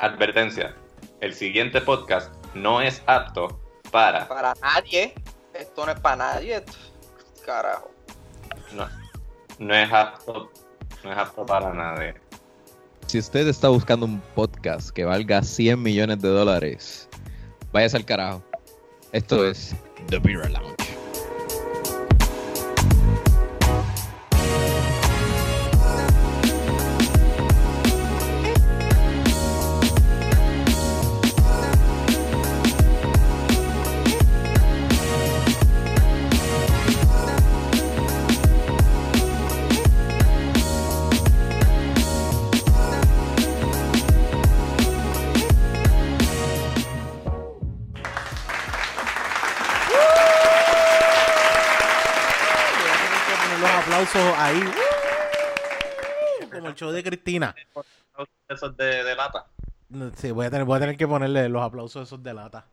Advertencia. El siguiente podcast no es apto para... Para nadie. Esto no es para nadie. Carajo. No, no es apto, no es apto para nadie. Si usted está buscando un podcast que valga 100 millones de dólares, váyase al carajo. Esto es The Beer Lounge. De. Esos de, de lata. Sí, voy a tener, voy a tener que ponerle los aplausos esos de lata.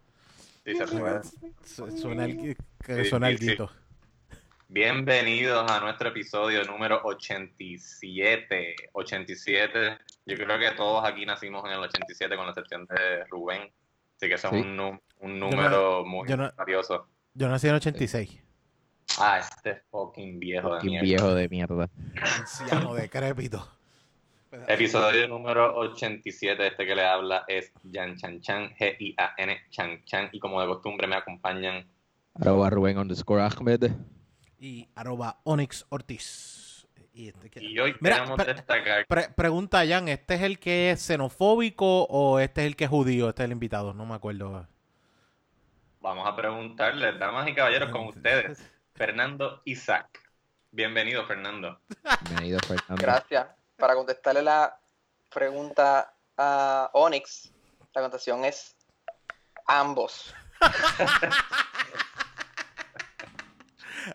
Sí, se puede. Suena el, suena sí, el. Bienvenidos a nuestro episodio número 87. 87. Yo creo que todos aquí nacimos en el 87 con la excepción de Rubén. Así que eso Sí. es un, un número muy yo no- valioso. Yo nací en 86. Ah, este fucking viejo de Qué mierda. viejo de mierda. Anciano decrépito. Episodio número 87, este que le habla es Jan Chan Chan, G-I-A-N Chan Chan, y como de costumbre me acompañan Arroba Rubén underscore Ahmed. Y arroba Onyx Ortiz. Y este que- y hoy Mira, queremos pre- destacar pre- pregunta, Jan, ¿este es el que es xenofóbico o este es el que es judío? Este es el invitado, no me acuerdo. Vamos a preguntarles, damas y caballeros, con ustedes, Fernando Isaac. Bienvenido, Fernando. Bienvenido, Fernando. Gracias. Para contestarle la pregunta a Onyx, la contestación es ambos.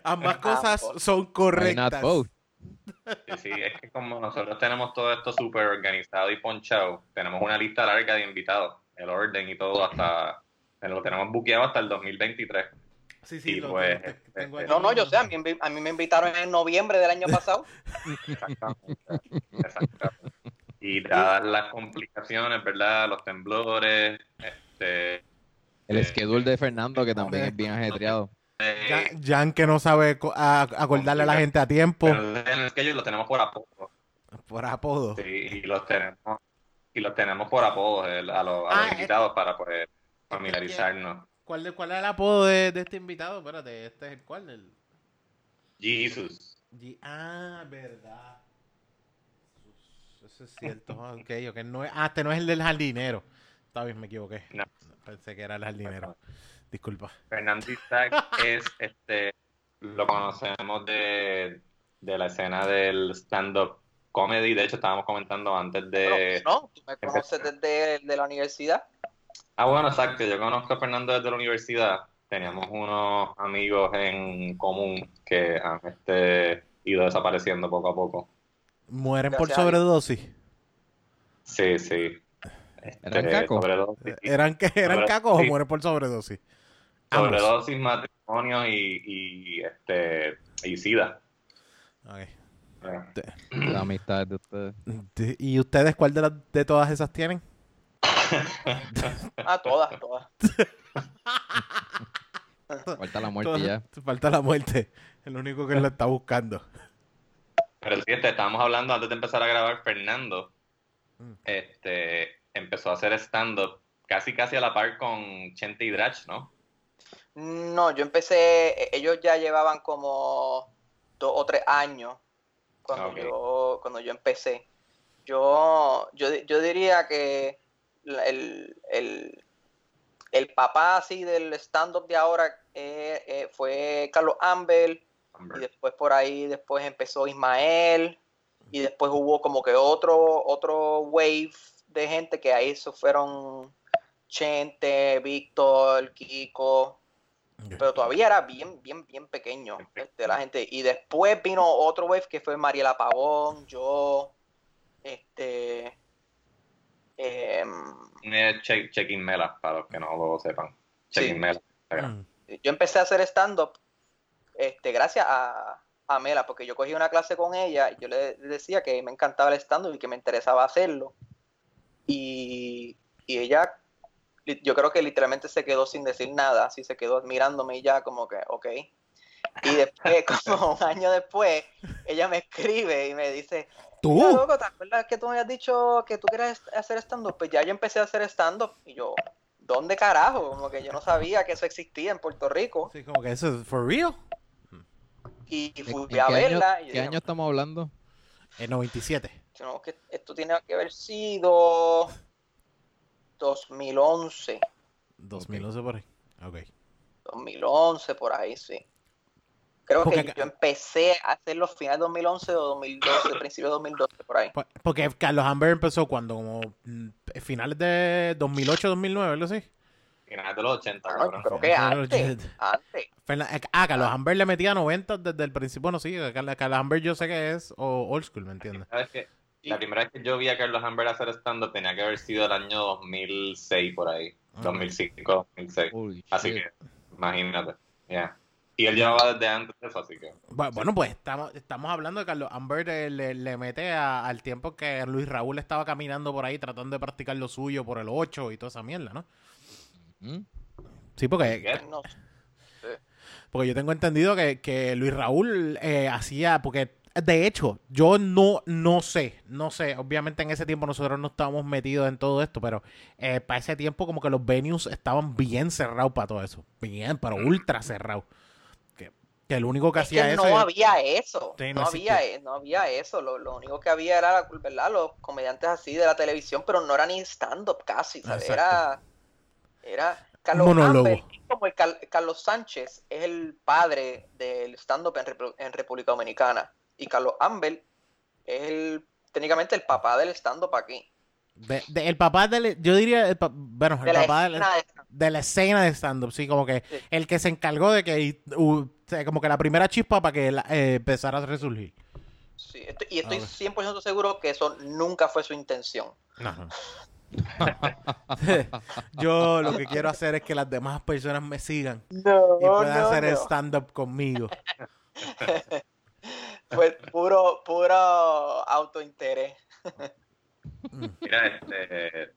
Ambas cosas Ambos. son correctas. both? Sí, sí, es que como nosotros tenemos todo esto súper organizado y ponchado, tenemos una lista larga de invitados, el orden y todo, hasta lo tenemos buqueado hasta el 2023. Sí, sí, Y lo- pues, te- te- tengo este, aquí. No, no, yo sé, a mí, a mí me invitaron en noviembre del año pasado. Exactamente. Exactamente. Y dadas las complicaciones, ¿verdad? Los temblores, este, El schedule de Fernando, que también es bien ajetreado. eh, Jan, Jan que no sabe acordarle a la gente a tiempo pero en el schedule lo tenemos por apodo. por apodo. Sí, y los tenemos, y los tenemos por apodos el- a, los, a Ah, los invitados para poder familiarizarnos. ¿Cuál, de- ¿Cuál es el apodo de, de este invitado? Espérate, este es el cual. El... Jesus. G- Ah, verdad. Eso es cierto. Ok, ok. No es... Ah, este no es el del jardinero. Está bien, me equivoqué. No. Pensé que era el jardinero. Disculpa. Fernando Isaac es, este, lo conocemos de, de la escena del stand-up comedy. De hecho, estábamos comentando antes de... Pero, no, tú me conoces desde de la universidad. Ah, bueno, exacto. Yo conozco a Fernando desde la universidad. Teníamos unos amigos en común que han este, ido desapareciendo poco a poco. ¿Mueren por Gracias sobredosis? Sí, sí. ¿Eran Este, cacos? sobredosis, ¿Eran, que, eran cacos o mueren por sobredosis? Ambos. sobredosis, matrimonio y, y, este, y sida. Ok. Eh, La amistad de ustedes. De- ¿Y ustedes cuál de, las- de todas esas tienen? Ah, todas, todas. Falta la muerte ya. Falta la muerte. El único que lo está buscando. Pero sí, este, estábamos hablando antes de empezar a grabar, Fernando Mm. este, empezó a hacer stand-up casi casi a la par con Chente y Drach, ¿no? No, yo empecé, e- ellos ya llevaban como dos o tres años cuando Ok. yo cuando yo empecé. Yo, yo, yo diría que la- el, el, el papá así del stand-up de ahora eh, eh, fue Carlos Ambel, y después por ahí después empezó Ismael, y después hubo como que otro, otro wave de gente que ahí se fueron Chente, Víctor, Kiko, pero todavía era bien, bien, bien pequeño este, la gente. Y después vino otro wave que fue Mariela Pavón, yo, este, em, Es Che- Check-in Mela, para los que no lo sepan. Check-in Sí. Mela. Instagram. Mm. yo empecé a hacer stand-up este, gracias a, a Mela, porque yo cogí una clase con ella y yo le decía que me encantaba el stand-up y que me interesaba hacerlo. Y, y ella, yo creo que literalmente se quedó sin decir nada, así se quedó admirándome y ya como que, ok. Y después, como un año después, ella me escribe y me dice, ¿Tú? loco, ¿te acuerdas que tú me habías dicho que tú querías hacer stand-up? Pues ya yo empecé a hacer stand-up y yo, ¿dónde carajo? Como que yo no sabía que eso existía en Puerto Rico Sí, como que eso es for real. y ¿En- fui a año- verla y yo ¿Qué dije, año estamos hablando? En 97. "No, que esto tiene que haber sido 2011, 2011 por ahí. Ok. 2011 por ahí, sí. Creo Porque que yo empecé a hacer los finales de 2011 o 2012, principio de 2012 por ahí. Po- Porque Carlos Amber empezó cuando, como mm, finales de 2008, 2009, algo así. Finales de los 80, Ah, cabrón. creo que antes, antes. Ah, Carlos Amber le metía 90 desde el principio. Bueno, sí, Carlos, Carlos Amber yo sé que es o old school, ¿me entiendes? La primera vez que yo vi a Carlos Amber hacer stand-up tenía que haber sido el año 2006 por ahí. Ah. 2005, 2006. Holy Así shit. que, imagínate. Yeah. Y él llevaba desde antes eso, así que. Bu- Bueno, pues estamos, estamos hablando de Carlos Amber le, le mete a- al tiempo que Luis Raúl estaba caminando por ahí tratando de practicar lo suyo por el 8 y toda esa mierda, ¿no? ¿Mm? Sí, porque Porque yo tengo entendido que, que Luis Raúl eh, hacía, porque de hecho, yo no, no sé, no sé, obviamente en ese tiempo nosotros no estábamos metidos en todo esto, pero eh, para ese tiempo como que los venues estaban bien cerrados para todo eso, bien, pero ultra cerrados. Que, el único que Es hacía que eso... no había eso. Sí, no no, había, e- no había eso. Lo, lo único que había era, ¿verdad? Los comediantes así de la televisión, pero no era ni stand-up casi. ¿sabes? Era, era Carlos es como el Cal- Carlos Sánchez es el padre del stand-up en República Dominicana. Y Carlos Amber es el, técnicamente el papá del stand-up aquí. De- de- el papá del... Yo diría, el bueno, el De la papá escena de la escena de stand-up, sí, como que Sí. el que se encargó de que, uh, como que la primera chispa para que la- eh, empezara a resurgir. Sí, estoy- y estoy A ver. 100% seguro que eso nunca fue su intención. Yo lo que quiero hacer es que las demás personas me sigan No, y puedan hacer el stand-up conmigo. Fue puro, puro autointerés. Mira, este,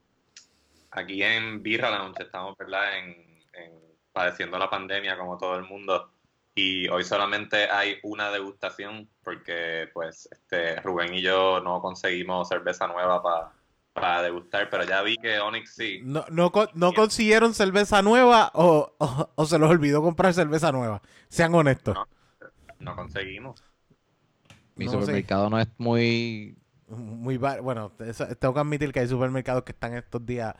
aquí en Birra Lounge estamos, ¿verdad? En, en- padeciendo la pandemia como todo el mundo. Y hoy solamente hay una degustación porque, pues, este, Rubén y yo no conseguimos cerveza nueva pa- para degustar, pero ya vi que Onyx sí. No, no, con- no consiguieron cerveza nueva o, o- o se los olvidó comprar cerveza nueva. Sean honestos. No. No conseguimos. Mi No, supermercado no es muy... Muy va- bueno, eso- tengo que admitir que hay supermercados que están estos días.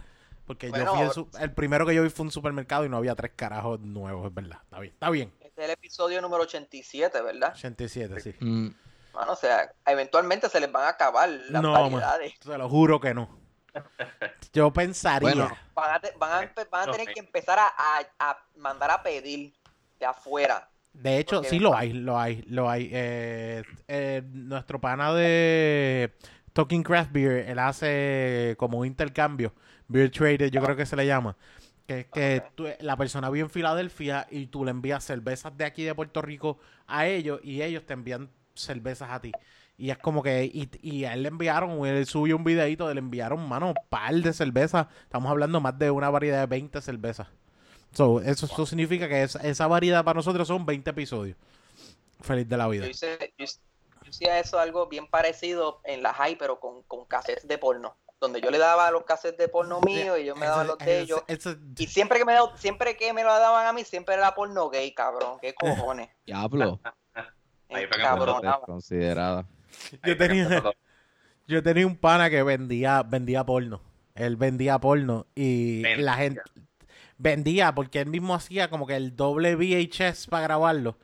Porque Bueno, yo fui su- el primero que yo vi fue un supermercado y no había tres carajos nuevos, es verdad. Está bien, está bien. Este es el episodio número 87, ¿verdad? 87, sí. Mm, Bueno, o sea, eventualmente se les van a acabar las No, man. variedades. Te lo juro que no. Yo pensaría. Bueno. Van a, te- van a van a tener que empezar a, a- a mandar a pedir de afuera. De hecho, Porque sí lo hay, lo hay, lo hay. Eh, eh, nuestro pana de Talking Craft Beer, él hace como un intercambio, Beer Trader, yo creo que se le llama. Que es que tú- la persona vive en Filadelfia y tú le envías cervezas de aquí de Puerto Rico a ellos y ellos te envían cervezas a ti. Y es como que, y, y a él le enviaron, él subió un videito, le enviaron, mano, par de cervezas. Estamos hablando más de una variedad de 20 cervezas. So, eso, eso significa que esa, esa variedad para nosotros son 20 episodios. Feliz de la vida. Yo hice, yo hice- yo eso algo bien parecido en la high, pero con, con cassettes de porno. Donde yo le daba los cassettes de porno mío y ellos me daban Eso- los de ellos. Y siempre que me da- siempre que me lo daban a mí, siempre era porno gay, cabrón. ¿Qué cojones? Diablo. Ahí cabrón. Desconsiderada. Yo tenía-. Yo tenía un pana que vendía, vendía porno. Él vendía porno y la gente vendía porque él mismo hacía como que el doble VHS para grabarlo.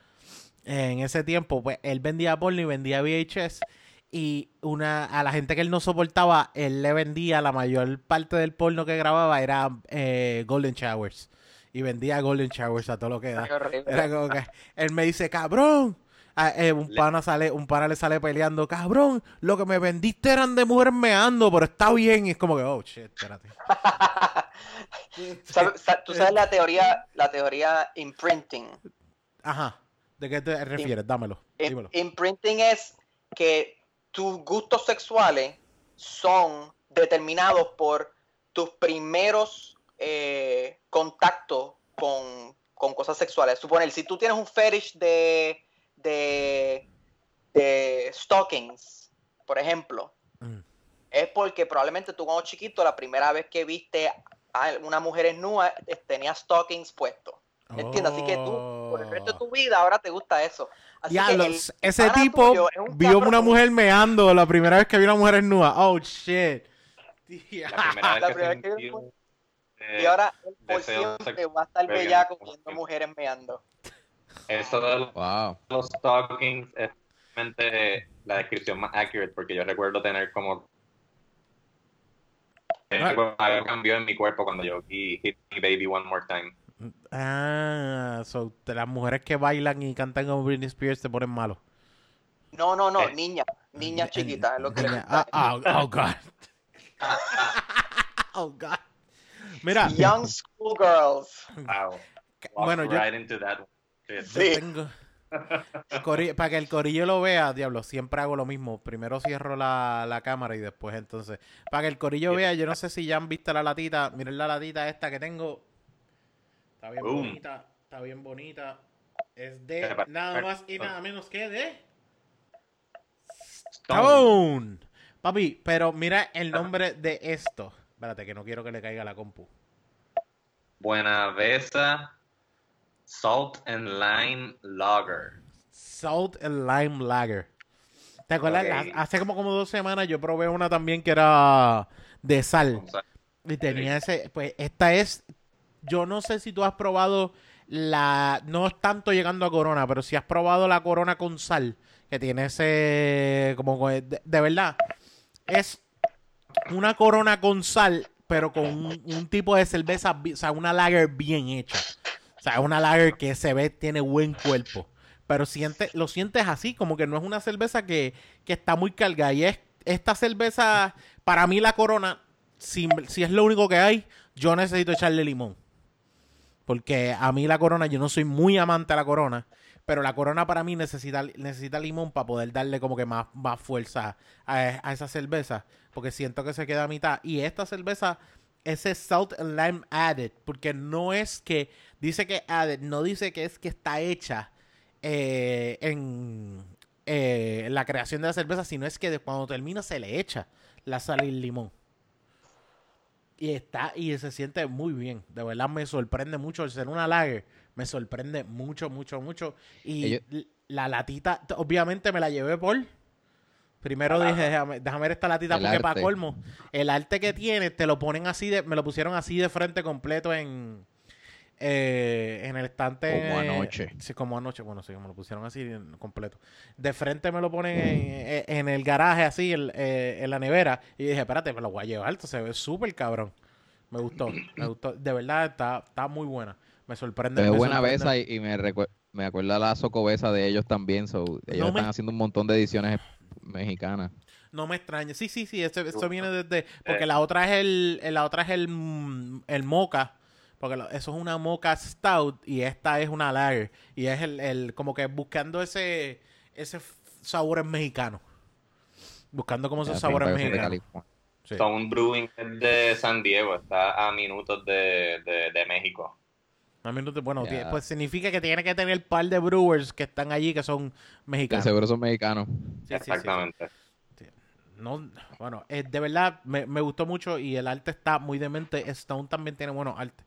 En ese tiempo, pues él vendía porno y vendía VHS. Y una, a la gente que él no soportaba, él le vendía la mayor parte del porno que grababa era eh, Golden Showers. Y vendía Golden Showers a todo lo que da. Era como que él me dice, cabrón. Ah, eh, un pana sale, un pana le sale peleando, cabrón, lo que me vendiste eran de mujeres meando, pero está bien. Y es como que, oh shit, espérate. ¿Sabes- sa- ¿Tú sabes la teoría, la teoría imprinting? Ajá. ¿De qué te refieres? Dámelo. Dímelo. Imprinting es que tus gustos sexuales son determinados por tus primeros eh, contactos con, con cosas sexuales. Suponer, si tú tienes un fetish de, de, de stockings, por ejemplo, Mm. es porque probablemente tú cuando chiquito, la primera vez que viste a una mujer en nua, tenía stockings puestos. ¿Me entiendes? Así que tú, por el resto de tu vida, ahora te gusta eso. Así que Diablos, el ese tipo es un vio a una mujer meando la primera vez que vio una mujer en nua. Oh, shit. La primera vez La que primera vez que sentí, vi- eh, Y ahora él por siempre va a estar bellaco viendo mujeres meando. Eso de los, Wow. los stockings es realmente la descripción más accurate porque yo recuerdo tener como Ah. algo cambió en mi cuerpo cuando yo vi Hit Me Baby One More Time. Ah, so, de las mujeres que bailan y cantan como Britney Spears te ponen malo. No, no, no, Eh. niña, niña chiquita, es lo que Niña- ah, ah, oh, God. oh, God. Mira, Young schoolgirls. Wow. bueno, yo, right into that yo Sí. tengo... el cori- para que el corillo lo vea, diablo, siempre hago lo mismo. Primero cierro la, la cámara y después entonces. Para que el corillo vea, yo no sé si ya han visto la latita. Miren la latita esta que tengo. Está bien Boom. bonita. Está bien bonita. Es de nada más y nada menos que de Stone. Papi, pero mira el nombre de esto. Espérate, que no quiero que le caiga la compu. Buenavesa Salt and Lime Lager. Salt and Lime Lager. ¿Te acuerdas? Hace como, como dos semanas yo probé una también que era de sal. Y tenía ese, pues esta es, yo no sé si tú has probado la, no es tanto llegando a Corona, pero si has probado la Corona con sal, que tiene ese, como, de, de verdad, es una Corona con sal, pero con un, un tipo de cerveza, o sea, una lager bien hecha. O sea, una lager que se ve, tiene buen cuerpo. Pero siente, lo sientes así, como que no es una cerveza que, que está muy cargada. Y es esta cerveza, para mí la Corona, si, si es lo único que hay, yo necesito echarle limón. Porque a mí la corona, yo no soy muy amante a la corona, pero la corona para mí necesita, necesita limón para poder darle como que más, más fuerza a, a esa cerveza. Porque siento que se queda a mitad. Y esta cerveza, ese salt and lime added, porque no es que, dice que added, no dice que es que está hecha eh, en, eh, la creación de la cerveza, sino es que de- cuando termina se le echa la sal y el limón. Y está, y se siente muy bien. De verdad me sorprende mucho. El ser una lager me sorprende mucho, mucho, mucho. Y Ellos- la latita, obviamente me la llevé por. Primero dije, déjame, déjame ver esta latita porque para colmo. El arte que tiene, te lo ponen así de, me lo pusieron así de frente completo en eh, en el estante. Como eh, anoche. Sí, como anoche, bueno, sí, me lo pusieron así en completo. De frente me lo ponen en, en- en el garaje, así, en, eh, en la nevera. Y dije, espérate, me lo voy a llevar. Esto se ve súper cabrón. Me gustó, me gustó. De verdad, está, está muy buena. Me sorprende. Es buena sorprende. besa y, y me, me acuerda la socobesa de ellos también. So, ellos No me- están haciendo un montón de ediciones mexicanas. No me extraña. Sí, sí, sí. Esto, esto viene desde. Porque Eh. la otra es el. La otra es el, mm, el moca. Porque lo- eso es una moca stout. Y esta es una lager. Y es el, el como que buscando ese. Ese sabores mexicanos. Buscando como esos sabores mexicanos. Sí. Stone Brewing es de San Diego, está a minutos de, de, de México. A te- bueno, pues significa que tiene que tener par de brewers que están allí que son mexicanos. seguro son mexicanos. Sí, sí, sí, sí. Exactamente. No, bueno, eh, de verdad me, me gustó mucho y el arte está muy demente. Stone también tiene buenos arte.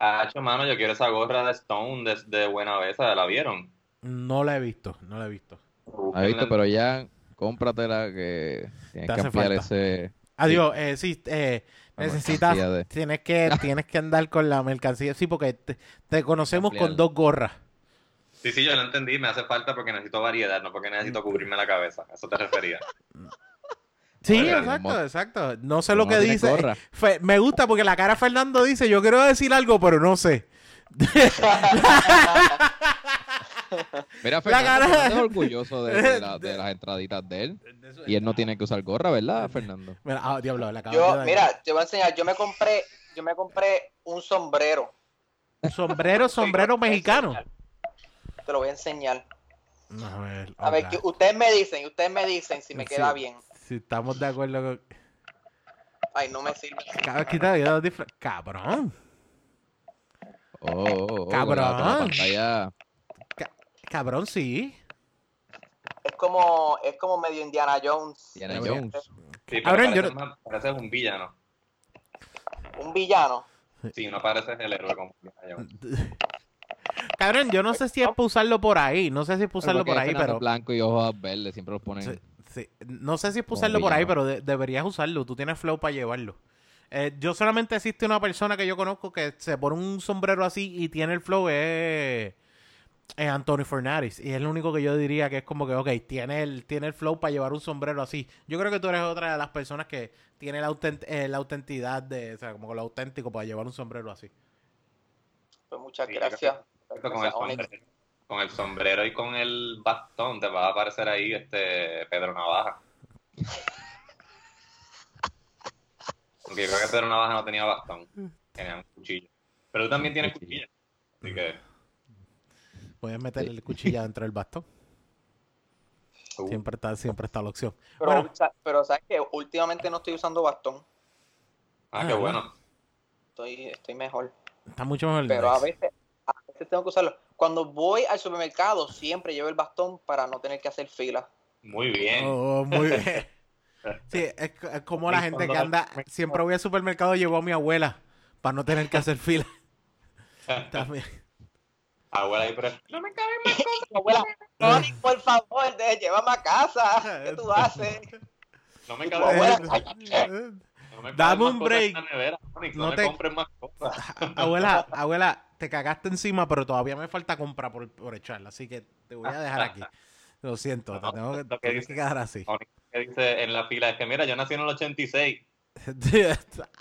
Ah, hecho, mano, yo quiero esa gorra de Stone de, de Buena Besa, ¿la vieron? No la he visto, no la he visto. ¿Has visto? Pero ya cómpratela que tienes Te que hace ampliar falta. ese... Adiós, eh, sí, eh, La necesitas, de- tienes que, tienes que andar con la mercancía, sí, porque te, te conocemos con dos gorras. Sí, sí, yo lo entendí, me hace falta porque necesito variedad, no porque necesito cubrirme la cabeza. ¿A Eso te refería. Sí, exacto, ¿cómo- exacto. No sé lo que dice. Fe- me gusta porque la cara de Fernando dice, yo quiero decir algo, pero no sé. Mira, La Fernando, cara- Fernando es orgulloso de, de la- de las entraditas de él. Y él no tiene que usar gorra, ¿verdad, Fernando? Mira, ah, diablo, de Yo, mira, te voy a enseñar, yo me compré, yo me compré un sombrero. Sombrero, sombrero a mexicano. Te lo voy a enseñar. A ver, A ver, que ustedes me dicen, ustedes me dicen si me Sí. queda bien. Si estamos de acuerdo con... Ay, no me sirve. Cabrón, quita dif- Cabrón. Oh, oh, oh, Cabrón. la pantalla. Ca- cabrón, sí. Es como, es como medio Indiana Jones. Indiana Jones. Sí, pero Cabrón, yo- parece, más- parece un villano. Un villano. Sí, no pareces el héroe como Indiana Jones. Cabrón, yo no sé si es para usarlo por ahí. No sé si es para usarlo por ahí, pero. blanco y ojos verdes, siempre los ponen. Sí, sí. No sé si es usarlo por ahí, pero de- deberías usarlo. Tú tienes flow para llevarlo. Eh, yo solamente existe una persona que yo conozco que se pone un sombrero así y tiene el flow, es, es Anthony Fernández. Y es lo único que yo diría que es como que, ok, tiene el, tiene el flow para llevar un sombrero así. Yo creo que tú eres otra de las personas que tiene la, autent- eh, la autenticidad de, o sea, como que lo auténtico para llevar un sombrero así. Pues muchas Sí, gracias. Esto con el, sombrero, con el sombrero y con el bastón te va a aparecer ahí este Pedro Navaja. Porque yo creo que Pedro Navaja no tenía bastón, tenía un cuchillo. Pero tú también tienes cuchillo. Así que. Puedes meter Sí. el cuchillo dentro del bastón. uh, Siempre está, siempre está la opción. Pero, Bueno. sa- pero sabes que últimamente no estoy usando bastón. ah, qué Ah, bueno. Estoy, estoy mejor. Está mucho mejor. el Pero a veces, tengo que usarlo. Cuando voy al supermercado, siempre llevo el bastón para no tener que hacer fila. Muy bien. Oh, muy bien. Sí, es, como la Y gente que anda. Siempre voy al supermercado llevo a mi abuela para no tener que hacer fila. También. Abuela, y pero no me caben más cosas. Abuela, Ronnie, por favor, de, llévame a casa. ¿Qué tú haces? No me caben abuela- más cosas. No me Dame un break. nevera, no, No me te- compres más cosas. abuela, abuela, te cagaste encima, pero todavía me falta compra por, por echarla. Así que te voy a dejar aquí. Lo siento, te tengo que, que tienes dice- que quedar así. Que dice en la fila es que mira, yo nací en el 86.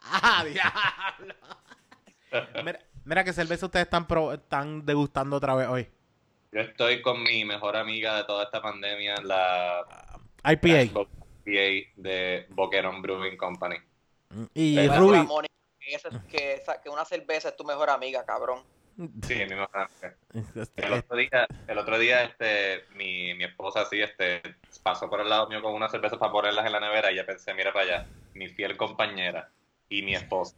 ¡Ah, diablo! Mira, mira qué cerveza ustedes están, pro- están degustando otra vez hoy. Yo estoy con mi mejor amiga de toda esta pandemia, la IPA. IPA de Boquerón Brewing Company. Y Ruby. Que, esa- que, esa- que una cerveza es tu mejor amiga, cabrón. Sí, mi mejor amiga. Este, El otro día, el otro día este, mi, mi esposa así, este, pasó por el lado mío con unas cervezas para ponerlas en la nevera y ya pensé, mira para allá, mi fiel compañera y mi esposa.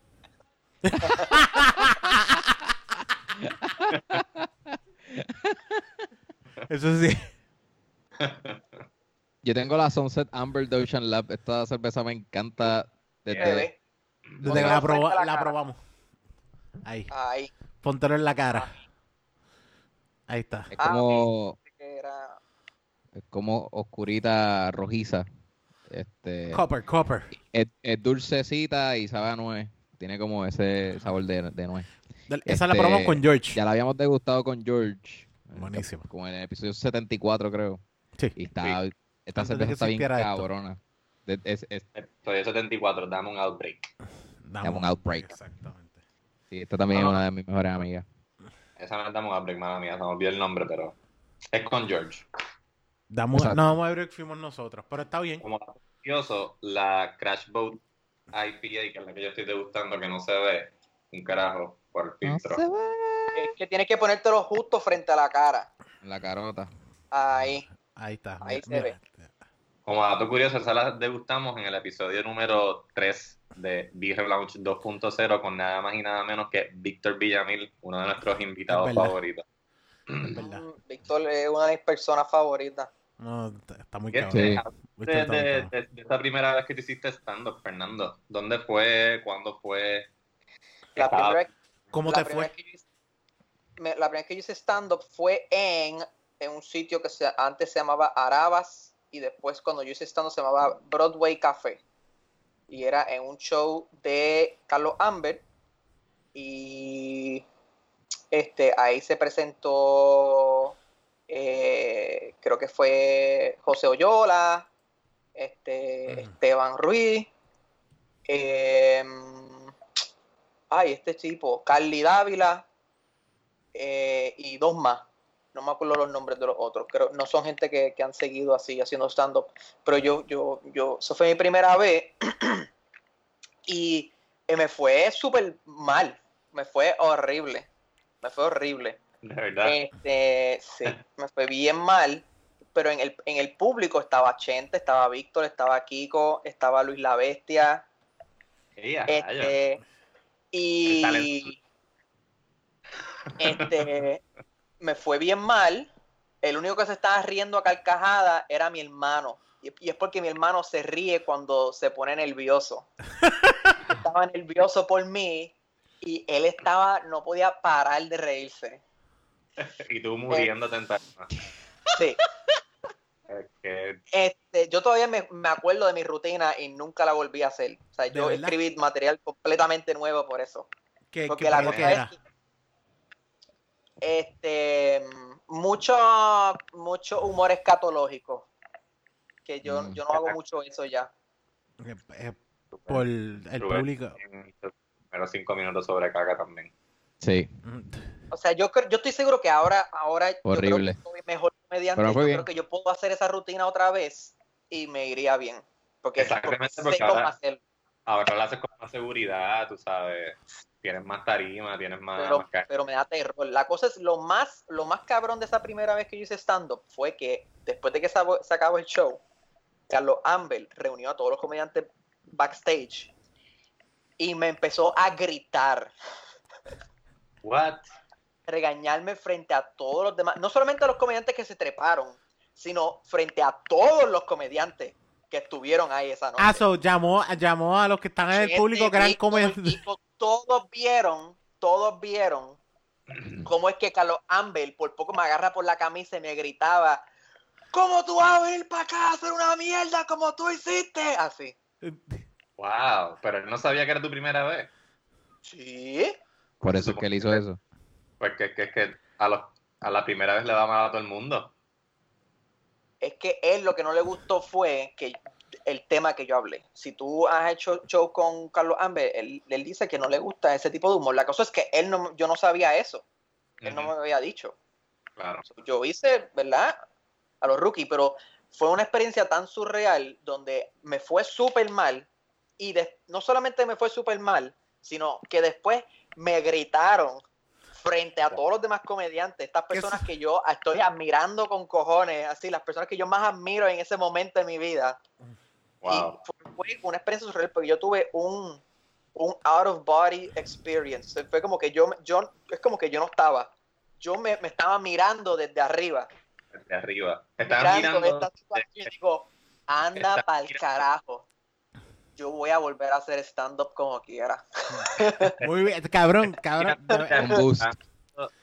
Eso sí. Yo tengo la Sunset Amber de Ocean Lab. Esta cerveza me encanta desde... Desde que la, proba- la probamos. Ahí. Ahí. Póntelo en la cara. Ahí está. Es Ah, como, que era- es como oscurita rojiza. Este, Copper, copper. es, es dulcecita y sabe a nuez. Tiene como ese sabor de, de nuez. Del- Esa la Este, probamos con George. Ya la habíamos degustado con George. Buenísimo. Como en el episodio 74, creo. Sí. Y está, esta Antes de cerveza está bien esto. Es- es- Estoy 74, dame un outbreak. Damos un outbreak. Exactamente. sí, esta también es una de mis mejores amigas. Esa no es dame un outbreak, mala mía, se me olvidó el nombre, pero es con George. Damos, Exacto. no, vamos a ver que fuimos nosotros. Pero está bien. Como curioso, la Crash Boat IPA, que es la que yo estoy degustando, que no se ve un carajo por el filtro. Es que tienes que ponértelo justo frente a la cara. La carota. Ahí. Ahí está. Ahí Mira, se mira. ve. Como dato curioso, esa la degustamos en el episodio número 3 de Beer Lounge 2.0 con nada más y nada menos que Víctor Villamil, uno de nuestros invitados favoritos. Mm, Víctor es una de mis personas favoritas. No, está- muy ¿Qué cabrón. Sí. de, esta primera vez que te hiciste stand-up, Fernando? ¿Dónde fue? ¿Cuándo fue? La Estaba- primera, ¿Cómo la te primera fue? vez que yo hice- me- la primera vez que yo hice stand-up fue en, en un sitio que se, antes se llamaba Arabas y después cuando yo hice se llamaba Broadway Café. Y era en un show de Carlos Amber y este ahí se presentó eh, creo que fue José Oyola, este, Ujú. Esteban Ruiz, em, ay, este tipo, Carly Dávila eh, y dos más. No me acuerdo los nombres de los otros. Creo, no son gente que, que han seguido así haciendo stand-up. Pero yo, yo, yo, eso fue mi primera vez. y me fue súper mal. Me fue horrible. Me fue horrible. De verdad. Este, sí, me fue bien mal, pero en el, en el público estaba Chente, estaba Víctor, estaba Kiko, estaba Luis la Bestia, Este, y este me fue bien mal. El único que se estaba riendo a carcajada era mi hermano. Y, y es porque mi hermano se ríe cuando se pone nervioso. estaba nervioso por mí y él estaba, no podía parar de reírse. y tú muriéndote en tarima. Sí. Este, yo todavía me, me acuerdo de mi rutina y nunca la volví a hacer. O sea, ¿De yo verdad? escribí material completamente nuevo por eso. ¿Qué, Porque qué- la cosa era? es que, este mucho mucho humor escatológico que yo, Mm. yo no hago mucho eso ya Eh, eh, por el Rubén público. primeros cinco minutos sobre caca también. Sí. o sea yo creo- yo estoy seguro que ahora ahora yo Horrible. creo que soy mejor comediante Pero yo bien. creo que yo puedo hacer esa rutina otra vez y me iría bien porque, Exactamente, porque sé porque ahora- hacerlo. Ahora lo haces con más seguridad, tú sabes. Tienes más tarima, tienes más. pero, más pero me da terror. La cosa es lo más, lo más cabrón de esa primera vez que yo hice stand-up fue que después de que se, se acabó el show, Carlos Ambel reunió a todos los comediantes backstage y me empezó a gritar, What? regañarme frente a todos los demás, no solamente a los comediantes que se treparon, sino frente a todos los comediantes que estuvieron ahí esa noche. Ah, so, llamó, llamó a los que están en el público que eran comediantes. Todos vieron, todos vieron cómo es que Carlos Ambel por poco me agarra por la camisa y me gritaba, ¿cómo tú vas a venir para acá a hacer una mierda como tú hiciste? Así. Wow. Pero él no sabía que era tu primera vez. Sí. Por eso es que él hizo eso. Porque es que, es que a, los, a la primera vez le da mal a todo el mundo. Es que él lo que no le gustó fue que el tema que yo hablé. Si tú has hecho show con Carlos Ambel, él, él dice que no le gusta ese tipo de humor. La cosa es que él no, yo no sabía eso. Él no me había dicho. Claro. yo hice, ¿verdad? A los rookies, pero fue una experiencia tan surreal donde me fue súper mal y de- no solamente me fue súper mal, sino que después me gritaron frente a todos los demás comediantes, estas personas que yo estoy admirando con cojones, así, las personas que yo más admiro en ese momento de mi vida. Wow. Y fue, una experiencia surreal porque yo tuve un, un out of body experience. Fue como que yo, yo es como que yo no estaba. Yo me, me estaba mirando desde arriba. Desde arriba. Estaban Mirando mirando. esta situación y digo, anda pa'l mirando. carajo. Yo voy a volver a hacer stand-up como quiera. Muy bien, cabrón, cabrón. Estaban Un boost. mirando-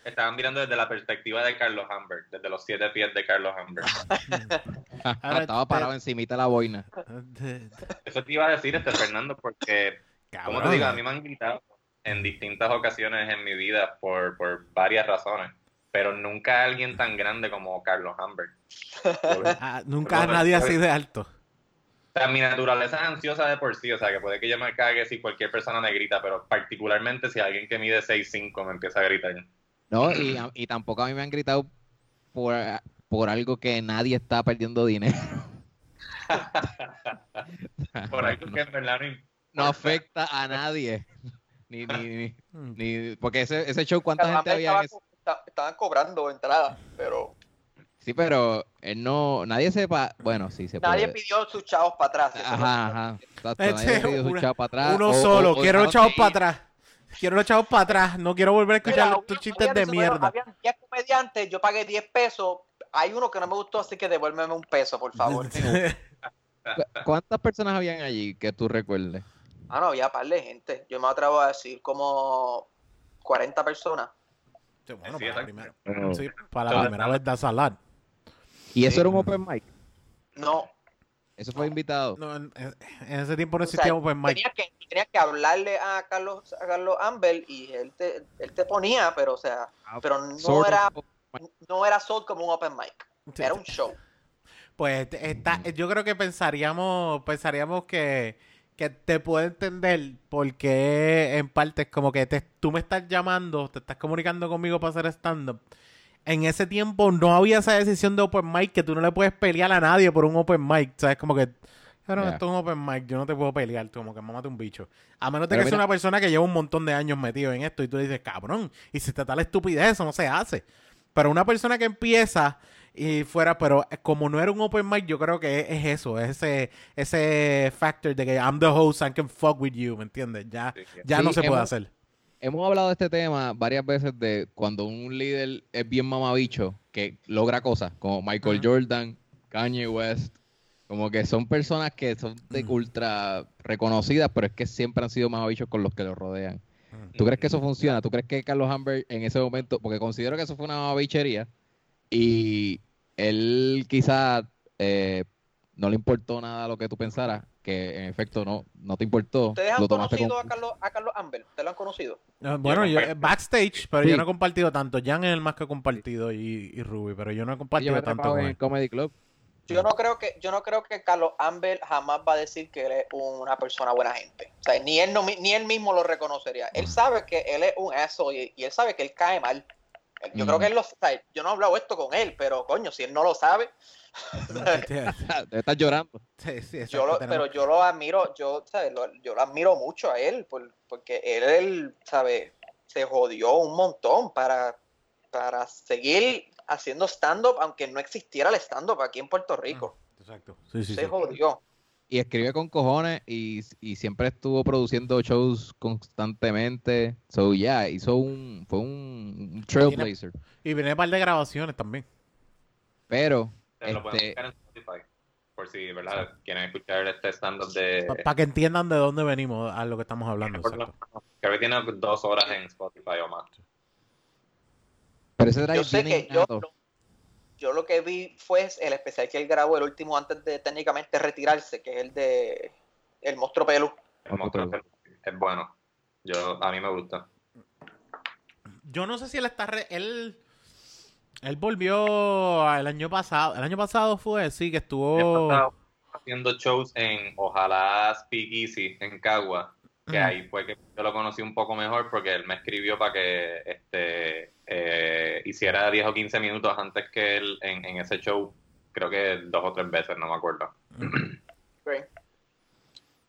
Estaban mirando desde la perspectiva de Carlos Hamburg, desde los siete pies de Carlos. Ahora Estaba te- parado encimita de la boina. Eso te iba a decir, este Fernando, porque Como te digo, a mí me han gritado en distintas ocasiones en mi vida por, por varias razones, pero nunca alguien tan grande como Carlos Hamburg. O Ah, nunca nadie así de alto. Sea, mi naturaleza es ansiosa de por sí, o sea, que puede que yo me cague si cualquier persona me grita, pero particularmente si alguien que mide 6'5 me empieza a gritar. No, y, y tampoco a mí me han gritado por, por algo que nadie está perdiendo dinero. Por algo no, que en verdad no afecta a nadie. Ni, ni, ni, ni- porque ese, ese show, ¿cuánta gente había en ese? estaban cobrando entradas, pero Sí, pero él no, nadie sepa, bueno, sí se nadie puede. pidió sus chavos para atrás. eso Ajá, ajá. Exacto, Este, nadie pidió su una- chavo para atrás. Uno o- solo, o- o quiero los chavos de para atrás. Quiero los chavos para atrás. No quiero volver a escuchar Mira, tus había- chistes había de mierda. Habían 10 comediantes, yo pagué 10 pesos. Hay uno que no me gustó, así que devuélveme un peso, por favor. ¿Cu- ¿Cuántas personas habían allí que tú recuerdes? Ah, no, había par de gente. Yo me atrevo a decir como 40 personas. Sí, bueno, Sí, para la exacto. primera, sí, para la Todo primera está- vez da salad. ¿Y eso era un open mic? No, ¿Eso fue invitado? No, en, en ese tiempo no O sea, existía open mic. tenía que, tenía que hablarle a Carlos, a Carlos Ambel y él te, él te ponía, pero o sea, pero no Sort era, open mic. no era solo como un open mic. Sí, Era un show. Pues está, yo creo que pensaríamos, pensaríamos que, que te puedo entender porque en parte es como que te, tú me estás llamando, te estás comunicando conmigo para hacer stand-up. En ese tiempo no había esa decisión de open mic que tú no le puedes pelear a nadie por un open mic. ¿Sabes? Como que, claro, esto es un open mic, yo no te puedo pelear, tú como que mámate un bicho. A menos de que sea mira- una persona que lleva un montón de años metido en esto y tú dices, cabrón, y si te da la estupidez, eso no se hace. Pero una persona que empieza y fuera, pero como no era un open mic, yo creo que es, eso, es ese, ese factor de que I'm the host, I can fuck with you, ¿me entiendes? Ya, sí. ya Sí, no se puede hemos- hacer. Hemos hablado de este tema varias veces de cuando un líder es bien mamabicho, que logra cosas, como Michael. Jordan, Kanye West, como que son personas que son de ultra reconocidas, pero es que siempre han sido mamabichos con los que los rodean. ¿Tú crees que eso funciona? ¿Tú crees que Carlos Amber en ese momento, porque considero que eso fue una mamabichería, y él quizá eh, no le importó nada lo que tú pensaras, que en efecto no, no te importó, ¿Ustedes han lo conocido a Carlos, a Carlos Amber? ¿Ustedes lo han conocido? Ah, Bueno, yo, backstage, pero Sí. yo no he compartido tanto. Jan es el más que he compartido y, y Ruby, pero yo no he Yo compartido me tanto con en el Comedy Club. Yo no creo que yo no creo que Carlos Amber jamás va a decir que él es una persona buena gente. O sea, ni él no, ni él mismo lo reconocería. Él sabe que él es un asshole y, y él sabe que él cae mal. Yo Mm. creo que él lo sabe. Yo no he hablado esto con él, pero coño, si él no lo sabe, Debe estar llorando. Sí, sí, exacto, yo lo, tenemos- pero yo lo admiro, yo, ¿sabes? Lo- yo lo admiro mucho a él, por- porque él, él, ¿sabe? Se jodió un montón para, para seguir haciendo stand-up, aunque no existiera el stand-up aquí en Puerto Rico. Exacto. Sí, sí, Se sí. jodió. Y escribe con cojones y, y siempre estuvo produciendo shows constantemente. So, yeah, hizo un. Fue un, un trailblazer. Y viene un par de grabaciones también. Pero, Se lo pueden este, buscar en Spotify. Por si, ¿verdad? Quieren escuchar este stand-up de. Para que entiendan de dónde venimos a lo que estamos hablando. Creo que tiene dos horas en Spotify o más. pero ese drive Yo sé que yo, yo lo que vi fue el especial que él grabó, el último antes de técnicamente retirarse, que es el de El Monstruo Pelú. El monstruo es bueno. Yo, a mí me gusta. Yo no sé si él está. re- él. Él volvió el año pasado. El año pasado fue, sí, que estuvo. haciendo shows en Ojalá Speakeasy en Cagua, que Mm. ahí fue que yo lo conocí un poco mejor porque él me escribió para que este eh, hiciera 10 o 15 minutos antes que él en, en ese show, creo que dos o tres veces, no me acuerdo. Right.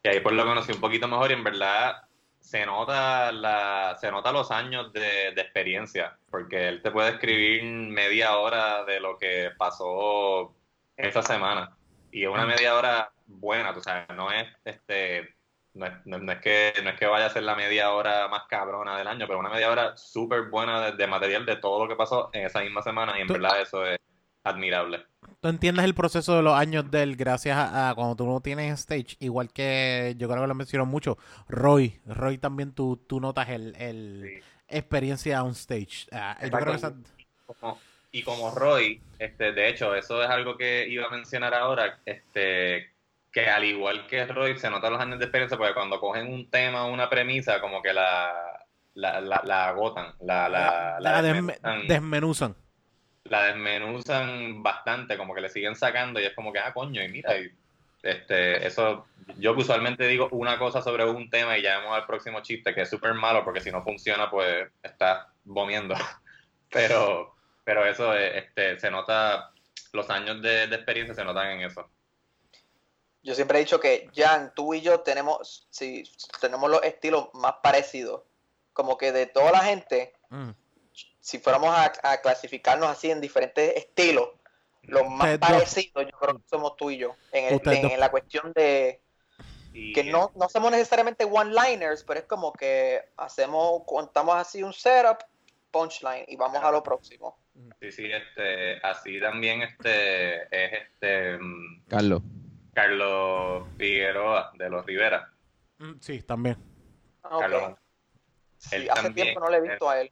Y ahí pues lo conocí un poquito mejor y en verdad se nota la se nota los años de, de experiencia, porque él te puede escribir media hora de lo que pasó esa semana. Y es una media hora buena, tú sabes, no es este no es, no, es que no es que vaya a ser la media hora más cabrona del año, pero una media hora súper buena de, de material de todo lo que pasó en esa misma semana y en verdad eso es admirable. Tú entiendes el proceso de los años de él gracias a, a cuando tú no tienes stage. Igual que yo creo que lo mencionó mucho. Roy. Roy también tú, tú notas el, el Sí. experiencia on stage. Ah, yo creo que esa- como- y como Roy, este, de hecho, eso es algo que iba a mencionar ahora, este, que al igual que Roy, se notan los años de experiencia, porque cuando cogen un tema o una premisa, como que la, la, la, la agotan, la, la, la, la desme- desmenuzan, desmenuzan. La desmenuzan bastante, como que le siguen sacando y es como que, ah, coño, y mira, y, este, eso, yo usualmente digo una cosa sobre un tema y ya vamos al próximo chiste, que es súper malo, porque si no funciona, pues estás vomiendo. Pero, pero eso, eh, este, se nota, los años de, de experiencia se notan en eso. Yo siempre he dicho que Jan, tú y yo tenemos, sí, tenemos los estilos más parecidos. Como que de toda la gente, Mm. Si fuéramos a, a clasificarnos así en diferentes estilos, los más parecidos yo creo que somos tú y yo. En, el- en- la cuestión de que no, no somos necesariamente one-liners, pero es como que hacemos, contamos así un setup, punchline y vamos a lo próximo. Sí, sí, este, así también este, es este, mm, Carlos. Carlos Figueroa de los Rivera. Mm, Sí, también. Ah. Carlos Sí, hace también, tiempo no le he visto a él.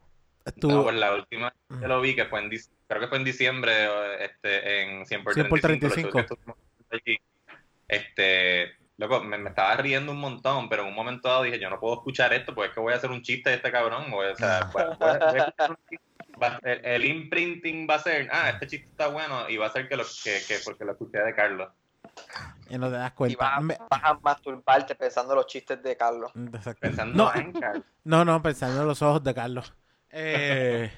Tú- No, pues la última vez que lo vi, que fue en creo que fue en diciembre, este, en 100 por 100 por 35, 35. los shows que estuvimos allí. Este, loco, me, me estaba riendo un montón, pero en un momento dado dije, yo no puedo escuchar esto, porque es que voy a hacer un chiste de este cabrón, o, sea, voy a- voy a- voy a escuchar un chiste. Va- el, el imprinting va a ser, ah, este chiste está bueno, y va a ser que, lo, que, que porque lo escuché de Carlos. Y no te das Y cuenta. vas, Me- vas a masturbarte pensando los chistes de Carlos. Pensando No, en Carlos. no, no, pensando en los ojos de Carlos. Eh,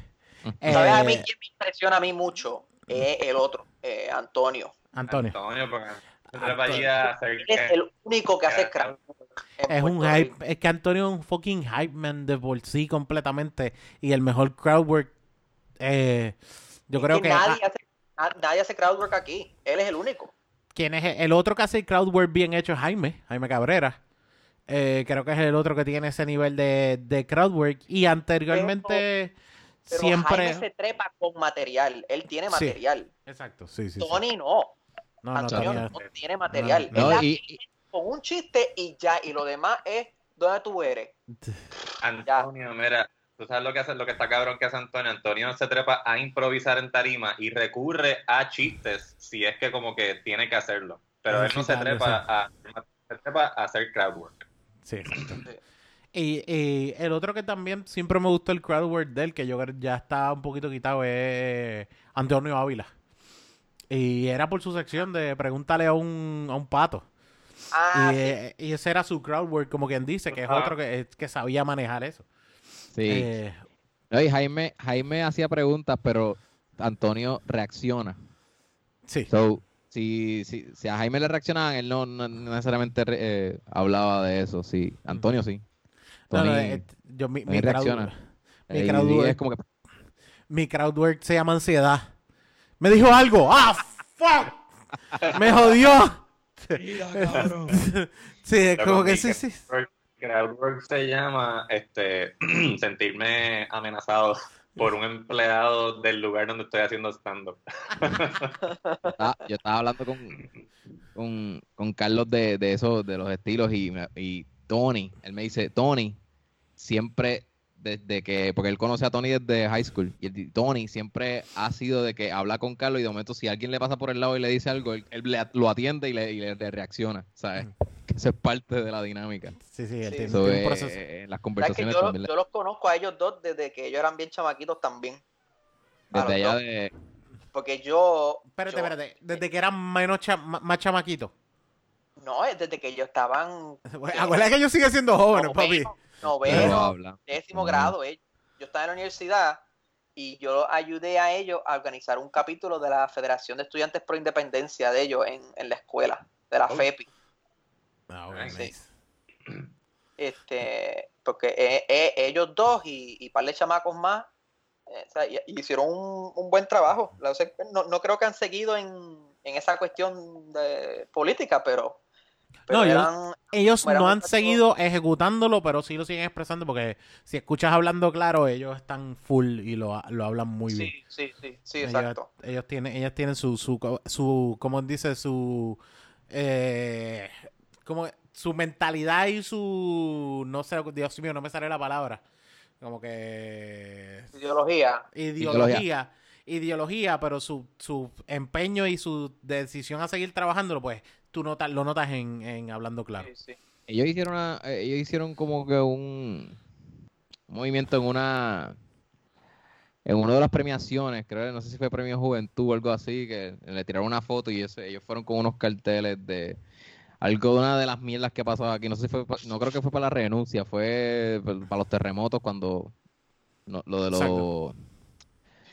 ¿Sabes a mí eh, quién me impresiona a mí mucho? Es el otro, eh, Antonio. Antonio. Antonio, porque Él es el único que hace crack. Es un Rico. hype, es que Antonio es un fucking hype man de por sí completamente y el mejor crowd work. eh, yo Es creo que, nadie ah, hace nadie hace crowdwork aquí. Él es el único. ¿Quién es el, el otro que hace crowdwork bien hecho? Es Jaime, Jaime Cabrera. Eh, creo que es el otro que tiene ese nivel de, de crowdwork. Y anteriormente Pero siempre. Jaime se trepa con material. Él tiene Sí. material. Exacto, sí, sí. sí. Tony no. No, no, Antonio no tiene material. No, Él y- con un chiste y ya. Y lo demás es dónde tú eres. Antonio, mira, tú sabes lo que hace, lo que está cabrón que hace Antonio. Antonio se trepa a improvisar en tarima y recurre a chistes si es que como que tiene que hacerlo. Pero él no se trepa a, se trepa a hacer crowdwork. Sí, exacto. Sí. Y, y el otro que también siempre me gustó el crowdwork de él, que yo creo ya está un poquito quitado, es Antonio Ávila. Y era por su sección de pregúntale a un, a un pato. Ah, y, sí. eh, y ese era su crowdwork, como quien dice, que es otro que, que sabía manejar eso. Sí. Eh, No, y Jaime, Jaime hacía preguntas, pero Antonio reacciona. sí. So, si, si, si a Jaime le reaccionaban, él no, no necesariamente eh, hablaba de eso. Sí, Antonio sí. No, no, Tony, eh, yo, mi, mi reacciona. crowdwork, mi eh, crowdwork- es como que mi crowdwork se llama ansiedad. Me dijo algo. ¡Ah, fuck! Me jodió. sí, es como que sí, sí. Crowdwork se llama este sentirme amenazado por un empleado del lugar donde estoy haciendo stand-up. Ah, yo estaba hablando con, con, con Carlos de, de eso, de los estilos, y, me- y Tony, él me dice, Tony, siempre, desde que, porque él conoce a Tony desde high school, y el- Tony siempre ha sido de que habla con Carlos y de momento si alguien le pasa por el lado y le dice algo, él, él le- lo atiende y le, y le- le reacciona, ¿sabes? Que eso es parte de la dinámica. Sí, sí, él Sí. tiene, Eso tiene un es, proceso. eh, en las ¿Sabes que conversaciones yo, también, yo los conozco a ellos dos desde que ellos eran bien chamaquitos también. desde allá dos. de... Porque yo. Espérate, yo- espérate. Desde que eran menos cha- más chamaquitos. No, es desde que ellos estaban. Acuérdate que ellos siguen siendo jóvenes, papi. noveno, habla. décimo No. grado. ellos. Yo estaba en la universidad y yo ayudé a ellos a organizar un capítulo de la Federación de Estudiantes Pro Independencia de ellos en, en la escuela, de la Oh. FEPI. Ah, ok, Sí. Este, porque eh, eh, ellos dos y, y par de chamacos más eh, o sea, y- y hicieron un, un buen trabajo. No, no creo que han seguido en, en esa cuestión de política, pero, pero No, eran- Ellos no han seguido ejecutándolo, pero sí lo siguen expresando porque si escuchas hablando claro, ellos están full y lo, lo hablan muy bien. sí, sí, sí, sí, Ellos- exacto. Ellos, tienen, ellas tienen su, su, su, como dice, su, eh, como su mentalidad y su, no sé, Dios mío, no me sale la palabra, como que Ideología. ideología, ideología, pero su, su empeño y su decisión a seguir trabajándolo, pues tú notas, lo notas en, en hablando claro. Sí, sí. Ellos hicieron una, eh, ellos hicieron como que un, un movimiento en una en una de las premiaciones, creo, no sé si fue Premio Juventud o algo así, que le tiraron una foto y ese- ellos fueron con unos carteles de algo de una de las mierdas que pasó aquí, no sé si fue, no creo que fue para la renuncia, fue pa- para los terremotos cuando no, lo de Exacto. lo,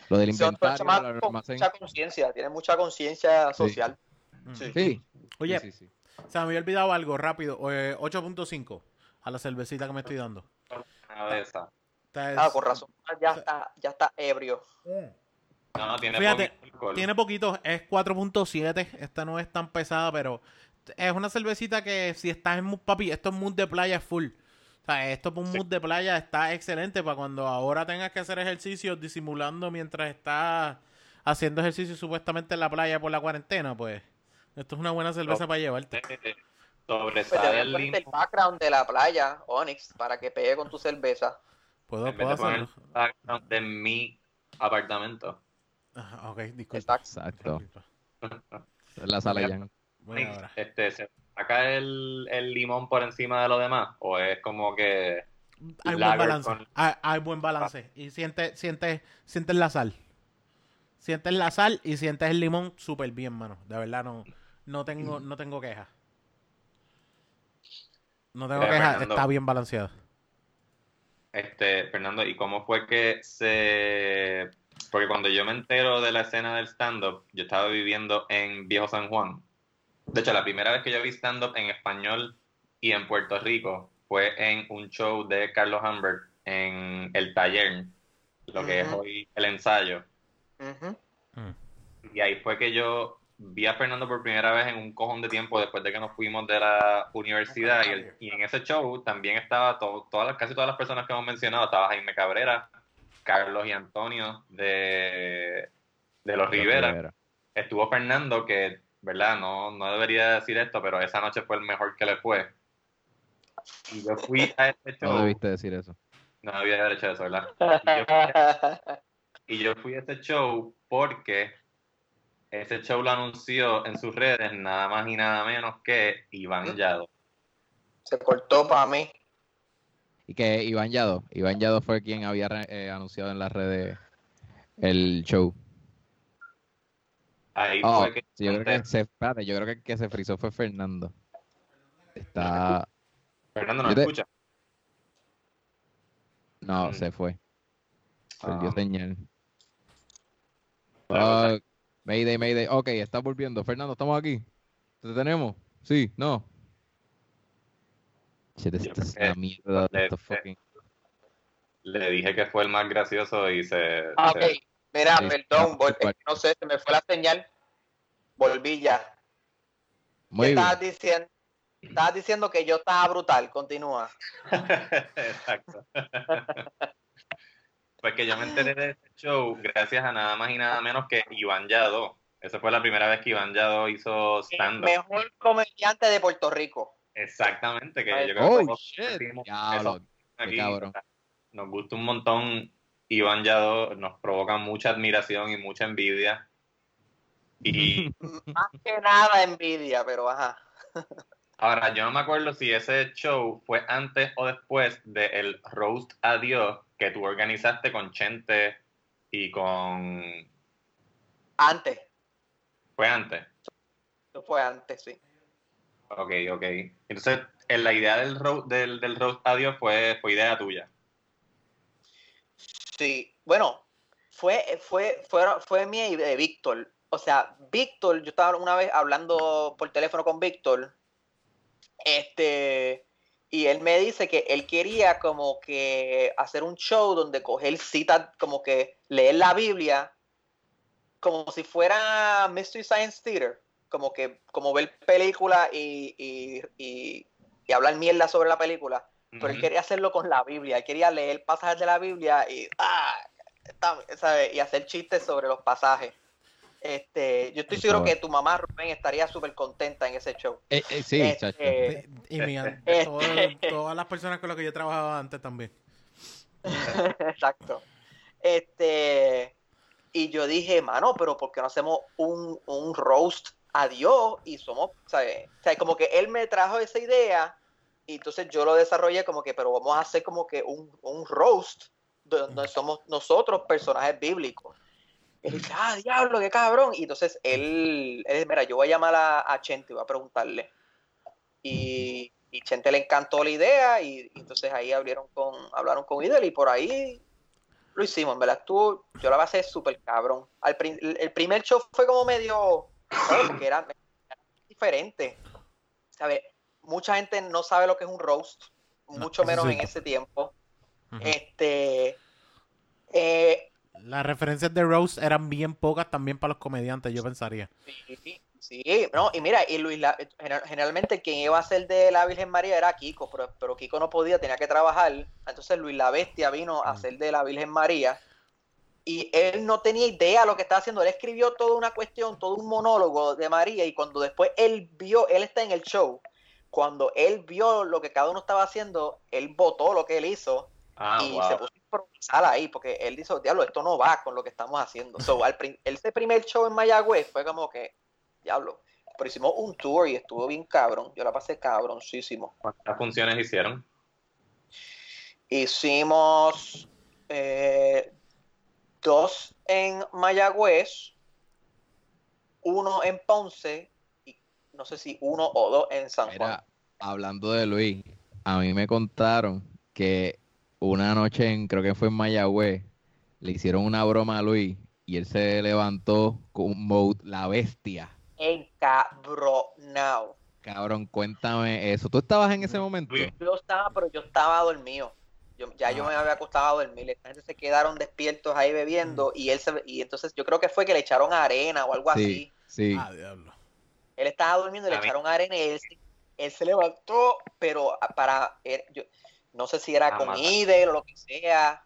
lo del inventario, con mucha conciencia, tiene mucha conciencia social. Mm. Sí. Sí. Oye, sí, sí, sí. se me había olvidado algo rápido, eh, 8.5 a la cervecita que me estoy dando. Esta es- Ah, con razón. Ya está, ya está ebrio. No, no, tiene Fíjate, poquito. Tiene poquito, es 4.7. Esta no es tan pesada, pero es una cervecita que si estás en mood, papi, esto es mood de playa full. O sea, esto es un Sí. mood de playa está excelente para cuando ahora tengas que hacer ejercicio disimulando mientras estás haciendo ejercicio supuestamente en la playa por la cuarentena, pues esto es una buena cerveza No. para llevarte. Eh, Pues Sobresale debes el ponerte el limón. background de la playa, Onyx, para que pegue con tu cerveza. Puedo, En hacerlo. el background de mi apartamento. Ah, Ok, disculpa. Exacto. Exacto. En la sala ya. Este, ¿Se saca el, el limón por encima de lo demás? ¿O es como que Hay buen balance. con- Hay, hay buen balance. Y sientes, sientes, sientes la sal. Sientes la sal y sientes el limón súper bien, mano. De verdad no, no tengo, no tengo quejas. No tengo Mira, quejas, Fernando. está bien balanceado. Este, Fernando, ¿y cómo fue que se... Porque cuando yo me entero de la escena del stand-up, yo estaba viviendo en Viejo San Juan. De hecho, la primera vez que yo vi stand-up en español y en Puerto Rico fue en un show de Carlos Humbert en El Taller, lo que es hoy el ensayo. Y ahí fue que yo vi a Fernando por primera vez en un cojón de tiempo después de que nos fuimos de la universidad y, el- y en ese show también estaba todo, todas las, casi todas las personas que hemos mencionado, estaba Jaime Cabrera, Carlos y Antonio de, de Los Rivera, estuvo Fernando que, verdad, no, no debería decir esto, pero esa noche fue el mejor que le fue. Y yo fui a ese show, No no, debiste decir eso. debía haber hecho eso, ¿verdad? Y yo fui a- y yo fui a ese show porque ese show lo anunció en sus redes nada más y nada menos que Iván Yado. Se cortó para mí. Y que Iván Yado, Iván Yado fue quien había eh, anunciado en las redes el show. Ahí Oh, fue que sí, yo creo que se, espérate, yo creo que el que se frizó fue Fernando. Está, Fernando no te- escucha. no, Mm. se fue. Perdió Ah, señal. Ah, Mayday, Mayday. Ok, está volviendo. Fernando, ¿estamos aquí? ¿Te tenemos? Sí, no. Shit, esta es una mierda. le- esta fucking- le dije que fue el más gracioso y se... Ah, se- ok. Mira, Sí, perdón, es que no sé, se me fue la señal. Volví ya. ¿Qué Muy bien. estabas diciendo? Estabas diciendo que yo estaba brutal. Continúa. Exacto. pues que yo me enteré de este show gracias a nada más y nada menos que Iván Yado. Esa fue la primera vez que Iván Yado hizo El stand-up. mejor comediante de Puerto Rico. Exactamente, que yo creo que Oh, shit. eso aquí. cabrón. Nos gusta un montón Iván Yado, nos provoca mucha admiración y mucha envidia. Y Más que nada envidia, pero ajá. ahora, yo no me acuerdo si ese show fue antes o después del Roast Adiós que tú organizaste con Chente y con... Antes. Fue antes. Fue antes, sí. Ok, ok. Entonces, en la idea del, ro- del, del Roast Adiós fue, fue idea tuya. Sí, bueno, fue, fue, fue, fue mía y de Víctor. O sea, Víctor, yo estaba una vez hablando por teléfono con Víctor, este, y él me dice que él quería como que hacer un show donde coger citas, como que leer la Biblia, como si fuera Mystery Science Theater, como que, como ver películas y, y, y, y hablar mierda sobre la película pero él quería hacerlo con la Biblia, él quería leer pasajes de la Biblia y, ah, y hacer chistes sobre los pasajes. Este, yo estoy seguro que tu mamá Rubén estaría súper contenta en ese show. Eh, eh, sí, Este, Y mi, Este- todo- todas las personas con las que yo trabajaba antes también. Exacto. Este, y yo dije, mano, pero ¿por qué no hacemos un, un roast a Dios? Y somos, ¿sabes? O sea, como que él me trajo esa idea y entonces yo lo desarrollé como que, pero vamos a hacer como que un, un roast donde somos nosotros personajes bíblicos. Y él dice, ah, diablo, qué cabrón. Y entonces él, él dice, mira, yo voy a llamar a, a Chente y voy a preguntarle. Y, y Chente le encantó la idea y, y entonces ahí abrieron con, hablaron con Idel y por ahí lo hicimos, en verdad. Estuvo, yo la pasé súper cabrón. Al el, el primer show fue como medio, ¿sabes? Porque era, era diferente. ¿Sabes? Mucha gente no sabe lo que es un roast, mucho menos en ese tiempo. Este, eh, Las referencias de Rose eran bien pocas también para los comediantes, yo pensaría. Sí, sí, no, y mira, y Luis, La- gener- generalmente quien iba a ser de la Virgen María era Kiko, pero, pero Kiko no podía, tenía que trabajar. Entonces Luis la Bestia vino a Mm. ser de la Virgen María y él no tenía idea de lo que estaba haciendo. Él escribió toda una cuestión, todo un monólogo de María y cuando después él vio, él está en el show, cuando él vio lo que cada uno estaba haciendo, él votó lo que él hizo Ah, y wow. se puso a improvisar ahí, porque él dijo, diablo, esto no va con lo que estamos haciendo. So, al prin- ese primer show en Mayagüez fue como que, diablo, pero hicimos un tour y estuvo bien cabrón. Yo la pasé cabroncísimo. ¿Cuántas funciones hicieron? Hicimos eh, dos en Mayagüez, uno en Ponce no sé si uno o dos en San Juan. Mira, hablando de Luis, a mí me contaron que una noche, en, creo que fue en Mayagüez, le hicieron una broma a Luis y él se levantó con mode la bestia. Encabronado. Cabrón, cuéntame eso. ¿Tú estabas en ese momento? Yo estaba, pero yo estaba dormido. Yo, ya yo me había acostado a dormir. Esta gente se quedaron despiertos ahí bebiendo y él se, y entonces yo creo que fue que le echaron arena o algo Sí, así. sí. Ah, diablo. Él estaba durmiendo y le echaron arena y él, se- él se levantó, pero para él- yo no sé si era con matar. Idel o lo que sea.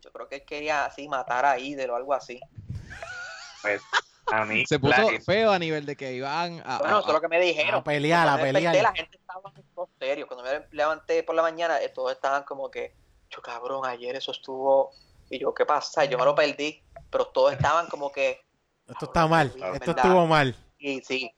Yo creo que él quería así matar a Idel o algo así. Pues a mí, Se puso la- feo a nivel de que iban a... Bueno, a- eso es lo que me dijeron. A pelear, a desperté, pelear. la gente estaba todos serios. Cuando me levanté por la mañana, eh, todos estaban como que, yo cabrón, ayer eso estuvo. Y yo, ¿qué pasa? Yo me lo perdí. Pero todos estaban como que, Esto está mal. Es Esto estuvo mal. y sí,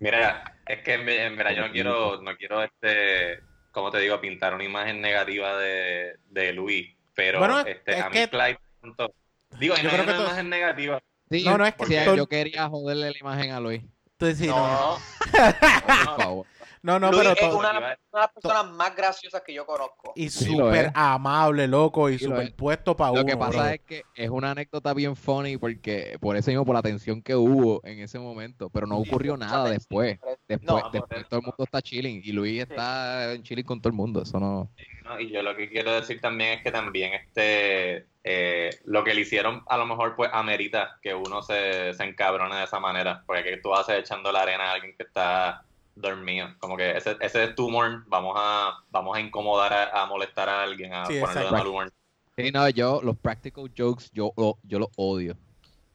Mira, es que en, ve- en verdad yo no quiero, no quiero este, como te digo, pintar una imagen negativa de, de Luis, pero Bueno, este, es a mí que- Clyde punto- digo, Yo no creo que una todo- imagen negativa, Sí, No, no, es que yo quería joderle la imagen a Luis. Entonces, sí, no, no, Por favor. No, no, Luis pero es todo- una, una de las personas más graciosas que yo conozco. y Sí, lo súper es. amable, loco, y Sí, lo súper es. puesto para uno. Lo que pasa es que es una anécdota bien funny porque por eso mismo, por la tensión que hubo en ese momento, pero no ocurrió nada después. Después, No, después todo el mundo está chilling y Luis está en chilling con todo el mundo. Eso no. ¿no? Y yo lo que quiero decir también es que también este, eh, lo que le hicieron a lo mejor pues amerita que uno se, se encabrone de esa manera, porque que tú haces echando la arena a alguien que está dormido, como que ese, ese es tu humor, vamos a, vamos a incomodar, a, a molestar a alguien, a Sí, ponerlo de mal humor. Sí, no, yo, los practical jokes, yo, lo- yo los odio.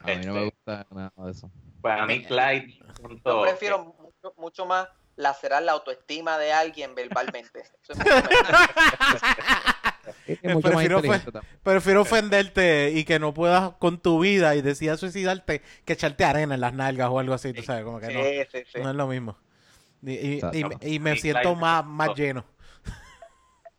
A mí no me Este. gusta nada de eso. Pues a mí Clyde Yo prefiero mucho, mucho más lacerar la autoestima de alguien verbalmente. Eso es. Es Eh, más prefiero. Prefiero ofenderte y que no puedas con tu vida y decidas suicidarte que echarte arena en las nalgas o algo así, tú sabes, como que no, Sí, sí, sí. no es lo mismo. Y, y- Exacto. y- y me siento Clyde- más, más lleno.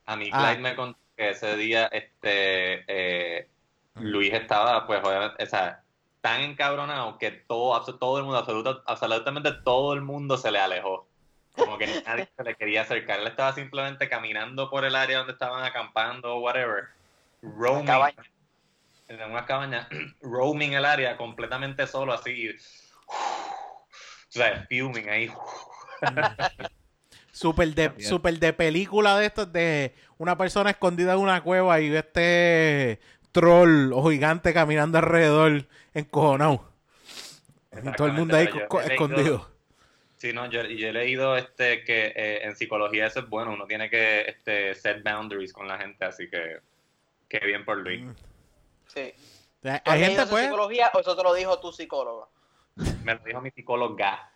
A mí Ah. Clyde me contó que ese día este eh, Luis estaba pues obviamente, o sea, tan encabronado que todo, todo el mundo, absoluta- absolutamente todo el mundo se le alejó. Como que nadie se le quería acercar. Él estaba simplemente caminando por el área donde estaban acampando o whatever. Roaming. cabaña. En una cabaña. roaming el área completamente solo así. O sea, fuming ahí. Súper de, super de película de estos de una persona escondida en una cueva y este troll o gigante caminando alrededor encojonado. Todo el mundo ahí yo he leído- escondido. Sí, no, yo, yo he leído este que eh, en psicología eso es bueno, uno tiene que este, set boundaries con la gente, así que qué bien por Luis. Mm. Sí. O sea, ¿Tú has Hay gente pues... psicología o eso te lo dijo tu psicólogo? Me lo dijo mi psicóloga.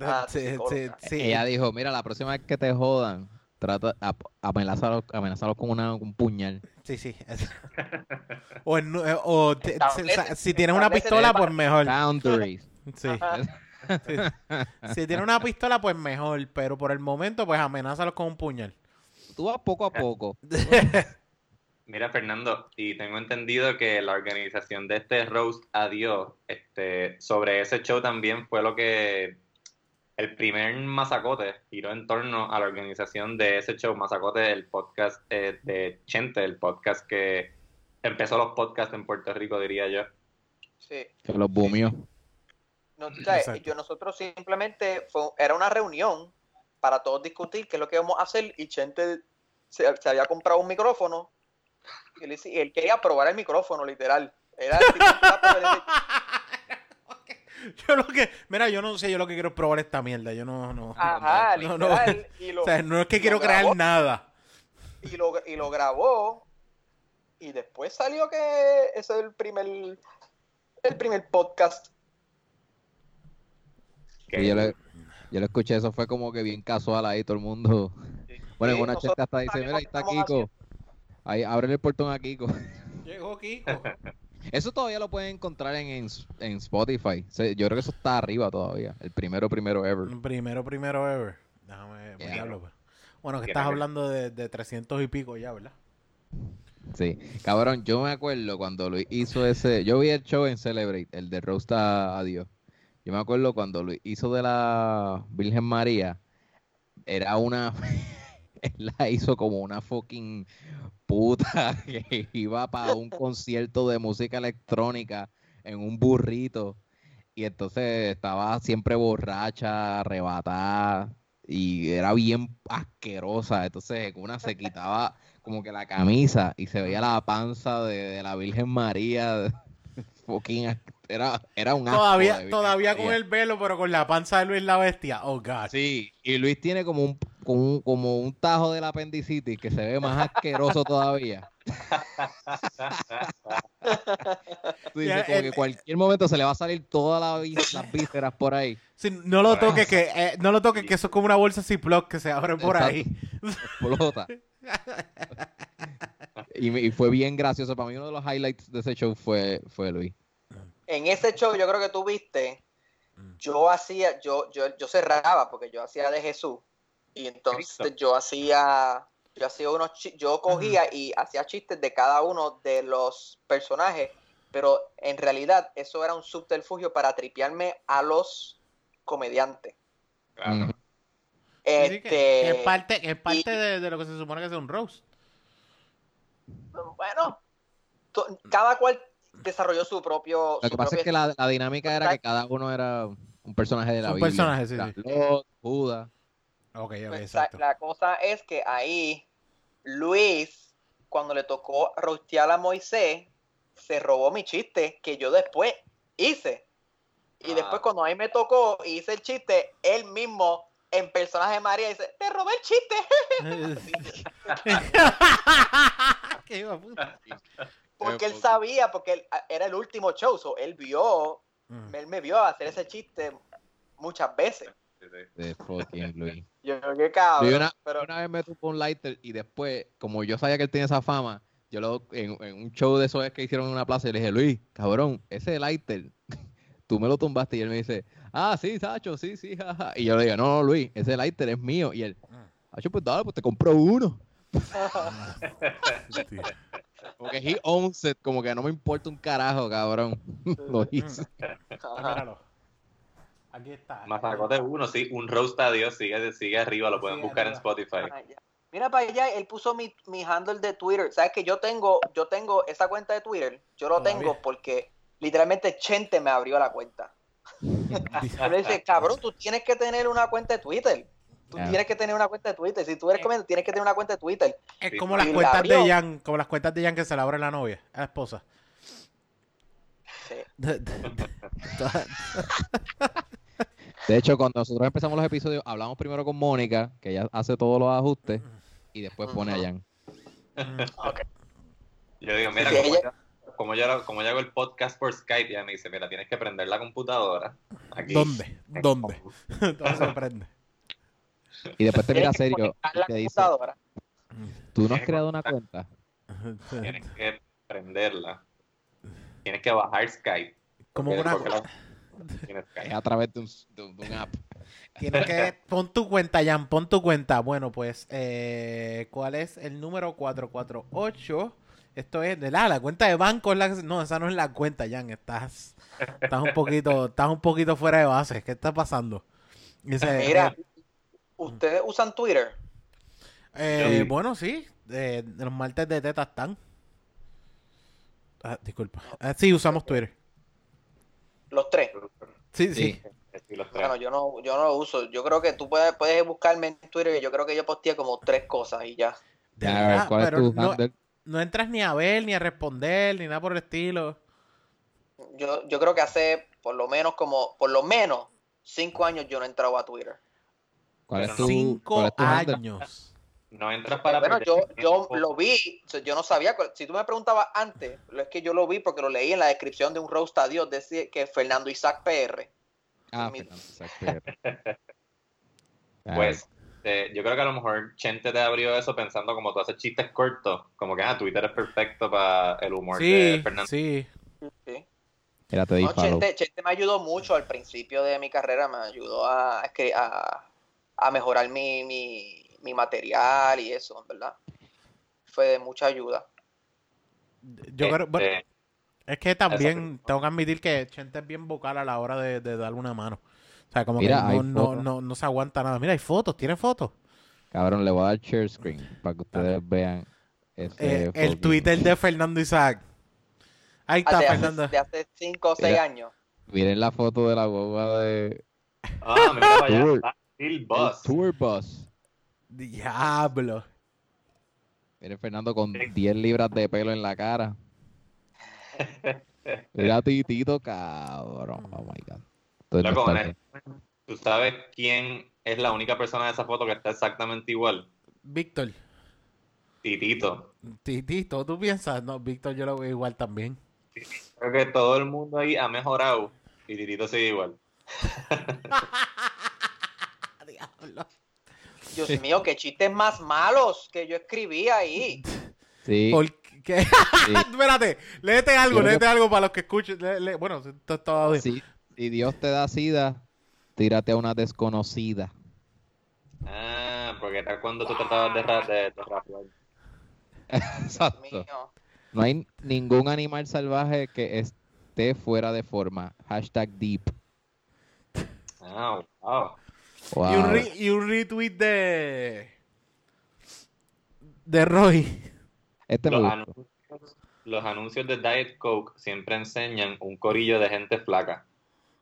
Ah, sí, sí, psicóloga. sí. Ella dijo, mira, la próxima vez que te jodan, trata, amenázalo con una, un puñal. Sí, sí. o en- eh, o te- Establece- si- tienes una pistola, pues mejor. Boundaries. Sí. Si tiene una pistola, pues mejor. Pero por el momento, pues amenázalos con un puñal. Tú vas poco a poco. Mira, Fernando, y tengo entendido que la organización de este roast Adiós, este, sobre ese show también fue lo que el primer masacote giró en torno a la organización de ese show, masacote, el podcast eh, de Chente, el podcast que empezó los podcasts en Puerto Rico, diría yo. Sí. Que los bumió. No, tú sabes, yo nosotros simplemente fue, era una reunión para todos discutir qué es lo que íbamos a hacer y Chente se, se había comprado un micrófono y él, él quería probar el micrófono, literal. Era el tipo que estaba probando, él decía, Yo lo que, mira, yo no sé, yo lo que quiero es probar esta mierda. Yo no, no. Ajá, no, no. literal. Y lo, O sea, no es que quiero lo crear grabó, nada. Y lo, y lo grabó y después salió que ese es el primer, el primer podcast. Que- yo, le, yo lo escuché, eso fue como que bien casual ahí, todo el mundo. Bueno, en Sí, una cheta hasta dice, mira, ahí está Kiko. Ahí, ábrele el portón a Kiko. Llegó Kiko. Eso todavía lo pueden encontrar en, en, en Spotify. Yo creo que eso está arriba todavía. El primero, primero ever. primero, primero ever. Déjame, Yeah. diablo, pues. Bueno, que estás que- hablando de, de 300 y pico ya, ¿verdad? Sí. Cabrón, yo me acuerdo cuando Luis hizo ese... Yo vi el show en Celebrate, el de Roast a, a Dios. Yo me acuerdo cuando Luis hizo de la Virgen María. Era una... La hizo como una fucking puta que iba para un concierto de música electrónica en un burrito. Y entonces estaba siempre borracha, arrebatada. Y era bien asquerosa. Entonces una se quitaba como que la camisa y se veía la panza de, de la Virgen María. Fucking, era, era un asco Todavía, todavía con el velo, pero con la panza de Luis la bestia. Oh, God. Sí, y Luis tiene como un, como un, como un tajo del apendicitis que se ve más asqueroso todavía. Tú dices Ya, como el- que cualquier momento se le va a salir todas la las vísceras por ahí. Sí, no lo toques, que, eh, no lo toques, que eso es como una bolsa Ziploc que se abre por Exacto. ahí. Explota. y fue bien gracioso. Para mí uno de los highlights de ese show fue, fue Luis. En ese show, yo creo que tú viste, Mm. yo hacía, yo, yo, yo cerraba porque yo hacía de Jesús. Y entonces Cristo. yo hacía, yo hacía unos yo cogía y hacía chistes de cada uno de los personajes, pero en realidad eso era un subterfugio para tripearme a los comediantes. Claro. Sí, que- Este, que es parte, que es parte y- de, de lo que se supone que es un roast. bueno, to- cada cual desarrolló su propio. Lo su que pasa es que la, la dinámica era que cada uno era un personaje de la Un Biblia. personaje, sí, sí. Lot, Judas. Pues, exacto. La cosa es que ahí Luis, cuando le tocó rostear a Moisés, se robó mi chiste que yo después hice. Y Ah. después cuando a mí me tocó y hice el chiste, él mismo en personaje de María dice, te robé el chiste. Qué. Porque él sabía, porque él- era el último show, so él vio, Mm. él me vio hacer ese chiste muchas veces. Sí, sí. De fucking Luis. Yo, qué cabrón. Yo una, pero una vez me tuvo un lighter y después, como yo sabía que él tenía esa fama, yo lo, en, en un show de esos que hicieron en una plaza, y le dije, Luis, cabrón, ese lighter, tú me lo tumbaste. Y él me dice, ah, sí, Sacho, sí, sí, jaja. Y yo le digo, no, no, Luis, ese lighter es mío. Y él, Sacho, pues dale, pues te compro uno. Sí. Porque he owns it, como que no me importa un carajo, cabrón. lo hice. Míralo. Aquí está. Mazacote uno, sí, un roast a Dios, sigue, sigue arriba, lo pueden Sigue buscar en. Spotify. Ah. Mira para allá, él puso mi, mi handle de Twitter. ¿Sabes que yo tengo, yo tengo esa cuenta de Twitter? Yo lo Todavía. tengo porque literalmente Chente me abrió la cuenta. Él me dice, cabrón, tú tienes que tener una cuenta de Twitter. Tú tienes que tener una cuenta de Twitter. Si tú eres comediante, tienes que tener una cuenta de Twitter. Es como las la cuentas de. Jan, como las cuentas de Jan que se la abre la novia, a la esposa. Sí. De- hecho, cuando nosotros empezamos los episodios, hablamos primero con Mónica, que ella hace todos los ajustes, y después pone a Jan. Ok. Yo digo, mira, como, ella- yo, como, yo, como yo hago el podcast por Skype, ya me dice, mira, tienes que prender la computadora. Aquí. ¿Dónde? ¿Dónde? Todo se prende. Y después te mira serio y te dice. ¿tú no has creado una cuenta? Tienes que prenderla. Tienes que bajar Skype. Como una... la- Es a través de un, de un- de un app. Tienes que... Pon tu cuenta, Jan, pon tu cuenta. Bueno, pues, eh, ¿cuál es el número 448? Esto es de la, la cuenta de banco. Es la, que- no, esa no es la cuenta, Jan. Estás, estás, un poquito, estás un poquito fuera de base. ¿Qué está pasando? Dice, Mira, ¿ustedes usan Twitter? Eh, Sí. Bueno, sí. eh, los martes de teta están. Ah, disculpa. Ah, sí, usamos Twitter. Los tres. Sí, sí. Sí. Sí, los tres. Bueno, yo no, yo no lo uso. Yo creo que tú puedes, puedes buscarme en Twitter y yo creo que yo posteé como tres cosas y ya. De Ya, a ver, verdad, ¿Cuál es pero tu no, handle? no entras ni a ver, ni a responder, ni nada por el estilo. Yo, yo creo que hace por lo menos como, por lo menos cinco años yo no he entrado a Twitter. ¿Cuál es tu. Cinco cuál es tu handle? años. No entras para bueno, yo, yo lo vi, yo no sabía, cuál- si tú me preguntabas antes, lo es que yo lo vi porque lo leí en la descripción de un roast a Dios, decía que Fernando Isaac PR. Ah, Mi- Fernando Isaac Pérez. Pues eh, yo creo que a lo mejor Chente te abrió eso pensando como tú haces chistes cortos, como que ah, Twitter es perfecto para el humor de Sí, Fernando. sí. Sí. Mira, te di No. Chente, Chente me ayudó mucho al principio de mi carrera, me ayudó a, escri- a, a mejorar mi, mi, mi material y eso, ¿verdad? Fue de mucha ayuda. Yo creo, bueno, Este, es que también tengo que admitir que Chente es bien vocal a la hora de, de darle una mano. O sea, como Mira, que no, no, no, no se aguanta nada. Mira, hay fotos, tiene fotos. Cabrón, le voy a dar share screen para que ustedes vean ese Eh, el Twitter de Fernando Isaac. Ahí está, Ah, de, Fernando. hace, de hace cinco o seis Mira. años. Miren la foto de la boba de ah, mira allá, Tour. está Bill el Bus. Tour Bus. Diablo. Viene Fernando con 10 libras de pelo en la cara. Mira Titito, cabrón. Oh my god. Loco, honest- ¿Tú sabes quién es la única persona de esa foto que está exactamente igual? Víctor, Titito. Titito, ¿tú piensas? No, Víctor yo lo veo igual también. Creo que todo el mundo ahí ha mejorado y Titito sigue igual. Diablo. Dios mío, qué chistes más malos que yo escribí ahí. Sí, ¿Por qué? Espérate, léete algo, léete que- algo para los que escuchen. Lé- lé- Bueno, esto es todo sí. Si Dios te da sida, tírate a una desconocida. Ah, porque era cuando tú tratabas de, ra- de, de rapear. Exacto. Mío. No hay ningún animal salvaje que esté fuera de forma. Hashtag deep. Ah, wow. Wow. Y, un re- y un retweet de. de Roy. Este Los anuncios, los anuncios de Diet Coke siempre enseñan un corillo de gente flaca.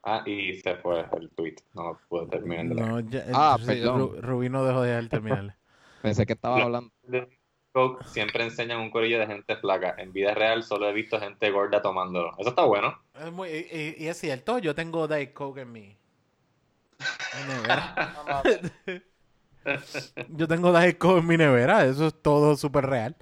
Ah, y se fue el tweet. No pude terminar de leer. No, ya, Ah, sí, perdón. Ru- Rubí no dejó de terminarle. Pensé que estaba Lo- hablando. De Coke siempre enseñan un corillo de gente flaca. En vida real solo he visto gente gorda tomándolo. Eso está bueno. Es muy- y, y- es cierto, yo tengo Diet Coke en mi. nevera. Yo tengo Diet Coke en mi nevera, eso es todo súper real.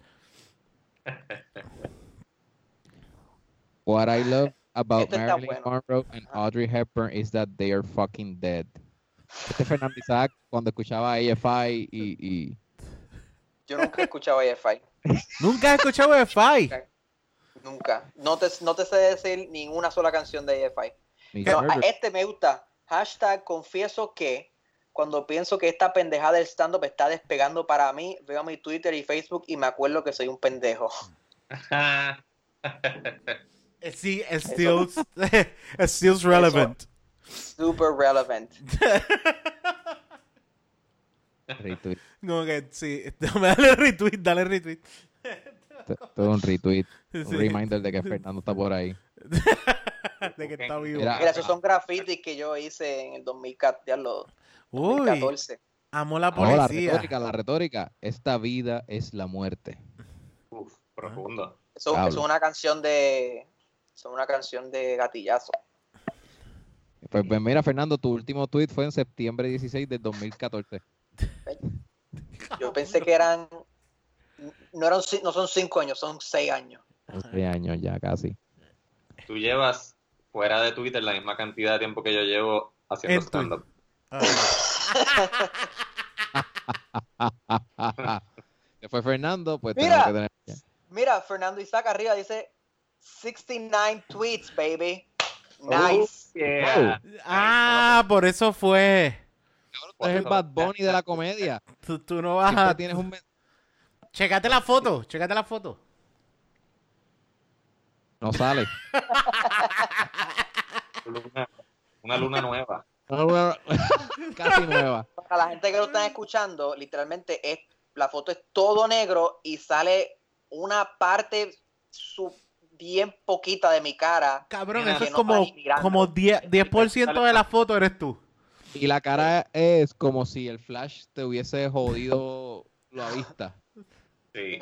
What I love about Este Marilyn bueno. Monroe and Audrey Hepburn is that they are fucking dead. Este Fernando Isaac, cuando escuchaba AFI y, y Yo nunca he escuchado AFI. Nunca he escuchado EFI. Nunca. No te, no te sé decir ninguna sola canción de AFI. Pero a este me gusta. Hashtag confieso que cuando pienso que esta pendejada del stand-up está despegando para mí, veo mi Twitter y Facebook y me acuerdo que soy un pendejo. Sí, it still, still relevant. Super relevant. retweet. Como que sí, dale retweet, dale retweet. Es un retweet. Un Sí. reminder de que Fernando está por ahí. De que está vivo. Mira, Mira, esos son grafitis que yo hice en el 2014. ya lo- Uy, 2014. amo la Ahora, la policía. retórica, la retórica. Esta vida es la muerte. Uf, profundo. Eso, es una canción de. Eso es una canción de gatillazo. Pues, pues mira, Fernando, tu último tweet fue en septiembre 16 del 2014. Yo pensé que eran. No, eran, no son cinco años, son seis años. Hace años ya casi. Tú llevas fuera de Twitter la misma cantidad de tiempo que yo llevo haciendo stand-up. Ah, Se fue Fernando, pues Mira. tenemos que tener. Mira, Fernando Isaac arriba dice 69 tweets, baby. Nice. Oh, yeah. ah, por eso fue. Tú eres el Bad Bunny de la comedia. Tú, tú no vas a. tienes un Checate la foto, checate la foto. No sale. Luna- una luna nueva. Casi nueva. Para la gente que lo están escuchando, literalmente es, la foto es todo negro y sale una parte su- bien poquita de mi cara. Cabrón, eso es no como, como 10%, 10% de la foto eres tú. Y la cara es como si el flash te hubiese jodido la vista. Sí.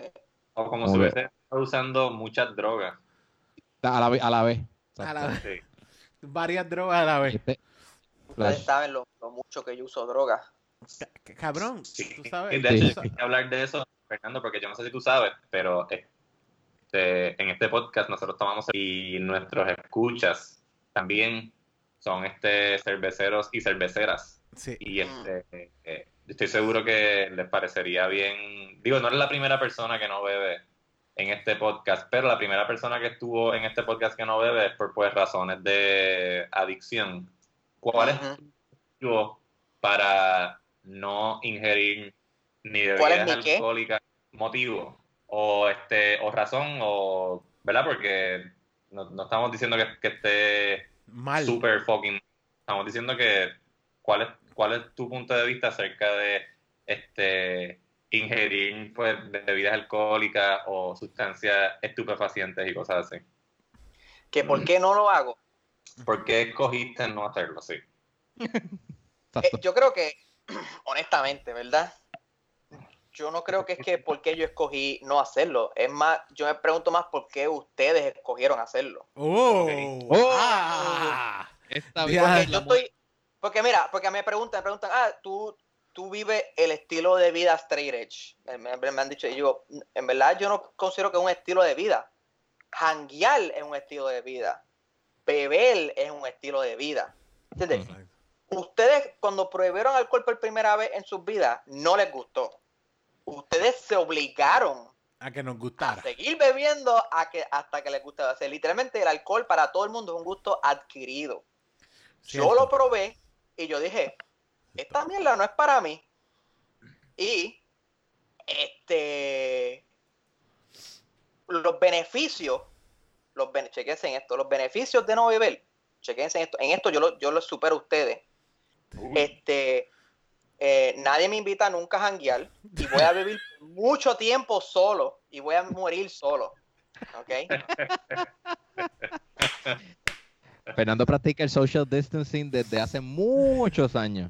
O como si hubiese estado usando muchas drogas. A la, ve- a la vez. A la vez. Sí. Varias drogas a la vez. Este Ustedes saben lo, lo mucho que yo uso droga. Ca- Cabrón, Sí. tú sabes. De Sí. hecho, hay que hablar de eso, Fernando, porque yo no sé si tú sabes, pero este, en este podcast nosotros tomamos y nuestros escuchas también son este cerveceros y cerveceras. Sí. Y este, eh, estoy seguro que les parecería bien. Digo, no eres la primera persona que no bebe en este podcast, pero la primera persona que estuvo en este podcast que no bebe es por pues razones de adicción. ¿Cuál es Ujú. tu motivo para no ingerir ni ¿Cuál es bebidas alcohólicas? Motivo o este o razón o verdad porque no, no estamos diciendo que, que esté Mal. super fucking. Estamos diciendo que cuál es cuál es tu punto de vista acerca de este ingerir pues bebidas alcohólicas o sustancias estupefacientes y cosas así. Que por qué no lo hago. ¿Por qué escogiste no hacerlo? Sí. Eh, yo creo que, honestamente, ¿verdad? yo no creo que es que por qué yo escogí no hacerlo. Es más, yo me pregunto más por qué ustedes escogieron hacerlo. Oh, Oh. ah. Esta Porque yo estoy, porque mira, porque me preguntan, me preguntan, ah, tú, tú vives el estilo de vida straight edge. Me, han dicho, y yo, en verdad yo no considero que es un estilo de vida. Janguear es un estilo de vida. Beber es un estilo de vida. ¿Entiendes? Ustedes cuando prohibieron alcohol por primera vez en sus vidas, no les gustó. Ustedes se obligaron A que nos a gustara. seguir bebiendo a que, hasta que les gustaba. O sea, literalmente el alcohol para todo el mundo es un gusto adquirido. Cierto. Yo lo probé y yo dije, esta mierda no es para mí. Y este los beneficios, los bene- chequense en esto, los beneficios de no beber, chequense en esto, en esto yo lo, yo lo supero a ustedes. Este eh, nadie me invita nunca a janguear y voy a vivir mucho tiempo solo y voy a morir solo. ¿Ok? Fernando practica el social distancing desde hace muchos años.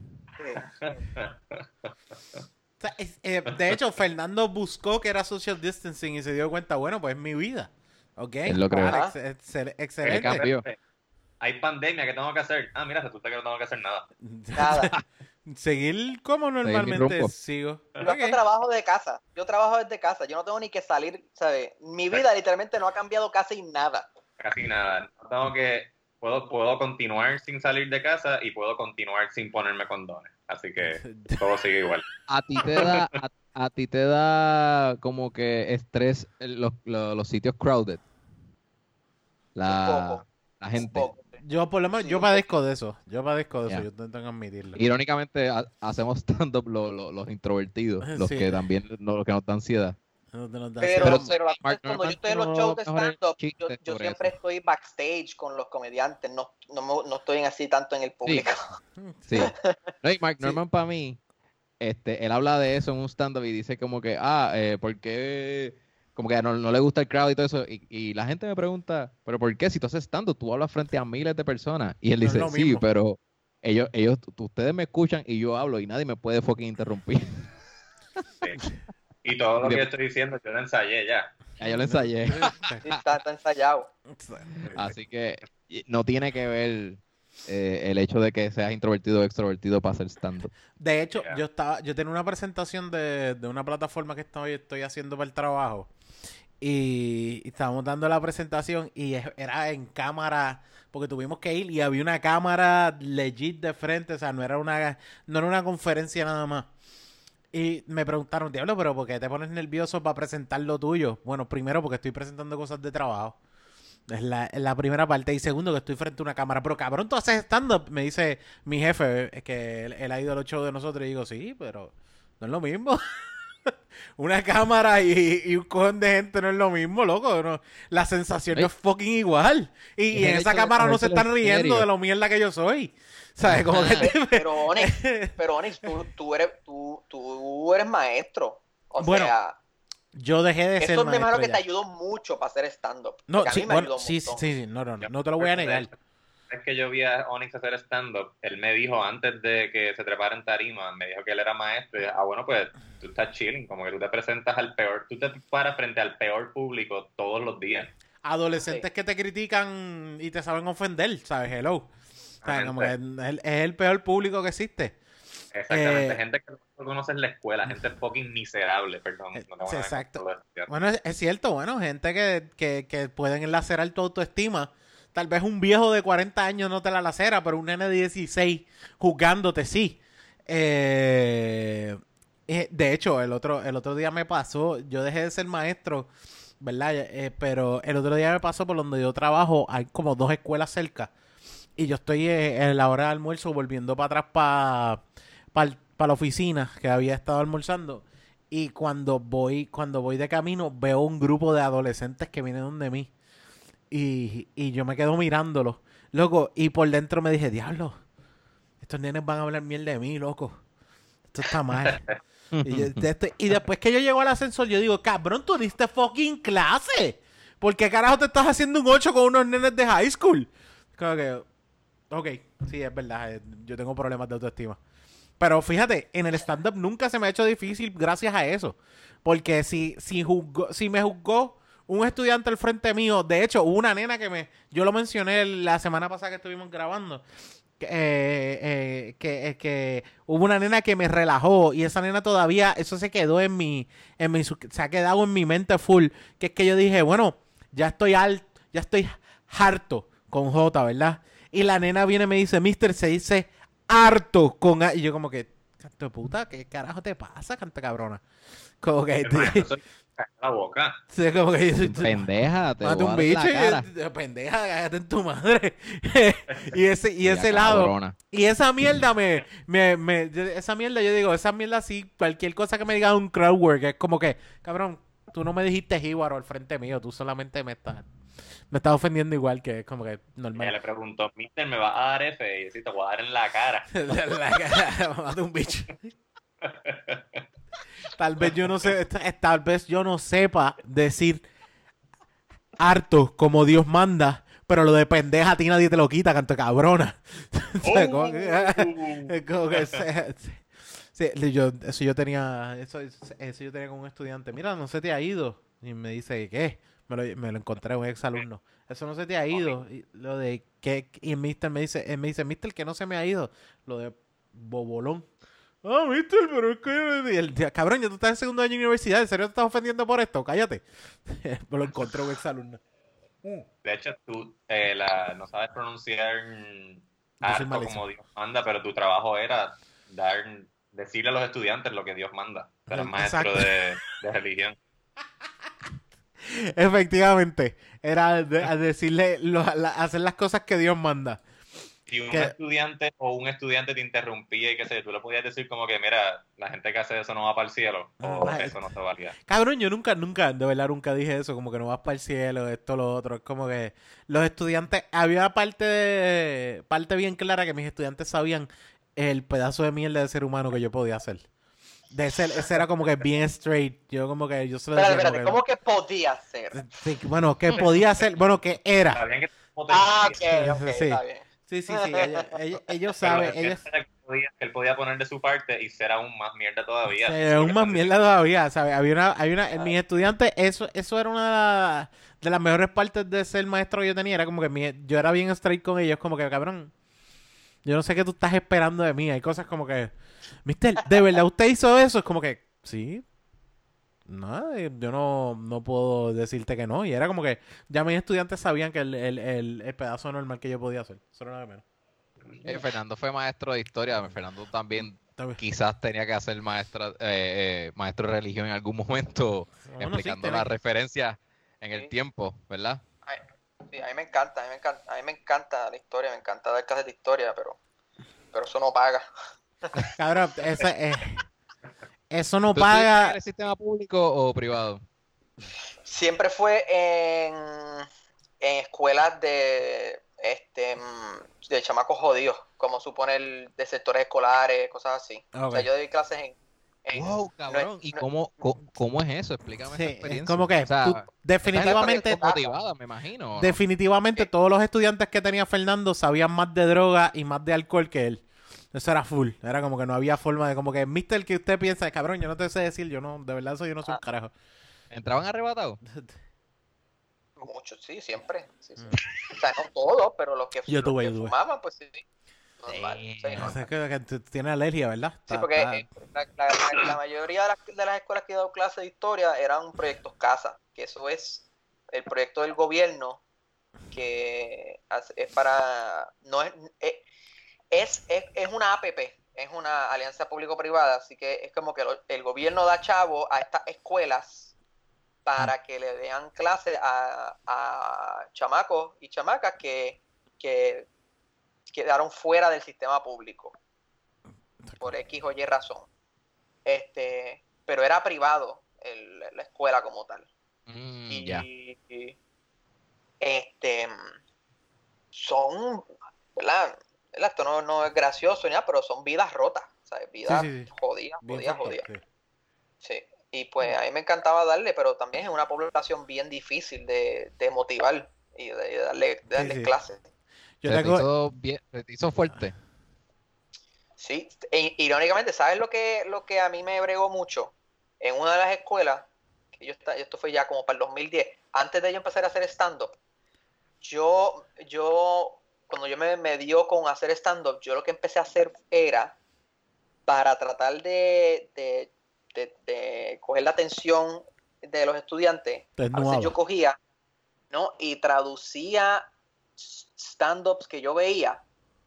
O sea, es- eh, de hecho, Fernando buscó que era social distancing y se dio cuenta, bueno, pues es mi vida. ¿Ok? Él lo ex- Él excelente. Hay pandemia, ¿qué tengo que hacer? Ah, mira, resulta que no tengo que hacer nada. Nada. Seguir como normalmente sigo. Yo hasta Ok. trabajo de casa. Yo trabajo desde casa. Yo no tengo ni que salir, ¿sabes? Mi vida literalmente no ha cambiado casi nada. Casi nada. No tengo que. Puedo, puedo continuar sin salir de casa y puedo continuar sin ponerme condones. Así que todo sigue igual. A ti te da, a, a ti te da como que estrés los, los, los sitios crowded. La, poco. la gente. Yo por lo menos, Sí, yo padezco de eso. Yo padezco de eso, yo tengo que admitirlo. Irónicamente, ha- hacemos stand-up lo- lo- los introvertidos, los Sí. que también, no, los que nos da ansiedad. No nos da Pero, Pero, pero la cosa Mark es cuando yo estoy en los shows de stand-up, yo, siempre eso. estoy backstage con los comediantes. No, no, no estoy así tanto en el público. Sí. No, y Mark Sí. Norman para mí, este, él habla de eso en un stand-up y dice como que, ah, eh, ¿por qué? Como que no, no le gusta el crowd y todo eso. Y, y la gente me pregunta, ¿pero por qué? Si tú haces stand-up, tú hablas frente a miles de personas. Y él No dice, sí, mismo. pero ellos, ellos, ustedes me escuchan y yo hablo y nadie me puede fucking interrumpir. Y todo lo que yo estoy diciendo, yo lo ensayé ya. ya yo lo ensayé. Sí, está, está ensayado. Así que no tiene que ver eh, el hecho de que seas introvertido o extrovertido para hacer stand-up. De hecho, Yeah. yo estaba, yo tenía una presentación de, de una plataforma que estoy, estoy haciendo para el trabajo. Y, y estábamos dando la presentación y era en cámara, porque tuvimos que ir y había una cámara legit de frente, o sea, no era una, no era una conferencia nada más. Y me preguntaron, diablo, pero ¿por qué te pones nervioso para presentar lo tuyo? Bueno, primero porque estoy presentando cosas de trabajo. Es la, la primera parte. Y segundo, que estoy frente a una cámara. Pero cabrón, tú haces stand-up. Me dice mi jefe, es que él, ha ido a los shows de nosotros. Y digo, sí, pero no es lo mismo. una cámara y, y un cojón de gente no es lo mismo, loco. no. La sensación no es fucking igual. Y, Es y en esa de cámara no se están en riendo serio. de lo mierda que yo soy. ¿Sabes? Como que Pe- Pero Onyx, pero Onyx, tú, tú eres, tú, tú eres maestro. O Bueno, sea, yo dejé de ser eso me imagino maestro que ya. te ayudó mucho para hacer stand-up. No, sí, mí me bueno, ayudó un sí, sí, sí, no, no, no, no te lo voy a negar. Que yo vi a Onyx hacer stand-up. Él me dijo antes de que se trepara en tarima, me dijo que él era maestro. Y dije, ah, bueno, pues tú estás chilling, como que tú te presentas al peor, tú te paras frente al peor público todos los días. Adolescentes Sí. que te critican y te saben ofender, ¿sabes? Hello. ¿Sabes? Como que es el, es el peor público que existe. Exactamente, Eh, gente que no conoces en la escuela, gente fucking miserable, perdón. No tengo exacto. Bueno, es, es cierto, bueno, gente que, que, que pueden lacerar tu autoestima. Tal vez un viejo de 40 años no te la lacera, pero un nene de 16 juzgándote, sí. Eh, eh, de hecho, el otro, el otro día me pasó, yo dejé de ser maestro, ¿verdad? Eh, pero el otro día me pasó por donde yo trabajo, hay como dos escuelas cerca. Y yo estoy eh, en la hora de almuerzo volviendo para atrás para la oficina que había estado almorzando. Y cuando voy, cuando voy de camino, veo un grupo de adolescentes que vienen donde mí. Y, y yo me quedo mirándolos. Loco, y por dentro me dije, diablo, estos nenes van a hablar miel de mí, loco. Esto está mal. y, yo- de este- y después que yo llego al ascensor, yo digo, cabrón, tú diste fucking clase. ¿Por qué carajo te estás haciendo un 8 con unos nenes de high school? Como que, ok, sí, es verdad, eh, yo tengo problemas de autoestima. Pero fíjate, en el stand-up nunca se me ha hecho difícil gracias a eso. Porque si, si, juzgó, si me juzgó un estudiante al frente mío, de hecho, hubo una nena que me, yo lo mencioné la semana pasada que estuvimos grabando, que, eh, eh, que, eh, que hubo una nena que me relajó y esa nena todavía, eso se quedó en mi, en mi, se ha quedado en mi mente full, que es que yo dije, bueno, ya estoy alto, ya estoy harto con J, ¿verdad? Y la nena viene y me dice, mister, se dice harto con A. Y yo como que, canto de puta, ¿qué carajo te pasa, canta cabrona? Como que... la boca. Sí, como que yo soy Pendeja, te Mate un bicho la cara. y yo, pendeja, cállate en tu madre. y ese, y ese lado. cabrona. Y esa mierda me, me, me, esa mierda, yo digo, esa mierda sí, cualquier cosa que me diga un crowd work, es como que, cabrón, tú no me dijiste jíbaro al frente mío, tú solamente me estás, me estás ofendiendo igual que es como que normal. le preguntó, Mister, ¿me va a dar F? Y yo, sí, te voy a dar en la cara. La- Mate un bicho. Tal vez yo no sé, tal vez yo no sepa decir harto como Dios manda, pero lo de pendeja a ti nadie te lo quita, canto cabrona. Yo, eso yo tenía, eso, eso yo tenía con un estudiante. Mira, no se te ha ido. Y me dice, ¿qué? Me lo, me lo encontré un ex alumno. Eso no se te ha ido. Y lo de que y Mister me dice, él me dice, Mister, que no se me ha ido. Lo de bobolón. Ah, Mister, pero es que y el, cabrón, ya tú estás en segundo año de universidad, ¿en serio te estás ofendiendo por esto? Cállate. me lo encontré un ex alumno. De hecho, tú eh, la, no sabes pronunciar harto como Dios manda, pero tu trabajo era dar, decirle a los estudiantes lo que Dios manda. Eres maestro de, de religión. Efectivamente, era de- decirle, lo- la- hacer las cosas que Dios manda. Si un ¿Qué? estudiante o un estudiante te interrumpía y que sé, tú le podías decir como que, mira, la gente que hace eso no va para el cielo, o eso no se valía. Cabrón, yo nunca, nunca, de verdad nunca dije eso, como que no vas para el cielo, esto, lo otro. Es como que los estudiantes, había parte parte bien clara que mis estudiantes sabían el pedazo de mierda de ser humano que yo podía hacer. De ese, ese era como que bien straight. Yo como que, yo se lo Espérate, decía espérate, como ¿cómo que podía ser? que- Sí, bueno, que podía hacer, bueno, que era. Sabían que Ah, ok, ok, Sí. está bien. Sí, sí, sí, ellos, ellos- saben, él ellos... que él podía poner de su parte y ser aún más mierda todavía. Sí, aún más mierda todavía, ¿sabes? Había una, hay una, en mis estudiantes, eso, eso era una de, la- de las mejores partes de ser maestro que yo tenía, era como que mi- yo era bien straight con ellos, como que, cabrón, yo no sé qué tú estás esperando de mí, hay cosas como que, mister, ¿de verdad usted hizo eso? Es como que, sí, no, eh, yo no, no puedo decirte que no, y era como que, ya mis estudiantes sabían que el, el, el, el pedazo normal que yo podía hacer, eso era nada menos. Eh, Fernando fue maestro de historia. Fernando también También. quizás tenía que hacer maestra, eh, eh, maestro de religión en algún momento, Bueno, sí, explicando tiene- las referencias en el Sí. tiempo, ¿verdad? Ay, sí, a mí me encanta, a mí me encanta, a mí me encanta la historia, me encanta dar clases de historia, pero, pero eso no paga. Cabrón, ese, eh, eso no ¿Tú estudiaste paga... en el sistema público o privado? Siempre fue en, en escuelas de este mm, de chamacos jodidos, como supone el de sectores escolares, cosas así. O Ok. sea, yo doy clases en, en- Wow, cabrón. no es- ¿Y no- cómo, cómo, cómo es eso? Explícame Sí, esa experiencia. como que O sea, tú- estás definitivamente, motivada, me imagino. ¿o no? definitivamente todos los estudiantes que tenía Fernando sabían más de droga y más de alcohol que él. Eso era full. Era como que no había forma de como que, mister, que usted piensa, cabrón, yo no te sé decir, yo no, de verdad eso yo no soy un Ah. carajo. ¿Entraban arrebatados? muchos, sí, siempre. sí, sí. O sea, no todos, pero los que, Mm. Yo los tuve, que yo tuve. fumaban, pues sí. Normal, sí, normal. sea, que, que tú tienes alergia, ¿verdad? Sí, porque eh, la, la- la- la mayoría de las, de las escuelas que he dado clases de historia eran proyectos casa, que eso es el proyecto del gobierno que es para no es eh, es, es, es una APP, es una alianza público-privada, así que es como que lo- el gobierno da chavo a estas escuelas para que le den clases a, a chamacos y chamacas que, que quedaron fuera del sistema público por X o Y razón. Este, pero era privado el- la escuela como tal. Mm, Y, ya. y, este son, ¿verdad? Esto no, no es gracioso ni nada, pero son vidas rotas, ¿sabes? Vidas sí, sí. jodidas, jodidas, jodidas. sí. Y pues a mí me encantaba darle, pero también es una población bien difícil de, de motivar y de darle, de darle sí. clases. Yo te tengo- hizo bien- se te hizo fuerte. Sí, e- irónicamente, ¿sabes lo que, lo que a mí me bregó mucho? En una de las escuelas, que yo esto fue ya como para el 2010, antes de yo empezar a hacer stand-up, yo, yo, cuando yo me, me dio con hacer stand-up, yo lo que empecé a hacer era, para tratar de, de, de- de coger la atención de los estudiantes, a veces yo cogía, ¿no? Y traducía stand-ups que yo veía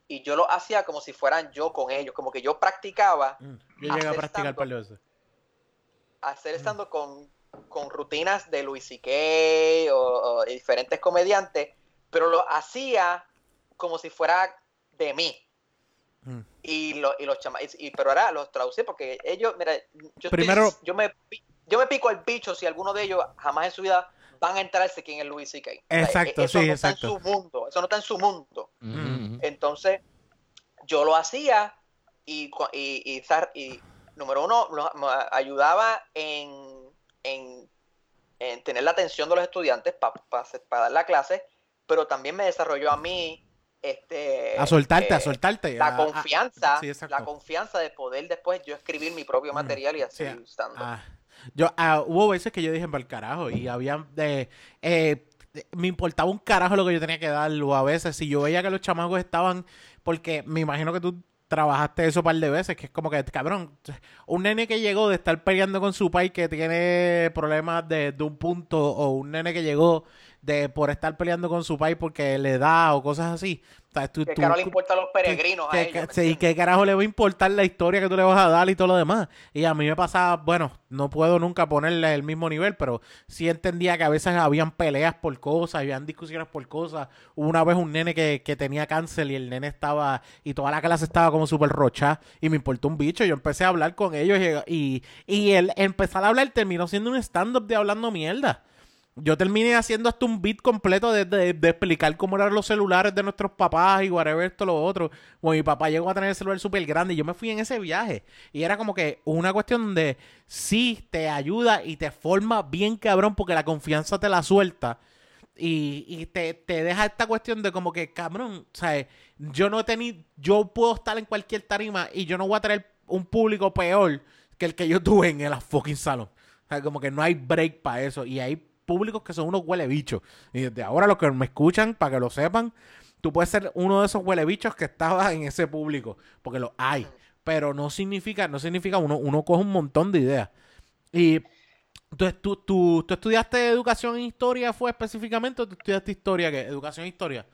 y yo lo hacía como si fueran yo con ellos, como que yo practicaba Mm, Yo llegué a hacer practicar hacer stand-up con, con rutinas de Louis C.K. o, o diferentes comediantes, pero lo hacía como si fuera de mí. Mm. Y, lo, y los chama- y, y- pero ahora los traducí porque ellos, mira, yo, estoy- Primero- yo, me, yo me pico el bicho si alguno de ellos jamás en su vida van a enterarse quién es Louis C.K. O sea, Exacto, eso sí, no exacto. está en su mundo, eso no está en su mundo. Mm. ujú. Entonces, yo lo hacía y, y, y, y, número uno, lo- me ayudaba en, en, en tener la atención de los estudiantes para dar la clase, pero también me desarrolló a mí este, A soltarte, eh, a soltarte. la a- a- confianza, sí, la confianza de poder después yo escribir mi propio Mm, material y sí, hacer stand-up. Ah, yo, ah, hubo veces que yo dije para el carajo y había de, eh, de- me importaba un carajo lo que yo tenía que dar o a veces si yo veía que los chamacos estaban porque me imagino que tú trabajaste eso un par de veces que es como que cabrón un nene que llegó de estar peleando con su pai que tiene problemas de, de un punto o un nene que llegó de por estar peleando con su pai porque le da o cosas así o sea, tú- carajo le importa a los peregrinos a que- ellos, que-. ¿qué carajo le va a importar la historia que tú le vas a dar y todo lo demás? Y a mí me pasaba, bueno, no puedo nunca ponerle el mismo nivel, pero sí entendía que a veces habían peleas por cosas, habían discusiones por cosas. Una vez un nene que, que tenía cáncer y el nene estaba, y toda la clase estaba como súper rocha y me importó un bicho. Yo empecé a hablar con ellos y, y, y el empezar a hablar terminó siendo un stand-up de hablando mierda. Yo terminé haciendo hasta un beat completo de, de- de explicar cómo eran los celulares de nuestros papás y whatever esto, lo otro. Bueno, mi papá llegó a tener el celular súper grande y yo me fui en ese viaje. Y era como que una cuestión donde sí te ayuda y te forma bien cabrón porque la confianza te la suelta. Y, y te, te deja esta cuestión de como que, cabrón, ¿sabes? Yo no he tenido, yo puedo estar en cualquier tarima y yo no voy a tener un público peor que el que yo tuve en el fucking salón. O sea, como que no hay break para eso. Y hay públicos que son unos huele bichos. Y desde ahora los que me escuchan, para que lo sepan, tú puedes ser uno de esos huele bichos que estaba en ese público. Porque lo hay. Pero no significa, no significa uno, uno coge un montón de ideas. Y entonces, ¿tú, tú, tú estudiaste educación en historia, fue específicamente, o tú estudiaste historia? ¿Qué? ¿Educación en historia?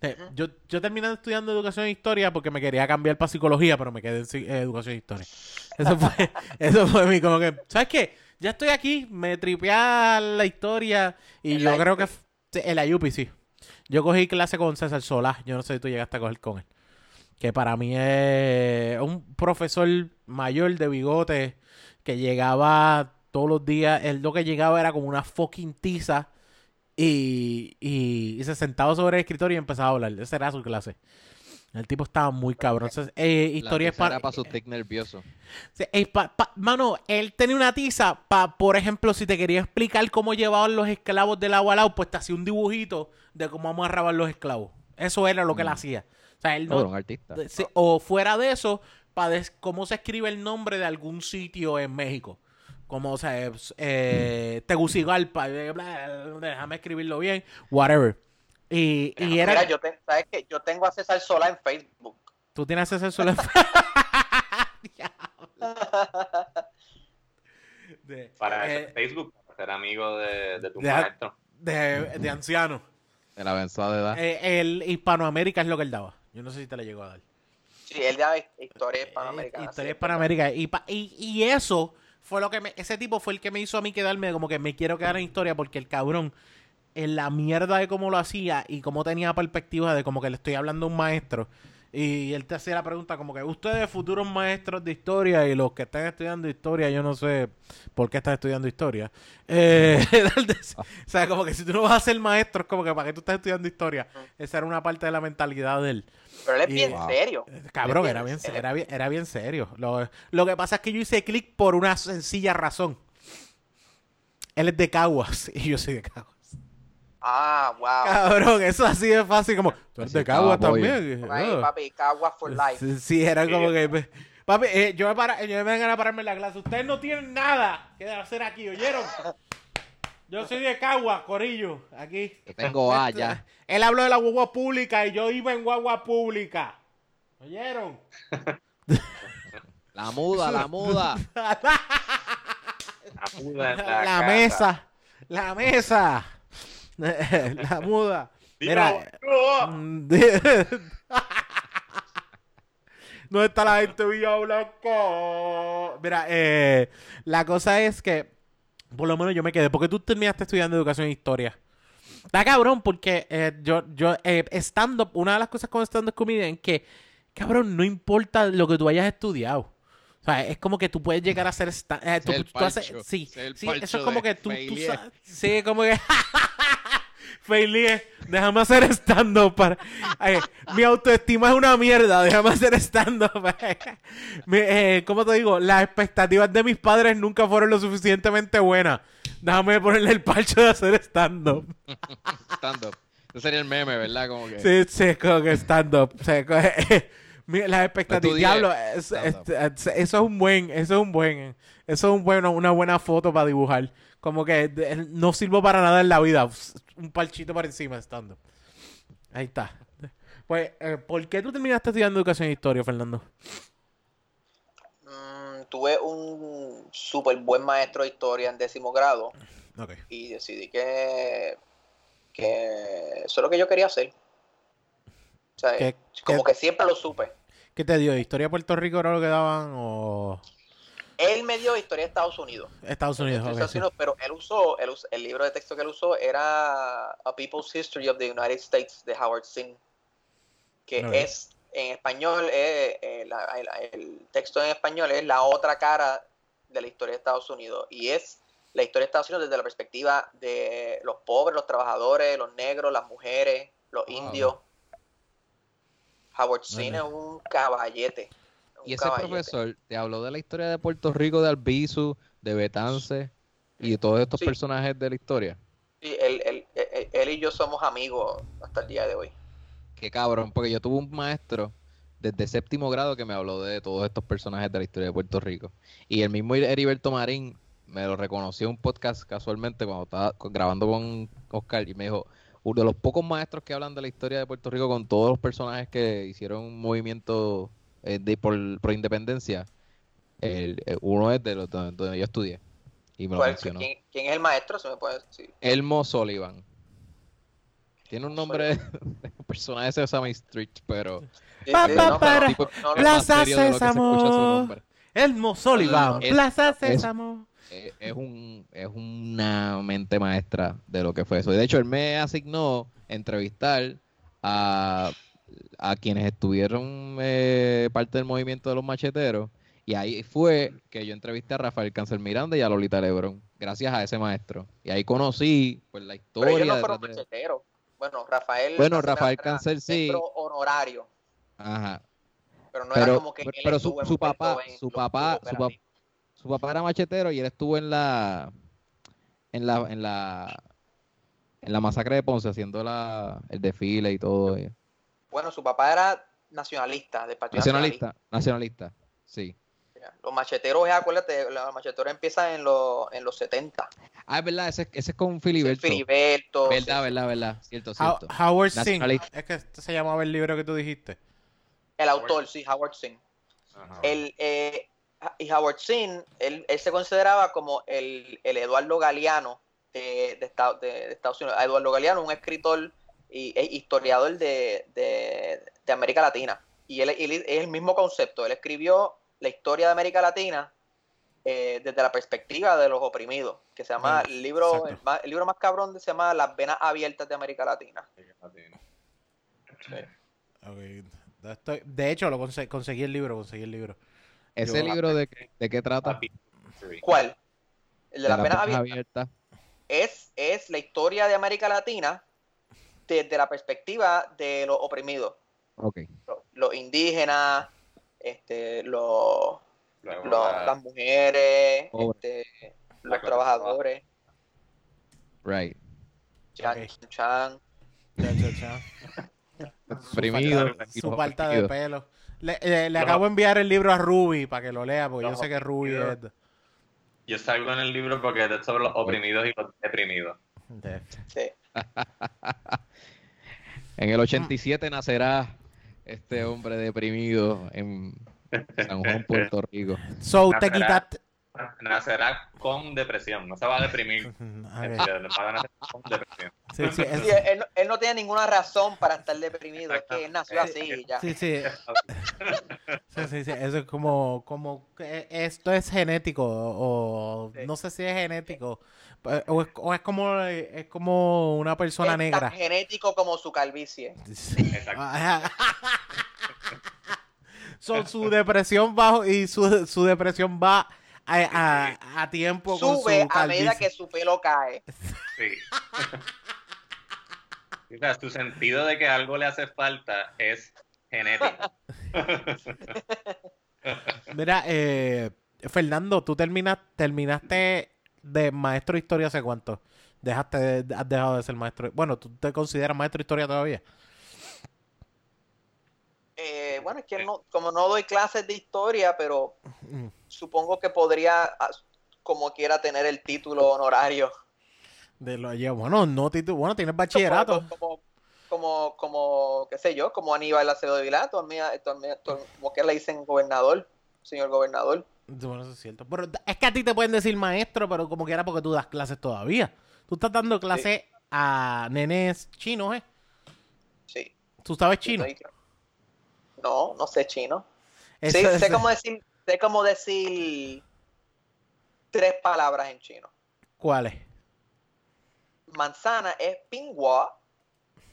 Eh, yo, yo terminé estudiando educación en historia porque me quería cambiar para psicología, pero me quedé en eh, educación en historia. Eso fue, eso fue mi, como que, ¿sabes qué? Ya estoy aquí, me tripeé a la historia y yo creo que la IUPI, sí. Yo cogí clase con César Solá, yo no sé si tú llegaste a coger con él. Que para mí es un profesor mayor de bigote que llegaba todos los días, él lo que llegaba era como una fucking tiza y, y, y se sentaba sobre el escritorio y empezaba a hablar. Esa era su clase. El tipo estaba muy cabrón. Entonces, eh, historia para sus tics nerviosos. Sí, eh, pa- pa- mano, él tenía una tiza para, por ejemplo, si te quería explicar cómo llevaban los esclavos del agua al lado, pues te hacía un dibujito de cómo amarraban los esclavos. Eso era lo que él Mm. hacía. O sea, él No, era no, un artista. o fuera de eso, para cómo se escribe el nombre de algún sitio en México. Como, o sea, eh, Tegucigalpa, eh, bla, bla, déjame escribirlo bien, whatever. Y, y era... Mira, yo, te- ¿sabes qué? yo tengo a César Sola en Facebook. Tú tienes ese solo... De- Para eh, Facebook, para ser amigo de, de tu maestro. de, de anciano. De la avanzada de edad. Eh, el Hispanoamérica es lo que él daba. Yo no sé si te le llegó a dar. Sí, él da historia Eh, hispanoamericana. Historia sí, Hispanoamérica. Y, pa- y, y eso fue lo que me. Ese tipo fue el que me hizo a mí quedarme como que me quiero quedar en historia porque el cabrón, en la mierda de cómo lo hacía y cómo tenía perspectiva de como que le estoy hablando a un maestro. Y él te hacía la pregunta como que ustedes futuros maestros de historia y los que están estudiando historia, yo no sé por qué están estudiando historia. Eh, o sea, como que si tú no vas a ser maestro, es como que para qué tú estás estudiando historia. Esa era una parte de la mentalidad de él. Pero él es Y- bien Wow. serio. Cabrón, Él era bien, serio. era bien, era bien serio. Lo, lo que pasa es que yo hice clic por una sencilla razón. Él es de Caguas y yo soy de Caguas. Ah, wow. Cabrón, eso así de fácil como, tú eres Así de Cagua también. Ahí, Oh. papi, Cagua for life. Sí, sí, era como que... pues, Papi, eh, yo, me para, yo me vengan a pararme en la clase. Ustedes no tienen nada que hacer aquí, ¿oyeron? Yo soy de Cagua, Corillo, aquí. Yo tengo A ya. Él habló de la guagua pública y yo iba en guagua pública. ¿Oyeron? La muda, la muda. La muda en la, La casa. mesa, la mesa. la muda. Mira, no. Mm, ¿Dónde está la gente Villa Blanco? Mira, eh, la cosa es que, por lo menos yo me quedé, porque tú terminaste estudiando educación e historia. Está cabrón, porque eh, yo, yo, eh, stand-up, una de las cosas con stand-up comedian es que, cabrón, no importa lo que tú hayas estudiado. O sea, es como que tú puedes llegar a ser stand eh, tú, tú haces- sí, sí, eso es como que tú, tú Failie. sa- sí, como que Failie, déjame hacer stand-up para... eh, mi autoestima es una mierda, déjame hacer stand-up. Eh, ¿Cómo te digo? Las expectativas de mis padres nunca fueron lo suficientemente buenas. Déjame ponerle el parcho de hacer stand-up. Stand up. Ese sería el meme, ¿verdad? Como que. Sí, sí, como que stand-up. O sea, las expectativas. Diablo, es- stand-up. es- es- eso es un buen, eso es un buen, eso es un bueno, una buena foto para dibujar. Como que de- no sirvo para nada en la vida. Un parchito por encima stand-up. Ahí está. Pues, eh, ¿por qué tú terminaste estudiando educación e historia, Fernando? Mm, tuve un súper buen maestro de historia en décimo grado Ok. y decidí que, que eso es lo que yo quería hacer. O sea, ¿Qué- como qué- que siempre lo supe. ¿Qué te dio? ¿Historia de Puerto Rico era lo que daban o Él me dio historia de Estados Unidos. Estados Unidos? Estados sí. Unidos, pero él usó, él el libro de texto que él usó era A People's History of the United States de Howard Zinn, que es en español, eh, eh, el, el texto en español es la otra cara de la historia de Estados Unidos y es la historia de Estados Unidos desde la perspectiva de los pobres, los trabajadores, los negros, las mujeres, los Wow. indios. Howard Zinn es un caballete. Y ese caballete. profesor te habló de la historia de Puerto Rico, de Albizu, de Betance y de todos estos Sí. personajes de la historia. Sí, él, él- él- él y yo somos amigos hasta el día de hoy. Qué cabrón, porque yo tuve un maestro desde séptimo grado que me habló de todos estos personajes de la historia de Puerto Rico. Y el mismo Heriberto Marín me lo reconoció en un podcast casualmente cuando estaba grabando con Oscar y me dijo, uno de los pocos maestros que hablan de la historia de Puerto Rico con todos los personajes que hicieron un movimiento eh, de, por, por independencia, el- eh, uno es de los donde, donde yo estudié. Y me lo ¿Cuál- mencionó. ¿quién, quién es el maestro? Se me puede decir. Elmo Sullivan. Tiene un nombre de personaje de Sesame Street, pero... Sí, Pa, sí, pa, no, para. no, no, es más Plaza Sésamo. Elmo Sullivan, Es- Plaza es- Sésamo. Eh, Es, un, es una mente maestra de lo que fue eso. Y de hecho, él me asignó entrevistar a, a quienes estuvieron eh, parte del movimiento de los macheteros. Y ahí fue que yo entrevisté a Rafael Cáncer Miranda y a Lolita Lebrón, gracias a ese maestro. Y ahí conocí pues la pero historia. ellos no fueron de- macheteros. Bueno, Rafael. Bueno, Cáncer Rafael era Cáncer sí. honorario, Ajá. pero no era Pero, como que pero, él pero su, su papá, en su papá, su, pa- operativos. su papá era machetero y él estuvo en la en la en la en la masacre de Ponce haciendo la el desfile y todo. eh. Bueno, su papá era nacionalista, del Partido Nacionalista, nacionalista, sí. Nacionalista. Los macheteros, eh, acuérdate, los macheteros empiezan en los, en los 70. Ah, es verdad, ese, ese es con Filiberto. Filiberto. Verdad, sí, verdad, verdad. Cierto, How- cierto. Howard Singh. Nacionalista. Es que este se llamaba el libro que tú dijiste. El autor, sí, Howard Zinn. Ajá. El, eh, y Howard Zinn, él, él se consideraba como el, el Eduardo Galeano de, de Esta- de- de Estados Unidos. Eduardo Galeano, un escritor y e historiador de, de- de América Latina. Y él, él- es el mismo concepto. Él escribió la historia de América Latina eh, desde la perspectiva de los oprimidos, que se llama, Bueno, el libro, el, más- el libro más cabrón se llama Las venas abiertas de América Latina. Estoy- de hecho, lo conse- conseguí el libro, conseguí el libro. Ese yo- libro de, qué- de qué trata? ¿Cuál? El de las venas penas abiertas. es, es la historia de América Latina desde la perspectiva de los oprimidos, los, los indígenas, este, los, las mujeres, este, los trabajadores. Right. Chan, Ok. chan. Cha, cha, cha. Deprimido. y Su falta de pelo. Le, eh, le acabo de enviar el libro a Ruby para que lo lea, porque yo sé que Ruby es... Yo salgo en el libro porque es sobre los oprimidos y los deprimidos. de- Sí. En el 87 nacerá este hombre deprimido en San Juan, Puerto Rico. So, te Nacerá. quitaste... Nacerá con depresión, no se va a deprimir. Ok. Va a nacer con depresión. Sí, sí, es- Sí, él, no- él no tiene ninguna razón para estar deprimido, es que él nació así y ya. sí, sí, sí, sí, sí, Eso es como, como que esto es genético o Sí. no sé si es genético o es, o es como es como una persona Es negra. tan genético como su calvicie. Exacto. So, su depresión bajo y su, su depresión va a, a, a tiempo con Sube su a medida que su pelo cae. Sí. O sea, su sentido de que algo le hace falta es genético. Mira, eh, Fernando, tú terminas, terminaste de maestro de historia hace cuánto? Dejaste, de- has dejado de ser maestro. Bueno, ¿tú te consideras maestro de historia todavía? Eh, bueno, es que no, como no doy clases de historia, pero Mm. supongo que podría, ah, como quiera, tener el título honorario. De lo ya, bueno, no título, bueno, tienes bachillerato. Como, como, como, como, qué sé yo, como Aníbal Acevedo de Vilá, como que le dicen gobernador, señor gobernador. Bueno, eso es cierto. Pero es que a ti te pueden decir maestro, pero como quiera porque tú das clases todavía. Tú estás dando clases a nenes chinos, ¿eh? Sí. ¿Tú sabes chino? No, no sé chino. Eso Sí, sé cómo decir, sé cómo decir tres palabras en chino. ¿Cuál es? Manzana es pingua.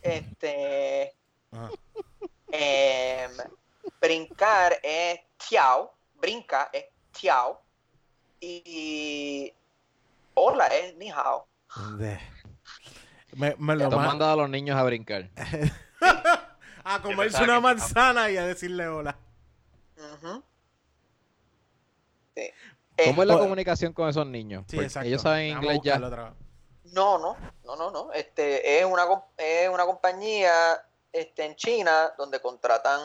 Este. Ajá. em, brincar es tiao. Brinca es tiao. Y. Hola es ni hao. De- Me, me lo a los niños a brincar. a comerse una manzana y a decirle hola. Sí. ¿Cómo es la Eh, comunicación con esos niños? Sí. Ellos saben inglés ya. buscarlo otra vez. No, no, no, no, no. Este es una com- es una compañía este, en China donde contratan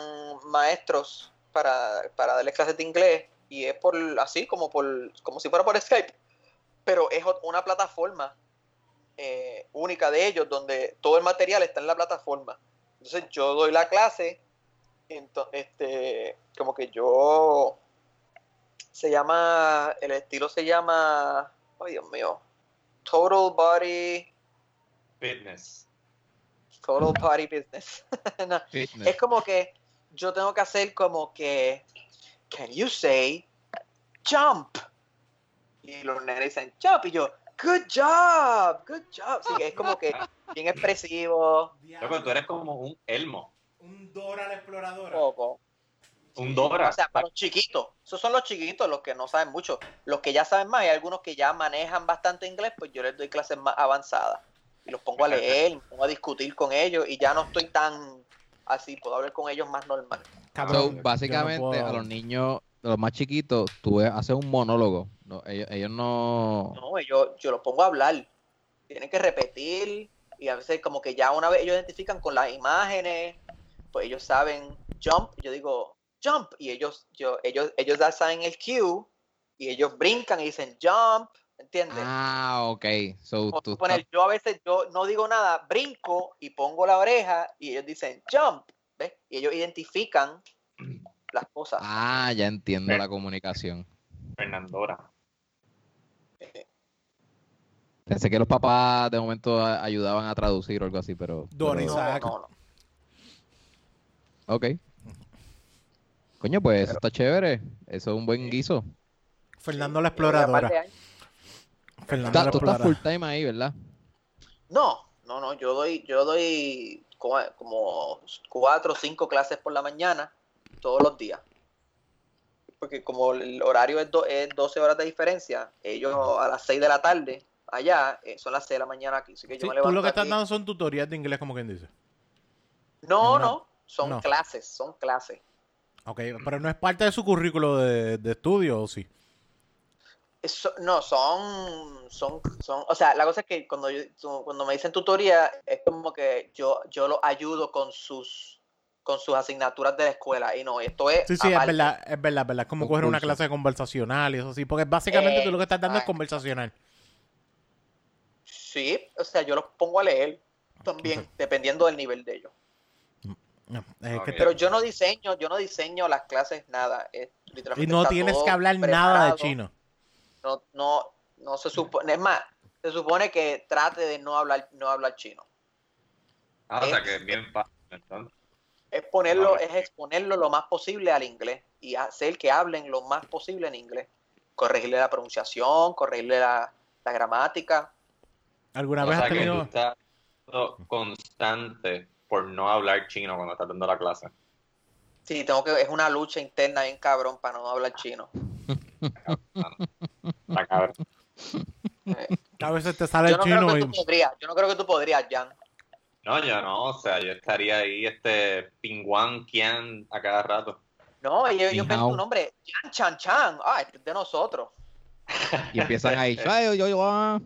maestros para, para darles clases de inglés y es por así como por como si fuera por Skype, pero es una plataforma eh, única de ellos donde todo el material está en la plataforma. Entonces yo doy la clase, ento- este, como que yo se llama, el estilo se llama, ay Dios mío, Total Body, Fitness. Total Body Business. No, Fitness. es como que yo tengo que hacer como que, can you say jump? Y los nenes dicen jump y yo, good job, good job. Sí, es como que bien expresivo, Loco, tú eres como un elmo. Un Dora la exploradora. poco. Un Dora. O sea, para los chiquitos. Esos son los chiquitos, los que no saben mucho. Los que ya saben más, hay algunos que ya manejan bastante inglés, pues yo les doy clases más avanzadas. Y los pongo a leer, me pongo a discutir con ellos y ya no estoy tan así, puedo hablar con ellos más normal. Cabrón, So, no básicamente, puedo- a los niños, los más chiquitos, tú haces un monólogo. No, ellos, ellos no. No, yo, yo los pongo a hablar. Tienen que repetir y a veces como que ya una vez ellos identifican con las imágenes, pues ellos saben jump, yo digo jump y ellos yo ellos ellos ya saben el cue y ellos brincan y dicen jump, ¿entiendes? Ah, ok. So, O tú pones, yo a veces yo no digo nada, brinco y pongo la oreja y ellos dicen jump, ¿ves? Y ellos identifican las cosas. Ah, ya entiendo la comunicación. Fernandora. Pensé que los papás de momento ayudaban a traducir o algo así, pero. Don pero- No, Isaac. no, no. Ok. Coño, pues eso está chévere. Eso es un buen guiso. Fernando la exploradora. Fernando la tú estás full exploradora. time ahí, ¿verdad? No, no, no, yo doy, yo doy como, cuatro o cinco clases por la mañana, todos los días. Porque como el horario es, do- es 12 horas de diferencia, ellos a las 6 de la tarde, allá, eh, son las 6 de la mañana aquí. Así que yo Sí, me tú lo que estás dando son tutorías de inglés, como quien dice. No, No, no, son no. clases, son clases. Ok, pero no es parte de su currículo de, de estudio, ¿o sí? No, son, son, son, o sea, la cosa es que cuando, yo- cuando me dicen tutoría, es como que yo, yo los ayudo con sus, con sus asignaturas de la escuela, y no, esto es Sí, sí, es verdad, es verdad, es verdad. Es como coger una clase conversacional y eso sí, porque básicamente tú lo que estás dando es Exacto. conversacional. Sí, o sea, yo los pongo a leer también, dependiendo del nivel de ellos. No, es Ok. que te- Pero yo no diseño, yo no diseño las clases nada. es y literalmente no tienes que hablar nada de chino. No, no, no se supone, es más, se supone que trate de no hablar, no hablar chino. Ah, o sea que es bien fácil, entonces. Es ponerlo, es exponerlo lo más posible al inglés y hacer que hablen lo más posible en inglés. Corregirle la pronunciación, corregirle la, la gramática. ¿Alguna O vez sea has que tú estás constante por no hablar chino cuando estás dando la clase. Sí, tengo que, es una lucha interna bien cabrón para no hablar chino. Está cabrón. Eh, A veces te sale yo el no creo chino que y... tú podrías, yo no creo que tú podrías, Jan. No, yo no, o sea, yo estaría ahí, este, Pingwan Kian a cada rato. No, yo, yo pensé tu nombre, Jan Chan Chan. Ah, este es de nosotros. Y empiezan ahí, "Ay, yo, yo, ah".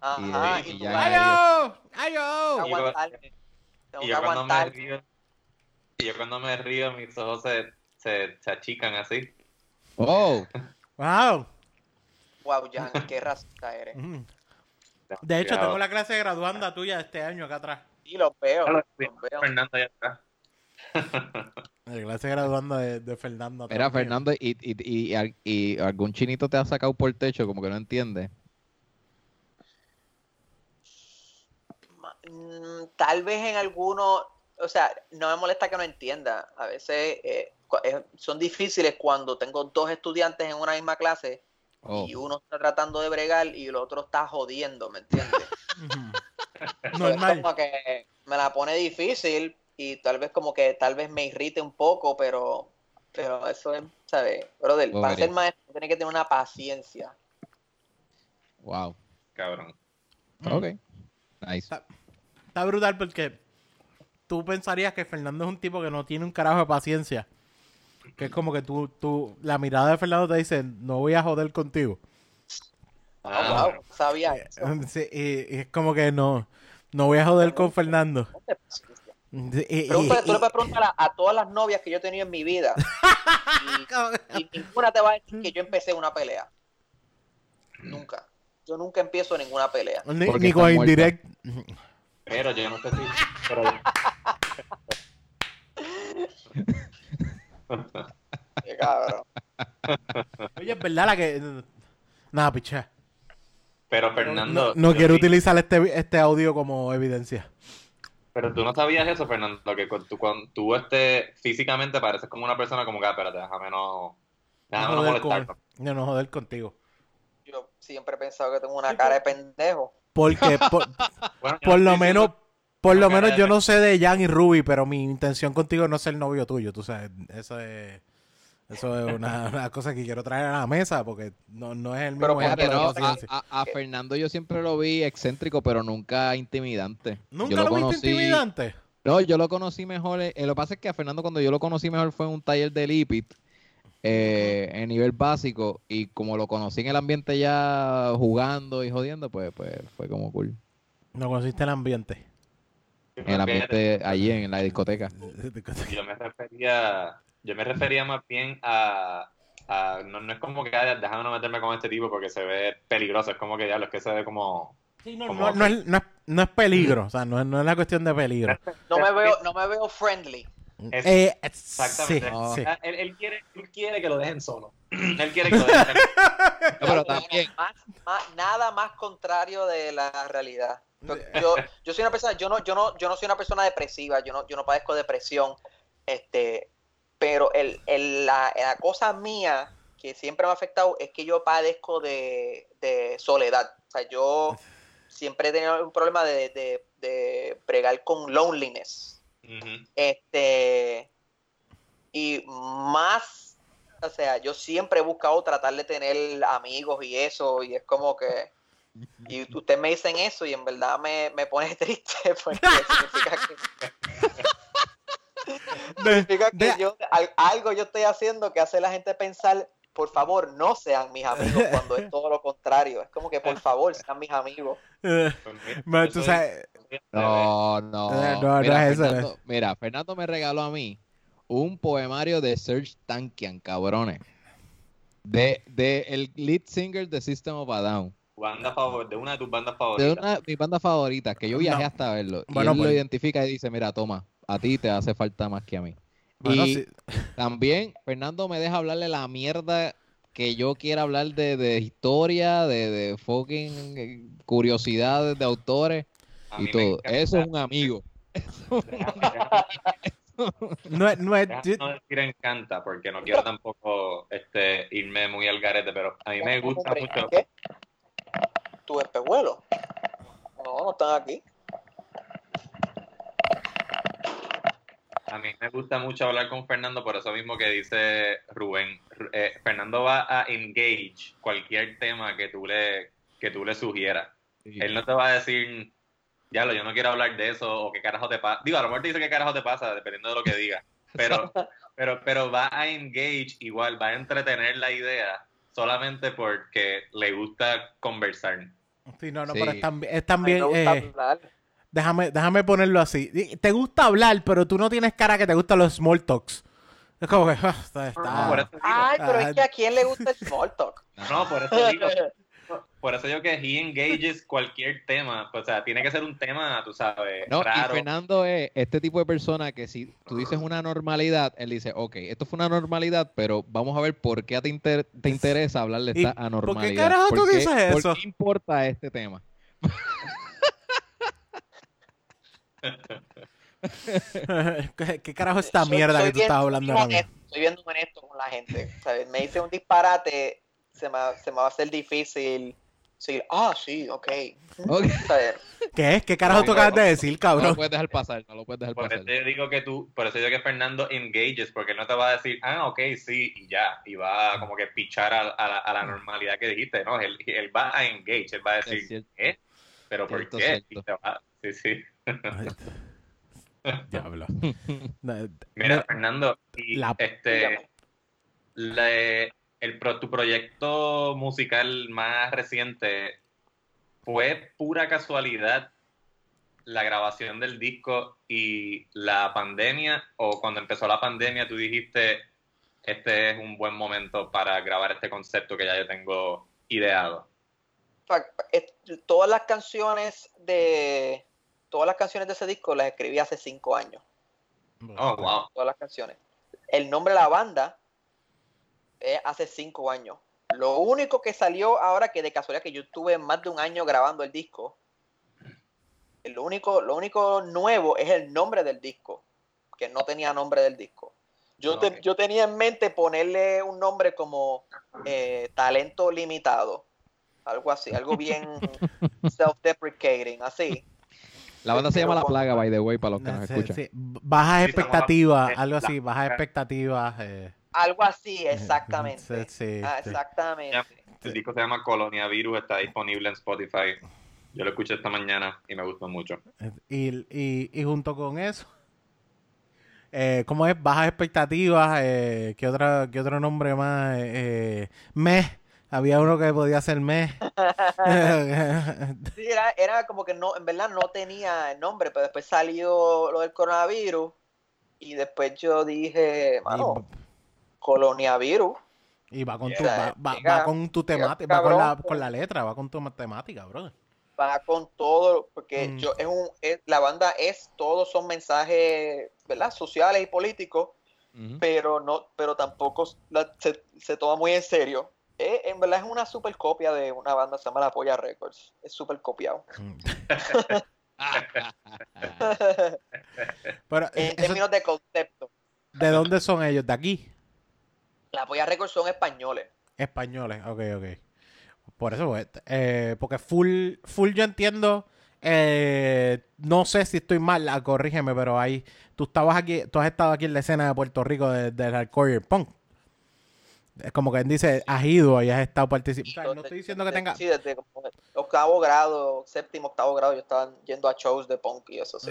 Ajá, Y- y, y ¡Ayo! ¡Ayo! aguantar. Y Tengo que yo cuando me aguantar. río, y yo cuando me río, mis ojos se, se, se achican así. Oh, ¡Wow! Wow, Jan, qué racista eres. Mm. De hecho, tengo la clase de graduanda tuya de este año acá atrás. Sí, los veo. Claro, Los sí, veo. Fernando allá atrás. La clase de graduanda de, de Fernando. Mira, también. Fernando, y, y, y, y algún chinito te ha sacado por el techo, como que no entiende. Mm, Tal vez en algunos, o sea, no me molesta que no entienda. A veces eh, eh, son difíciles cuando tengo dos estudiantes en una misma clase Oh, y uno está tratando de bregar y el otro está jodiendo, ¿me entiendes? Pues Normal. como que me la pone difícil y tal vez como que tal vez me irrite un poco, pero pero eso es, ¿sabes? Brother, para ser maestro tiene que tener una paciencia. wow. Cabrón. Mm. Ok. Nice. Está brutal porque tú pensarías que Fernando es un tipo que no tiene un carajo de paciencia. Que es como que tú, tú, la mirada de Fernando te dice, no voy a joder contigo. Ah, wow, sabía Eh, eso. sí, y, y es como que no, no voy a joder con Fernando. Y- y- Pregúntale- y- tú le puedes preguntar a, a todas las novias que yo he tenido en mi vida y, y ninguna te va a decir que yo empecé una pelea. Nunca. Yo nunca empiezo ninguna pelea. ni, ni con indirect. Pero yo no sé si. Pero, Qué cabrón. Oye, es verdad la que... Nada, picha. pero No, Fernando. no quiero sí- utilizar este, este audio como evidencia. Pero tú no sabías eso, Fernando, que cuando tú, cuando tú este, físicamente pareces como una persona como que, ah, espérate, déjame no. Déjame no, con- molestar. no joder contigo. Yo siempre he pensado que tengo una cara de pero- pendejo. Porque por, Bueno, por no lo menos, por lo menos yo no sé de Jan y Ruby, pero mi intención contigo no es ser novio tuyo, tú sabes. Eso es, eso es una, una cosa que quiero traer a la mesa porque no, no es el mismo Pero no, a, paciencia. a- a Fernando yo siempre lo vi excéntrico, pero nunca intimidante. ¿Nunca yo lo, viste conocí- intimidante? No, yo lo conocí mejor. eh, lo que pasa es que a Fernando, cuando yo lo conocí mejor, fue en un taller de Lipit, eh, en nivel básico. Y como lo conocí en el ambiente ya jugando y jodiendo, pues, pues fue como cool. No conociste el ambiente. En el ambiente allí en la discoteca. Yo me refería. Yo me refería más bien a. a- no, no es como que déjame no meterme con este tipo porque se ve peligroso. Es como que ya es que se ve como. Sí, no, Como no, no es, no, es, no es peligro, o sea, no es, no es la cuestión de peligro. No me veo, no me veo friendly. Es- Eh, Exactamente. sí, Ah. sí. Ah, Él, él quiere, él quiere que lo dejen solo. Él quiere que lo dejen No, pero también, Más- más- nada más contrario de la realidad. Yo, yo, yo soy una persona, yo no, yo no, yo no soy una persona depresiva, yo no, yo no padezco depresión, este, pero el, el- la, la cosa mía que siempre me ha afectado es que yo padezco de, de soledad. O sea, yo siempre he tenido un problema de, de, de bregar con loneliness. Este, y más, o sea, yo siempre he buscado tratar de tener amigos y eso, y es como que, y ustedes me dicen eso y en verdad me, me pone triste porque significa que, De- significa que de- yo, al- algo yo estoy haciendo que hace a la gente pensar por favor, no sean mis amigos cuando es todo lo contrario. Es como que, por favor, sean mis amigos. Man, tú sabes, No, no. Eh, no, no mira, es eso, Fernando, mira, Fernando me regaló a mí un poemario de Serge Tankian, cabrones. De, de el lead singer de System of a Down. Banda favor- de una de tus bandas De favoritas. una de mis bandas favoritas, que yo viajé No. hasta verlo. Y Bueno, lo pues. identifica y dice, mira, toma, a ti te hace falta más que a mí. bueno, y sí. también Fernando me deja hablarle la mierda que yo quiera hablar de, de historia, de, de fucking eh, curiosidades de autores A y todo. Eso es un amigo. no es, no es, no decir encanta, porque no quiero tampoco este, irme muy al garete, pero a mí me gusta mucho. ¿Qué? ¿Tu espejuelo? No, no están aquí. A mí me gusta mucho hablar con Fernando, por eso mismo que dice Rubén. Eh, Fernando va a engage cualquier tema que tú le, que tú le sugieras. Él no te va a decir, ya lo, yo no quiero hablar de eso, o qué carajo te pasa. Digo, a lo mejor te dice qué carajo te pasa, dependiendo de lo que diga. Pero, pero, pero va a engage igual, va a entretener la idea solamente porque le gusta conversar. Sí, no, no, Sí. pero es también, es también, eh, hablar. déjame, déjame ponerlo así. Te gusta hablar, pero tú no tienes cara que te gustan los small talks. Es como que, ah, está, está- No, por eso digo, Ay, pero Ah. es que a quién le gusta el small talk. no, por eso digo, por eso digo que he engages cualquier tema. O sea, tiene que ser un tema, tú sabes, No, y raro. Fernando es este tipo de persona que si tú dices una normalidad, él dice, ok, esto fue una normalidad, pero vamos a ver por qué te, inter- te interesa hablar de ¿Y esta por qué anormalidad. carajo tú ¿Por qué- dices por eso? qué importa este tema? ¿Qué, qué carajo es esta mierda soy que tú bien- estás hablando ahora mismo? Estoy bien honesto con la gente. ¿sabes? Me dice un disparate, se me, se me va a hacer difícil decir, ah, sí, ok. Ok. ¿Sabes? ¿Qué es? ¿Qué carajo No, tú no, acabas de decir, No lo cabrón? puedes dejar pasar, no lo puedes dejar Por pasar. eso yo digo que tú, por eso yo digo que Fernando engages, porque él no te va a decir, ah, ok, sí, y ya, y va a como que pichar a, a la, a la normalidad que dijiste, ¿no? Él, él va a engage, él va a decir. ¿qué? ¿Pero por Cierto, qué? cierto. Y te va- sí, sí. Diablo. Mira, Fernando, y La- este, le- el, pro- tu proyecto musical más reciente fue pura casualidad la grabación del disco y la pandemia o cuando empezó la pandemia tú dijiste este es un buen momento para grabar este concepto que ya yo tengo ideado. Fa- es- Todas las canciones de todas las canciones de ese disco las escribí hace cinco años. Oh, wow. Todas las canciones. El nombre de la banda es hace cinco años. Lo único que salió ahora que de casualidad que yo tuve más de un año grabando el disco. Lo único, lo único nuevo es el nombre del disco, que no tenía nombre del disco. Yo, te- yo tenía en mente ponerle un nombre como eh, Talento Limitado. Algo así, algo bien self-deprecating, así. La banda se llama La Plaga, by the way, para los que No, nos escuchan. sí. Bajas Sí, expectativas, algo así, bajas expectativas. eh, Algo así, exactamente. Sí, sí, Ah, sí. exactamente. El disco se llama Colonia Virus, está disponible en Spotify. Yo lo escuché esta mañana y me gustó mucho. Y, y, y junto con eso, eh, ¿cómo es? Bajas expectativas. Eh, ¿qué, otra, ¿Qué otro nombre más? Eh, eh, Meh. Había uno que podía ser Meh. Sí, era, era como que no, en verdad no tenía nombre, pero después salió lo del coronavirus y después yo dije, mano, coloniavirus. y, y va con tu, Yeah. va, va- Llega- va con tu temática, va con la, con la letra, va con tu temática, bro. va con todo, porque Mm. yo es un, es- la banda es, todos son mensajes, ¿verdad? Sociales y políticos, pero no, pero tampoco la- se, se toma muy en serio. Eh, en verdad es una super copia de una banda que se llama La Polla Records. Es super copiado. Pero, en eso- términos de concepto. ¿de dónde son ellos? ¿De aquí? La Polla Records son españoles. Españoles, ok, ok. Por eso, pues, eh, porque full, full yo entiendo, eh, no sé si estoy mal, ah, corrígeme, pero ahí, tú estabas aquí, tú has estado aquí en la escena de Puerto Rico de- del hardcore y el punk. Es como que dice, has ido y has estado participando. no estoy diciendo que tenga... Sí, desde como octavo grado, séptimo, octavo grado, yo estaba yendo a shows de punk y eso sí.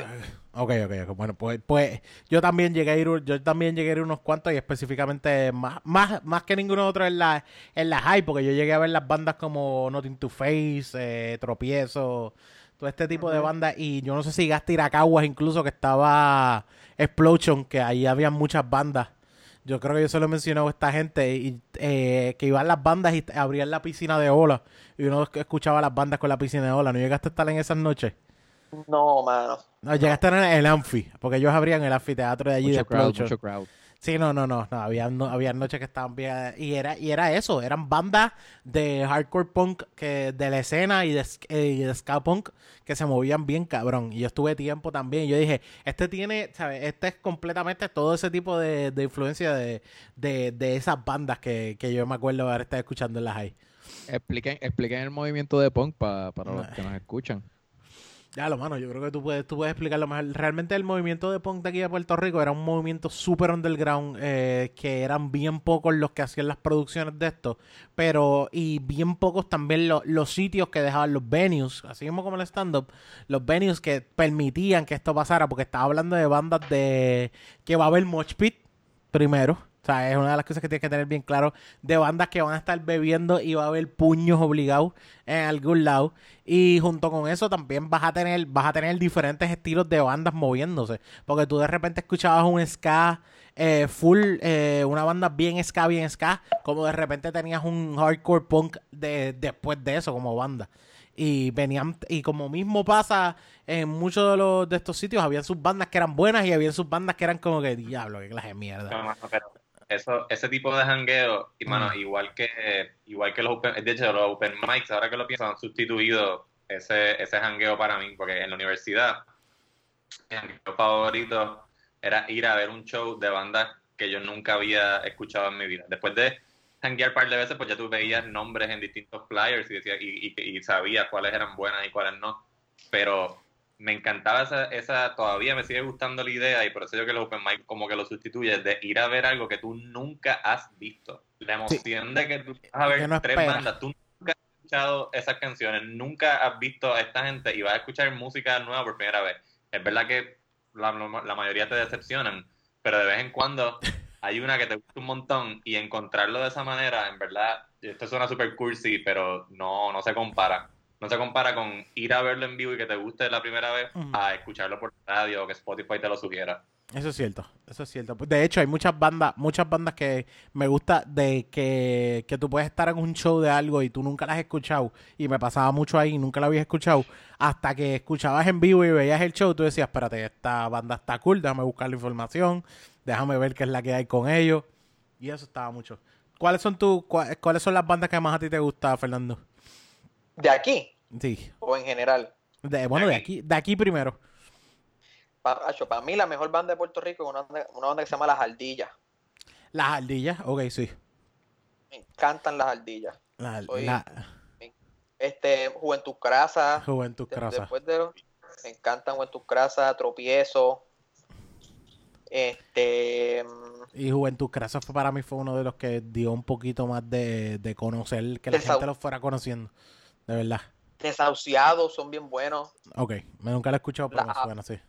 Ok, ok, ok. Bueno, pues, pues yo también llegué a ir, yo también llegué a ir unos cuantos y específicamente más, más, más que ninguno otro en la, en la high, porque yo llegué a ver las bandas como Nothing to Face, eh, Tropiezo, todo este tipo de bandas. Y yo no sé si Gasti Iracaguas incluso, que estaba Explosion, que ahí había muchas bandas yo creo que yo se lo he mencionado a esta gente y, eh, que iban las bandas y abrían la piscina de ola y uno escuchaba las bandas con la piscina de ola. ¿No llegaste a estar en esas noches? No, mano. No, llegaste a estar en el Amphi, porque ellos abrían el anfiteatro de allí de crowd, mucho crowd. Sí, no, no, no, no, había, no, había noches que estaban bien, y era, y era eso, eran bandas de hardcore punk que, de la escena y de, eh, y de ska punk que se movían bien cabrón, y yo estuve tiempo también, y yo dije, este tiene, ¿sabes? Este es completamente todo ese tipo de, de influencia de, de, de, esas bandas que, que yo me acuerdo haber estado escuchando en las high. Expliquen, expliquen el movimiento de punk para los que nos escuchan. Ya, lo mano, yo creo que tú puedes, tú puedes explicarlo mejor. Realmente el movimiento de punk de aquí de Puerto Rico era un movimiento súper underground, eh, que eran bien pocos los que hacían las producciones de esto, pero, y bien pocos también los sitios que dejaban los venues, así mismo como el stand-up, los venues que permitían que esto pasara, porque estaba hablando de bandas de que va a haber Moch Pit primero, sea, es una de las cosas que tienes que tener bien claro de bandas que van a estar bebiendo y va a haber puños obligados en algún lado. Y junto con eso también vas a tener, vas a tener diferentes estilos de bandas moviéndose. Porque tú de repente escuchabas un ska eh, full, eh, una banda bien ska, bien ska, como de repente tenías un hardcore punk de, después de eso como banda y venían y como mismo pasa en muchos de los de estos sitios habían sus bandas que eran buenas y había sus bandas que eran como que diablo qué clase de mierda eso, ese tipo de jangueo, y mano, igual que igual que los open, de hecho los open mics, ahora que lo pienso, han sustituido ese, ese jangueo para mí, porque en la universidad, mi jangueo favorito era ir a ver un show de bandas que yo nunca había escuchado en mi vida. Después de janguear un par de veces, pues ya tú veías nombres en distintos flyers y, decías, y, y, y sabías cuáles eran buenas y cuáles no. Pero me encantaba esa, esa, todavía me sigue gustando la idea y por eso yo que el Open Mic como que lo sustituye, de ir a ver algo que tú nunca has visto. La emoción de que tú vas a ver tres bandas, tú nunca has escuchado esas canciones, nunca has visto a esta gente y vas a escuchar música nueva por primera vez. Es verdad que la, la mayoría te decepcionan, pero de vez en cuando hay una que te gusta un montón y encontrarlo de esa manera, en verdad, esto suena super cursi, pero no, no se compara no se compara con ir a verlo en vivo y que te guste la primera vez a escucharlo por radio o que Spotify te lo sugiera. Eso es cierto, eso es cierto. De hecho, hay muchas bandas, muchas bandas que me gusta de que, que tú puedes estar en un show de algo y tú nunca las has escuchado. Y me pasaba mucho ahí, nunca la habías escuchado. Hasta que escuchabas en vivo y veías el show, tú decías, espérate, esta banda está cool, déjame buscar la información, déjame ver qué es la que hay con ellos. Y eso estaba mucho. ¿Cuáles son tu, cuáles son las bandas que más a ti te gusta, Fernando? ¿De aquí? Sí. ¿O en general? bueno, de aquí, de aquí primero. Para, para mí la mejor banda de Puerto Rico es una, una banda que se llama Las Ardillas. Las Ardillas, ok, sí. Me encantan las ardillas. La, este, Juventud Crasa. Juventud Crasa. Después de me encantan Juventud Crasa, Tropiezo. Este. Y Juventud Crasa fue, para mí fue uno de los que dio un poquito más de, de conocer, que la gente los fuera conociendo. De verdad. Desahuciados son bien buenos. Ok, me nunca lo he escuchado, pero suena así.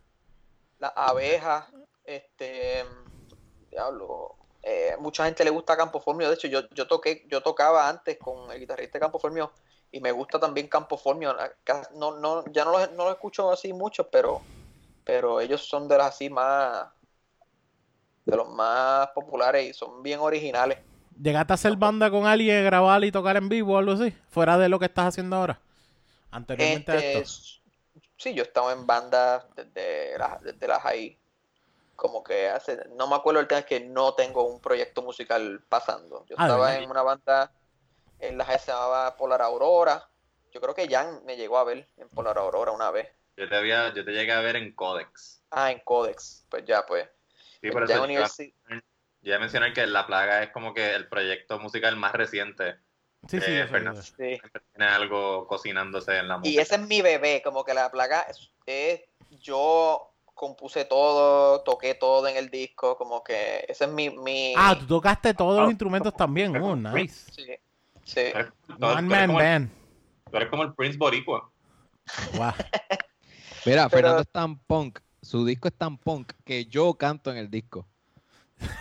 Las abejas, este. Diablo. Eh, mucha gente le gusta Campo Formio. De hecho, yo, yo toqué, yo tocaba antes con el guitarrista Campo Formio y me gusta también Campo Formio. No, no, ya no lo, no lo escucho así mucho, pero, pero ellos son de los así más de los más populares y son bien originales. ¿Llegaste a hacer banda con alguien, grabar y tocar en vivo o algo así? Fuera de lo que estás haciendo ahora. Anteriormente a esto. Este, sí, yo estaba en banda desde, desde las ahí. Como que hace. No me acuerdo el tema, es que no tengo un proyecto musical pasando. Yo ah, estaba en una banda en las se llamaba Polar Aurora. Yo creo que Jan me llegó a ver en Polar Aurora una vez. Yo te, había, yo te llegué a ver en Codex. Ah, en Codex. Pues ya, pues. Sí, por eso ya mencioné que La Plaga es como que el proyecto musical más reciente. Sí, sí, sí. Tiene algo cocinándose en la música. Y ese es mi bebé, como que La Plaga es, yo compuse todo, toqué todo en el disco, como que ese es mi... mi Ah, tú tocaste todos los instrumentos también. Oh, nice. Sí, sí. One man band. Tú eres como el Prince Boricua. Wow. Mira, Pero- Fernando es tan punk, su disco es tan punk que yo canto en el disco.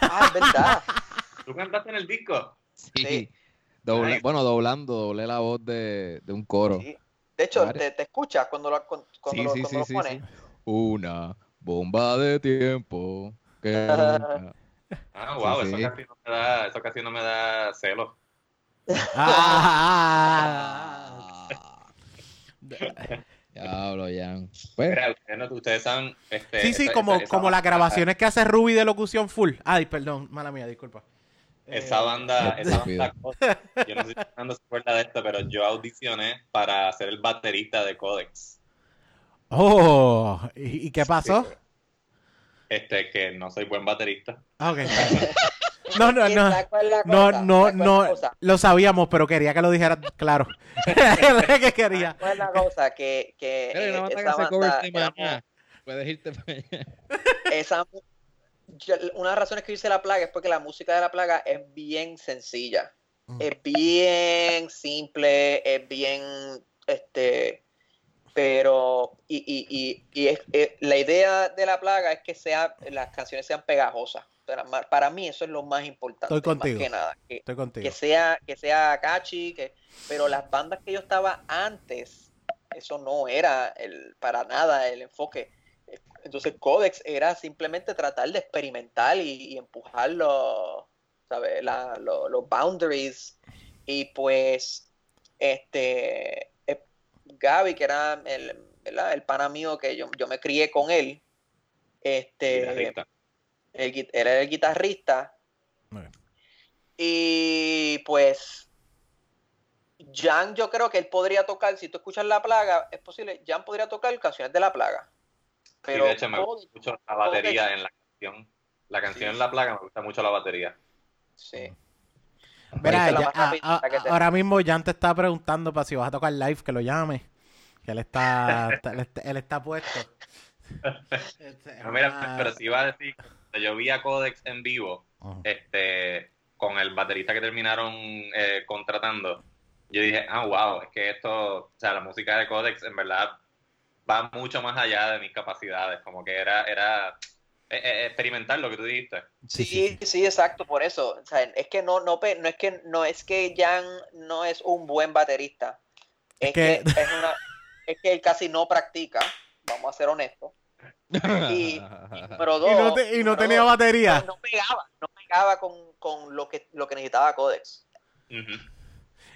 Ah, es verdad. ¿Tú cantaste en el disco? Sí. Sí. Doble- Nice. Bueno, doblando, doblé la voz de, de un coro. Sí. De hecho, te, te escuchas cuando lo, cuando, Sí, lo, sí, cuando sí, lo sí, pones. sí. Una bomba de tiempo que Ah, wow, Sí, eso, sí. Casi no me da, eso casi no me da celos. Ah. Diablo, Jan. Pues, Mira, ustedes, saben... Este, Sí, sí, esa- como, esa- esa como las grabaciones que hace Ruby de locución full. Ay, perdón, mala mía, disculpa. Esa Eh, banda, esa banda yo no sé si Fernando se acuerda de esto, pero yo audicioné para ser el baterista de Codex. Oh, ¿y, y qué pasó? Este, que no soy buen baterista. Ah, ok. No, no, ¿Y no. No, no, ¿Sabes cuál es la no, lo sabíamos, pero quería que lo dijeras claro. que quería. ¿Cuál es la cosa? Que, eh, que banda era. Puedes irte para allá. esa yo- una de las razones que hice la plaga es porque la música de la plaga es bien sencilla. Mm. Es bien simple, es bien este pero y, y, y, y es- eh, la idea de la plaga es que sea las canciones sean pegajosas. Para, mí eso es lo más importante, Estoy contigo. más que nada. Que, Estoy contigo. que sea que sea catchy que pero las bandas que yo estaba antes eso no era el para nada el enfoque entonces Codex era simplemente tratar de experimentar y, y empujar los ¿sabes? La- lo- los boundaries y pues este eh, Gaby que era el, ¿verdad? el pana mío que yo, yo me crié con él este Guitarrista. El gui- era el guitarrista. Y pues, Jan, yo creo que él podría tocar, si tú escuchas La Plaga, es posible, Jan podría tocar canciones de La Plaga. Pero de hecho me gusta mucho la batería en la canción. La canción Sí. en La Plaga me gusta mucho la batería. sí. Verá, Esa es la ya- más a- rapidita a- que te- ahora mismo Jan te está preguntando para si vas a tocar live, que lo llame. Que él está, está- él, está él está puesto. No, mira, pero si iba a decir, yo vi a Codex en vivo, este, con el baterista que terminaron eh, contratando, yo dije, ah, wow, es que esto, o sea, la música de Codex en verdad va mucho más allá de mis capacidades, como que era, era eh, eh, experimentar lo que tú dijiste. Sí, Sí, sí, sí. sí, exacto, por eso. O sea, es que no, no, pe- no es que no es que Jan no es un buen baterista. Es Es que, que- es una, es que él casi no practica, vamos a ser honestos. Y, y número dos, Y no, te- y no número tenía dos, batería. no pegaba, no pegaba con, con lo que lo que necesitaba Codex.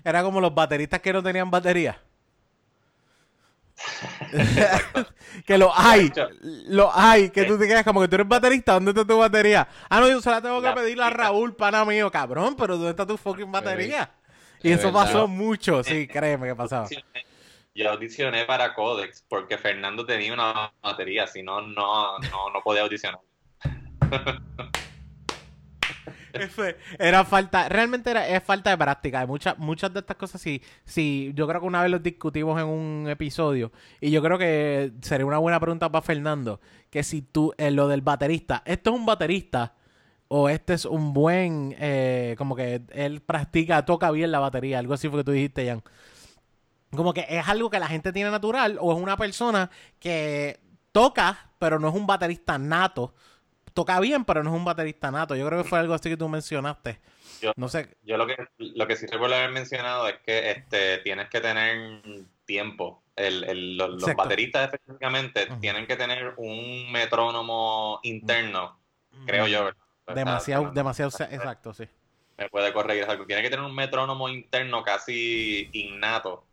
Era como los bateristas que no tenían batería. que lo hay, lo hay, que tú te quedas como que tú eres baterista, ¿dónde está tu batería? Ah, no, yo se la tengo que La pedir a batería. Raúl, pana mío, cabrón, pero ¿dónde está tu fucking batería? Y Es eso verdad. pasó mucho, sí, créeme que pasaba. Yo audicioné para Codex porque Fernando tenía una batería, si no, no, no, no podía audicionar. Era falta, realmente era, es falta de práctica. Muchas, muchas de estas cosas sí, sí, yo creo que una vez los discutimos en un episodio. Y yo creo que sería una buena pregunta para Fernando. Que si tú, eh, lo del baterista, ¿esto es un baterista? O este es un buen, eh, como que él practica, toca bien la batería, algo así fue que tú dijiste, Jan. Como que es algo que la gente tiene natural, o es una persona que toca, pero no es un baterista nato. Toca bien, pero no es un baterista nato. Yo creo que fue algo así que tú mencionaste. Yo- No sé. Yo lo que, lo que sí recuerdo haber mencionado es que este, tienes que tener tiempo. El, el- los, bateristas específicamente Ujú. tienen que tener un metrónomo interno, creo yo. ¿verdad? Demasiado, demasiado, exacto, sí. Me puede corregir algo. Tiene que tener un metrónomo interno casi innato,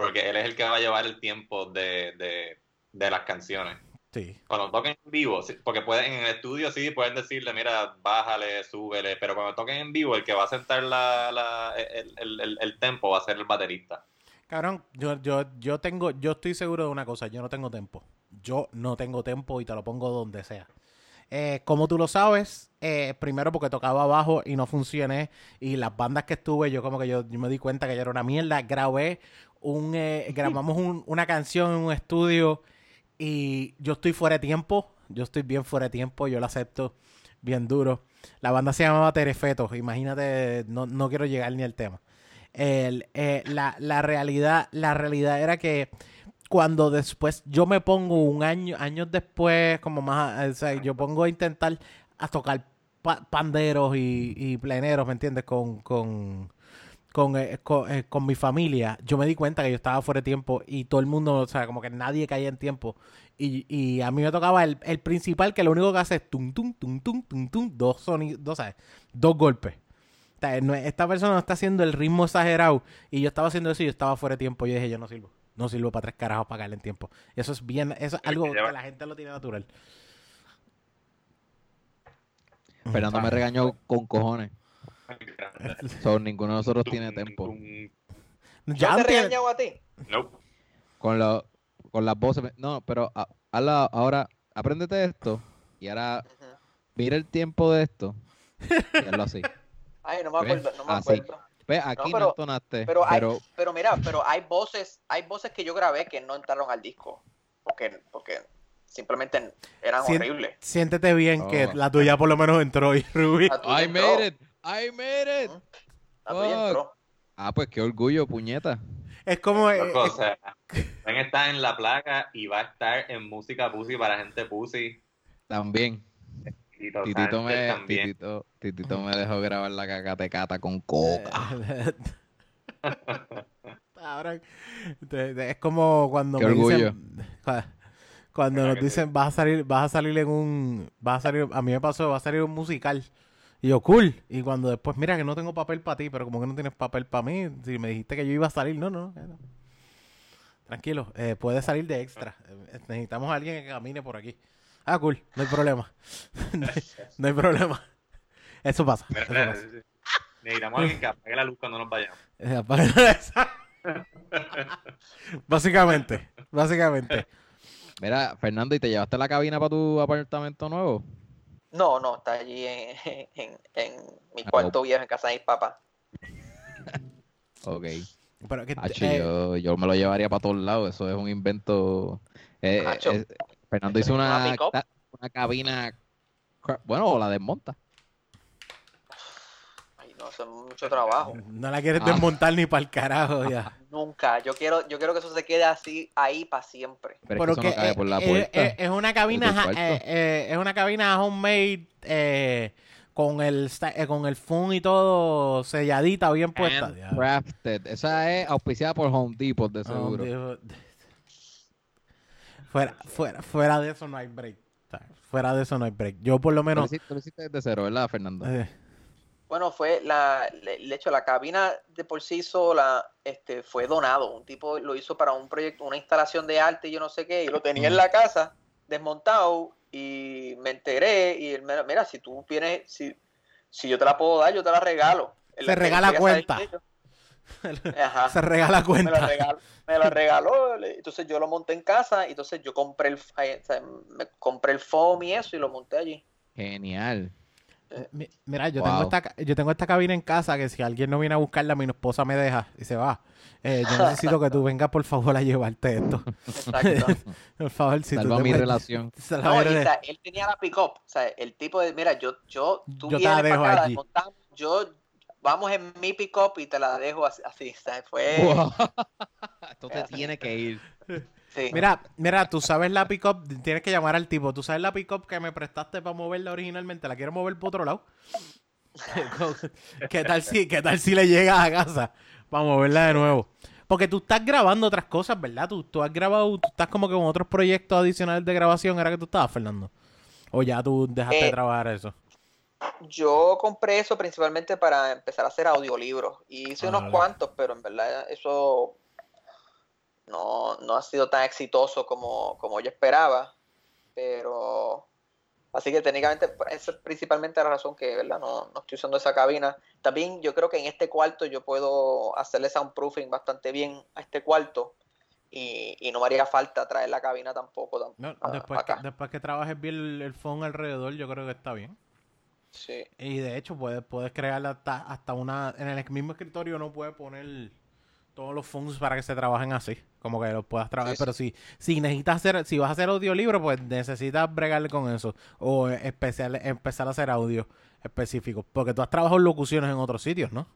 porque él es el que va a llevar el tiempo de, de, de las canciones. Sí. Cuando toquen en vivo, porque pueden en el estudio sí pueden decirle, mira, bájale, súbele, pero cuando toquen en vivo, el que va a sentar la, la- el, el, el- el tempo va a ser el baterista. Cabrón, yo, yo, yo tengo, yo estoy seguro de una cosa, yo no tengo tiempo. Yo no tengo tiempo y te lo pongo donde sea. Eh, como tú lo sabes, eh, primero porque tocaba abajo y no funcioné. Y las bandas que estuve, yo como que yo, yo me di cuenta que yo era una mierda. Grabé un, eh, grabamos un- una canción en un estudio y yo estoy fuera de tiempo Yo estoy bien fuera de tiempo, yo lo acepto bien duro. La banda se llamaba Terefeto, imagínate, no, no quiero llegar ni al tema. El, eh, la, la realidad, la realidad era que cuando después yo me pongo un año, años después, como más, o sea, yo pongo a intentar a tocar pa- panderos y, y pleneros, ¿me entiendes? Con, con, con, eh, con, eh, con mi familia, yo me di cuenta que yo estaba fuera de tiempo y todo el mundo, o sea, como que nadie caía en tiempo. Y, y a mí me tocaba el, el principal que lo único que hace es tum, tum, tum, tum, tum, tum, dos sonidos, dos, ¿sabes? Dos golpes. O sea, no- esta persona no está haciendo el ritmo exagerado y yo estaba haciendo eso y yo estaba fuera de tiempo. Yo dije, yo no sirvo. No sirvo para tres carajos para caerle en tiempo. Eso es bien, eso es algo que la gente lo tiene natural. Fernando me regañó con cojones. So, ninguno de nosotros tiene tiempo. ¿Yo Ya te regañado a ti? Nope. Con, la- con las voces. No, pero a- hazla ahora, apréndete esto y ahora mira el tiempo de esto y hazlo así. Ay, no me ¿Ves? acuerdo, no me Así. acuerdo. Ve, aquí no, pero- entonaste, Pero hay, pero pero mira, pero hay voces, hay voces que yo grabé que no entraron al disco. Porque, porque simplemente eran Sien- horribles. Siéntete bien que Oh. la tuya por lo menos entró y Ruby. La tuya I entró, made it, I made it. Fuck. entró. Ah, pues qué orgullo, puñeta. Es como... eh, Loco, o sea, Ben está en la placa y va a estar en música pussy para gente pussy. También. Titito me, también. Titito, Titito me dejó grabar la cacatecata con coca. Te- Es como cuando Qué me orgullo. dicen cua- cuando nos dicen vas a salir vas a salir en un vas a salir a mí me pasó va a salir un musical y yo cool y cuando después mira que no tengo papel para ti pero como que no tienes papel para mí si me dijiste que yo iba a salir no no, no. tranquilo eh, puedes salir de extra Eh, necesitamos a alguien que camine por aquí ah cool no hay problema no, hay, no hay problema eso pasa, Mira, eso mira, pasa. necesitamos a alguien que apague la luz cuando nos vayamos. Eh, básicamente, básicamente. Mira, Fernando, ¿y te llevaste la cabina para tu apartamento nuevo? No, no, está allí en, en, en mi Ah, cuarto viejo en casa de mis papás. Ok. Pero que, Hacho, eh, yo, yo me lo llevaría para todos lados. Eso es un invento. eh, Hacho. eh, Fernando hizo Una una, una cabina. Bueno, o la desmonta. Eso es mucho trabajo. no la quieres Ah. desmontar ni para el carajo ya. Nunca. Yo quiero, yo quiero que eso se quede así ahí para siempre. Pero, Pero es que eso no que, cabe eh, por la eh, puerta. eh, es una cabina, eh, eh, es una cabina homemade eh, con el eh, con el foam y todo selladita, bien puesta. Ya. Handcrafted. Esa es auspiciada por Home Depot, de Oh, seguro. Fuera, fuera, fuera de eso no hay break. Fuera de eso no hay break. Yo por lo menos. tú lo hiciste desde cero, ¿verdad, Fernando? eh, Bueno, fue la, le- de hecho, la cabina de por sí sola, este, fue donado. Un tipo lo hizo para un proyecto, una instalación de arte y yo no sé qué, y lo tenía en la casa, desmontado, y me enteré, y él me mira, si tú vienes, si, si yo te la puedo dar, yo te la regalo. Se la- regala cuenta. Ajá. se regala me la cuenta. regaló, me la regaló, entonces yo lo monté en casa, y entonces yo compré el, eh, o sea, me compré el foam y eso, y lo monté allí. Genial. Mi- Mira, yo, Wow. tengo esta, yo tengo esta cabina en casa que si alguien no viene a buscarla, mi esposa me deja y se va. Eh, yo necesito que tú vengas, por favor, a llevarte esto. Exacto. Por favor, si Salva tú mi relación. No, o sea, él tenía la pick-up. O sea, el tipo de, mira, yo, yo, tú Yo te la vienes dejo para acá, la allí. yo, vamos en mi pick-up y te la dejo así. así, o sea, fue, Wow. Esto te tiene que ir. Sí. Mira, mira, tú sabes la pick-up, tienes que llamar al tipo. Tú sabes la pick-up que me prestaste para moverla originalmente, la quiero mover por otro lado. ¿Qué tal si, qué tal si le llegas a casa para moverla de nuevo? Porque tú estás grabando otras cosas, ¿verdad? Tú, tú has grabado, tú estás como que con otros proyectos adicionales de grabación, ¿era que tú estabas, Fernando? O ya tú dejaste de Eh, trabajar eso. Yo compré eso principalmente para empezar a hacer audiolibros. Y hice Ah, unos vale. cuantos, pero en verdad eso no, no ha sido tan exitoso como, como yo esperaba. Pero así que técnicamente pues, esa es principalmente la razón que ¿verdad? No, no estoy usando esa cabina. También yo creo que en este cuarto yo puedo hacerle soundproofing bastante bien a este cuarto. Y, y no me haría falta traer la cabina tampoco. tam- No, a- después, que, acá. después que trabajes bien el, el phone alrededor, yo creo que está bien. Sí. Y de hecho, puedes, puedes crear hasta, hasta una. En el mismo escritorio no puedes poner todos los fondos para que se trabajen así. Como que los puedas trabajar. Sí, Pero si, si necesitas hacer, si vas a hacer audiolibro, pues necesitas bregarle con eso. O especial, empezar a hacer audio específico. Porque tú has trabajado en locuciones en otros sitios, ¿no?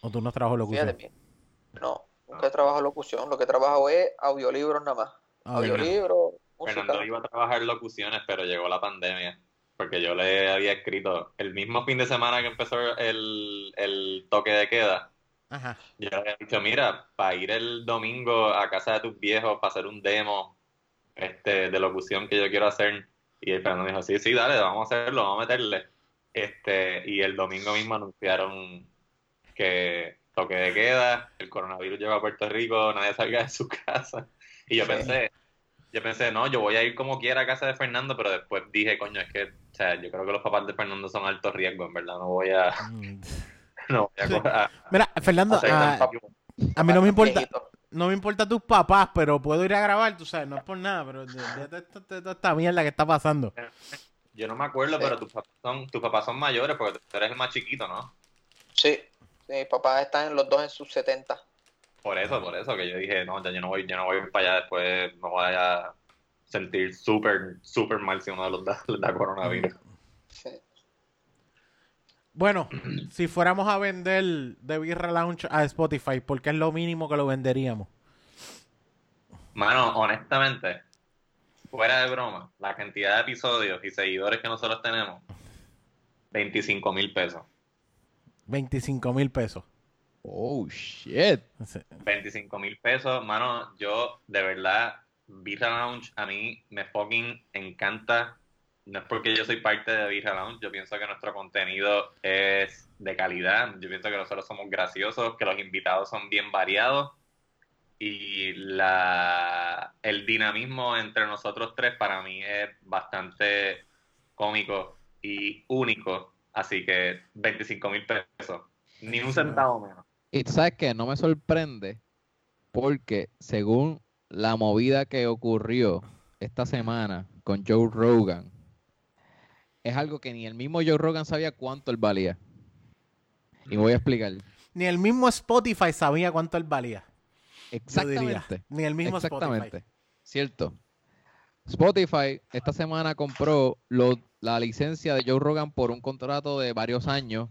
O tú no has trabajado en Fíjate locución. bien. No, nunca he trabajado en locución. Lo que he trabajado es audiolibros nada más. Audiolibros, música. Fernando iba a trabajar locuciones, pero llegó la pandemia. Porque yo le había escrito el mismo fin de semana que empezó el, el toque de queda. Ajá. Yo le había dicho, mira, para ir el domingo a casa de tus viejos para hacer un demo este, de locución que yo quiero hacer. Y el Fernando dijo, sí, sí, dale, vamos a hacerlo, vamos a meterle. Este, y el domingo mismo anunciaron que toque de queda, el coronavirus llegó a Puerto Rico, nadie salga de su casa. Y yo Sí. pensé, yo pensé, no, yo voy a ir como quiera a casa de Fernando, pero después dije, coño, es que, o sea, yo creo que los papás de Fernando son alto riesgo, en verdad, no voy a, Mm. no voy a, co- a- Mira, Fernando, a ah, a mí no me importa. Viejito. No me importa tus papás, pero puedo ir a grabar, tú sabes, no es por nada, pero de, de- de- de- de toda esta mierda que está pasando. Yo no me acuerdo, Sí. pero tus papás son, tus papás son mayores porque tú eres el más chiquito, ¿no? Sí, sí, mis papás están los dos en sus 70. Por eso, por eso que yo dije, no, ya yo no voy, yo no voy para allá después, me voy a sentir súper, súper mal si uno de los da, les da coronavirus. Bueno, si fuéramos a vender The Birra Lounge a Spotify, porque es lo mínimo que lo venderíamos. Mano, honestamente, fuera de broma, la cantidad de episodios y seguidores que nosotros tenemos, 25 mil pesos. 25 mil pesos. Oh, shit. Sí. 25 mil pesos, mano, yo de verdad, Birra Lounge a mí me fucking encanta. No es porque yo soy parte de Birra Lounge, yo pienso que nuestro contenido es de calidad, yo pienso que nosotros somos graciosos, que los invitados son bien variados. Y la, el dinamismo entre nosotros tres para mí es bastante cómico y único, así que 25 mil pesos, ni un centavo menos. Y sabes que no me sorprende porque según la movida que ocurrió esta semana con Joe Rogan, es algo que ni el mismo Joe Rogan sabía cuánto él valía. Y voy a explicar. Ni el mismo Spotify sabía cuánto él valía. Exactamente. Ni el mismo Exactamente. Spotify. Cierto. Spotify esta semana compró lo- la licencia de Joe Rogan por un contrato de varios años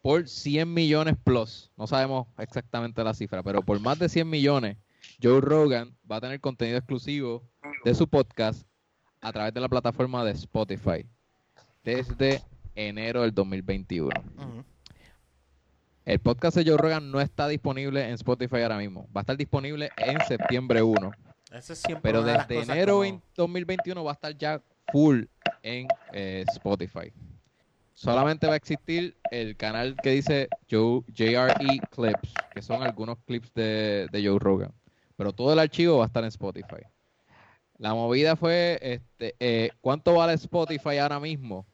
por 100 millones plus. No sabemos exactamente la cifra, pero por más de 100 millones, Joe Rogan va a tener contenido exclusivo de su podcast a través de la plataforma de Spotify desde enero del 2021. Ujú. El podcast de Joe Rogan no está disponible en Spotify ahora mismo. Va a estar disponible en septiembre 1. Ese es siempre Pero de desde enero como- 20 2021 va a estar ya full en eh, Spotify. Solamente va a existir el canal que dice Joe, JRE Clips, que son algunos clips de, de Joe Rogan. Pero todo el archivo va a estar en Spotify. La movida fue, este, eh, ¿cuánto vale Spotify ahora mismo?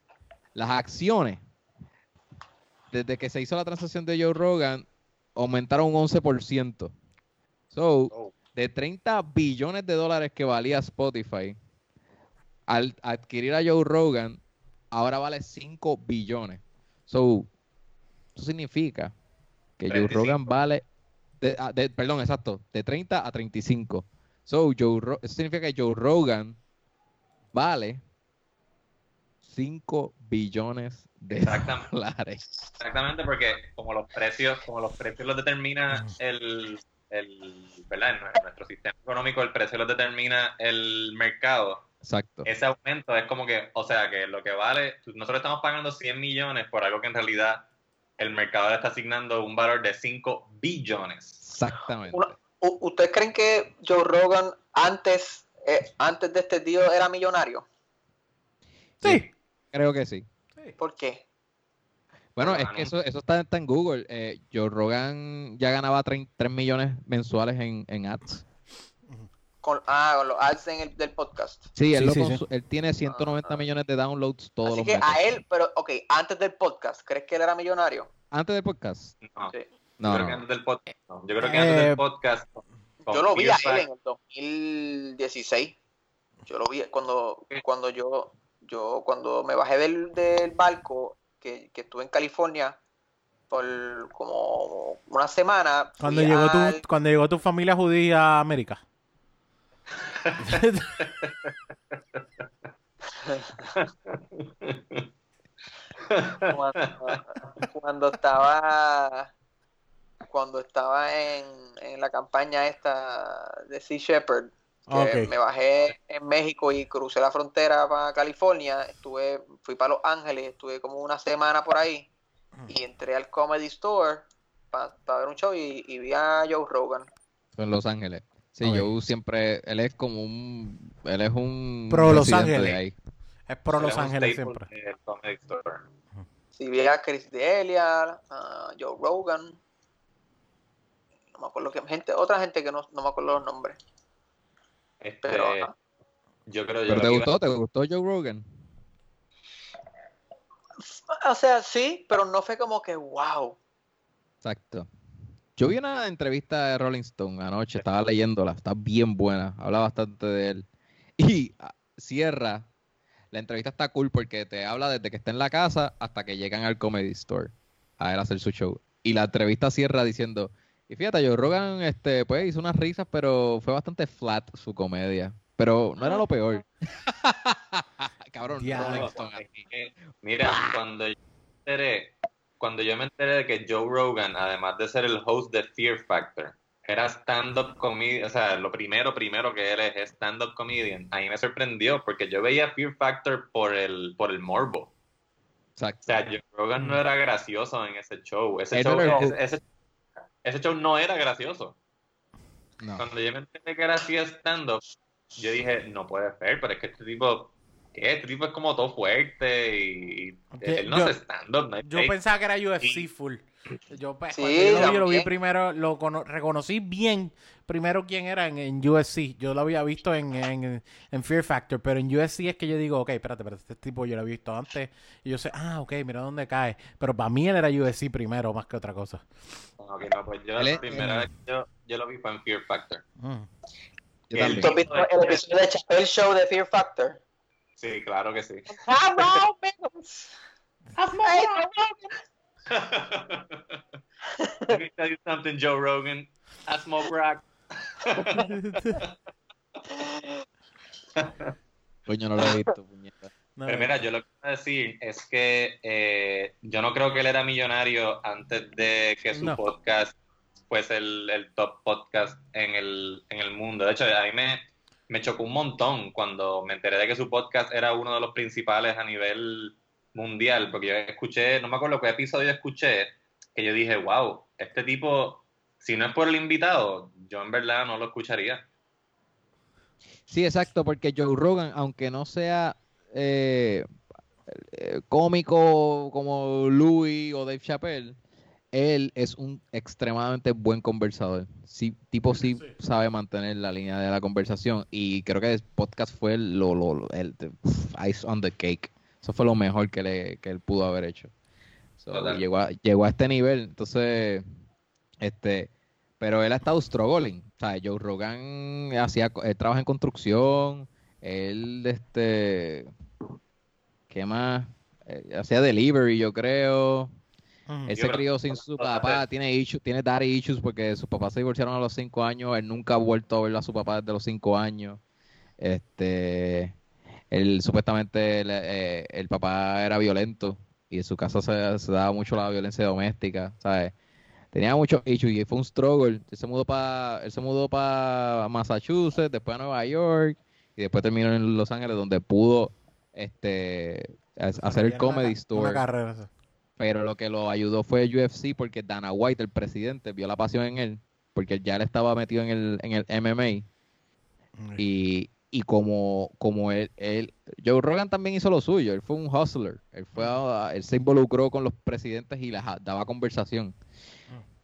Las acciones, desde que se hizo la transacción de Joe Rogan, aumentaron un 11%. So, Oh. de 30 billones de dólares que valía Spotify, al adquirir a Joe Rogan, ahora vale 5 billones. So, eso significa que Joe 35. Rogan vale, de- ah, de- perdón, exacto, de 30 a 35. So, Joe Ro- eso significa que Joe Rogan vale 5 billones de Exactamente. dólares. Exactamente, porque como los precios, como los precios los determina el, el ¿verdad? En nue- nuestro sistema económico, el precio los determina el mercado. Exacto. Ese aumento es como que, o sea, que lo que vale, nosotros estamos pagando 100 millones por algo que en realidad el mercado le está asignando un valor de 5 billones. Exactamente. Una- ¿Ustedes creen que Joe Rogan antes, eh, antes de este tío era millonario? Sí. Creo que sí. ¿Por qué? Bueno, Ah, es que eso, eso está, está en Google. Eh, Joe Rogan ya ganaba 3 millones mensuales en, en ads. Con, ah, con los ads en el, del podcast. Sí, él, Sí, lo sí, él tiene 190 Ah. millones de downloads todos Así los que meses. a él, pero, ok, antes del podcast, ¿crees que él era millonario? Antes del podcast. No, Sí. No, yo creo que antes del podcast. no. Yo creo que Eh, antes del podcast. con Yo lo vi a él en el 2016. Yo lo vi cuando, cuando yo, yo cuando me bajé del, del barco, que, que estuve en California, por como una semana. Cuando llegó, al- tu, cuando llegó tu familia judía a América. cuando, cuando estaba cuando estaba en, en la campaña esta de Sea Shepherd que me bajé en México y crucé la frontera para California estuve fui para Los Ángeles estuve como una semana por ahí y entré al Comedy Store para ver un show y, y vi a Joe Rogan En Los Ángeles. Sí, Ok. yo siempre, él es como un, él es un Pro Los Ángeles. ahí. Es pro Los Ángeles siempre. del Comedy Store. sí vi a Chris D'Elia a Joe Rogan no me acuerdo que gente otra gente que no, no me acuerdo los nombres Este, pero ajá. yo creo yo ¿Pero te iba- gustó? ¿Te gustó Joe Rogan? O sea, sí, pero no fue como que wow. Exacto. Yo vi una entrevista de Rolling Stone anoche, estaba leyéndola, está bien buena, habla bastante de él. Y ah, cierra, la entrevista está cool porque te habla desde que está en la casa hasta que llegan al Comedy Store a él hacer su show. Y la entrevista cierra diciendo, y fíjate, Joe Rogan este, pues, hizo unas risas, pero fue bastante flat su comedia. Pero no era lo peor. Cabrón. Rolling No, Stone. Mira, cuando yo me enteré, cuando yo me enteré de que Joe Rogan, además de ser el host de Fear Factor, era stand-up comedian, o sea, lo primero, primero que él es stand-up comedian, a mí me sorprendió porque yo veía Fear Factor por el, por el morbo. Exacto. O sea, Joe Rogan no era gracioso en ese show. Ese, show, ese, ese- ese show no era gracioso. No. Cuando yo me enteré que era así stand-up, yo dije, no puede ser, pero es que este tipo, ¿qué? Este tipo es como todo fuerte y, y él no yo- hace stand-up. No hay Yo pensaba que era UFC Sí. full. Yo, pues, Sí, yo lo vi, yo lo vi primero, lo cono- reconocí bien primero quién era en, en UFC. Yo lo había visto en, en, en Fear Factor, pero en UFC es que yo digo, ok, espérate, espérate, este tipo yo lo había visto antes. Y yo sé, ah, ok, mira dónde cae. Pero para mí él era UFC primero, más que otra cosa. Ok, no, pues yo la primera vez yo, yo lo vi fue en Fear Factor. Mm. Yo Y también. ¿Tú has visto el episodio de Chappelle Show de Fear Factor? Sí, claro que sí. Let me tell you something, Joe Rogan. I smoke crack. Coño, no lo he visto, puñeta. No, Pero mira, yo lo que a decir es que eh, yo no creo que él era millonario antes de que su No. podcast fuese el, el top podcast en el, en el mundo. De hecho, a mí me, me chocó un montón cuando me enteré de que su podcast era uno de los principales a nivel mundial, porque yo escuché, no me acuerdo qué episodio escuché, que yo dije, wow, este tipo, si no es por el invitado, yo en verdad no lo escucharía. Sí, exacto, porque Joe Rogan, aunque no sea eh, eh, cómico como Louis o Dave Chappelle, él es un extremadamente buen conversador. Sí, tipo sí, Sí. sabe mantener la línea de la conversación y creo que el podcast fue lo, lo, lo- el, the ice on the cake. Eso fue lo mejor que, le, que él pudo haber hecho. So, llegó, a, llegó a este nivel, entonces, este, pero él ha estado struggling. O sea, Joe Rogan hacía, él trabaja en construcción, él, este, ¿qué más? Eh, hacía delivery, yo creo. Mm. Él se crió sin su papá, tiene issues, tiene daddy issues porque sus papás se divorciaron a los cinco años, él nunca ha vuelto a ver a su papá desde los cinco años. Este, él supuestamente eh, el papá era violento y en su casa se, se daba mucho la violencia doméstica, ¿sabes? Tenía muchos issues y fue un struggle. Él se mudó para él se mudó para Massachusetts, después a Nueva York y después terminó en Los Ángeles donde pudo este hacer el comedy store. Carrera. Pero lo que lo ayudó fue el UFC porque Dana White, el presidente, vio la pasión en él, porque ya él estaba metido en el, en el MMA y, y como, como él, él, Joe Rogan también hizo lo suyo, él fue un hustler, él fue a- él se involucró con los presidentes y les a- daba conversación.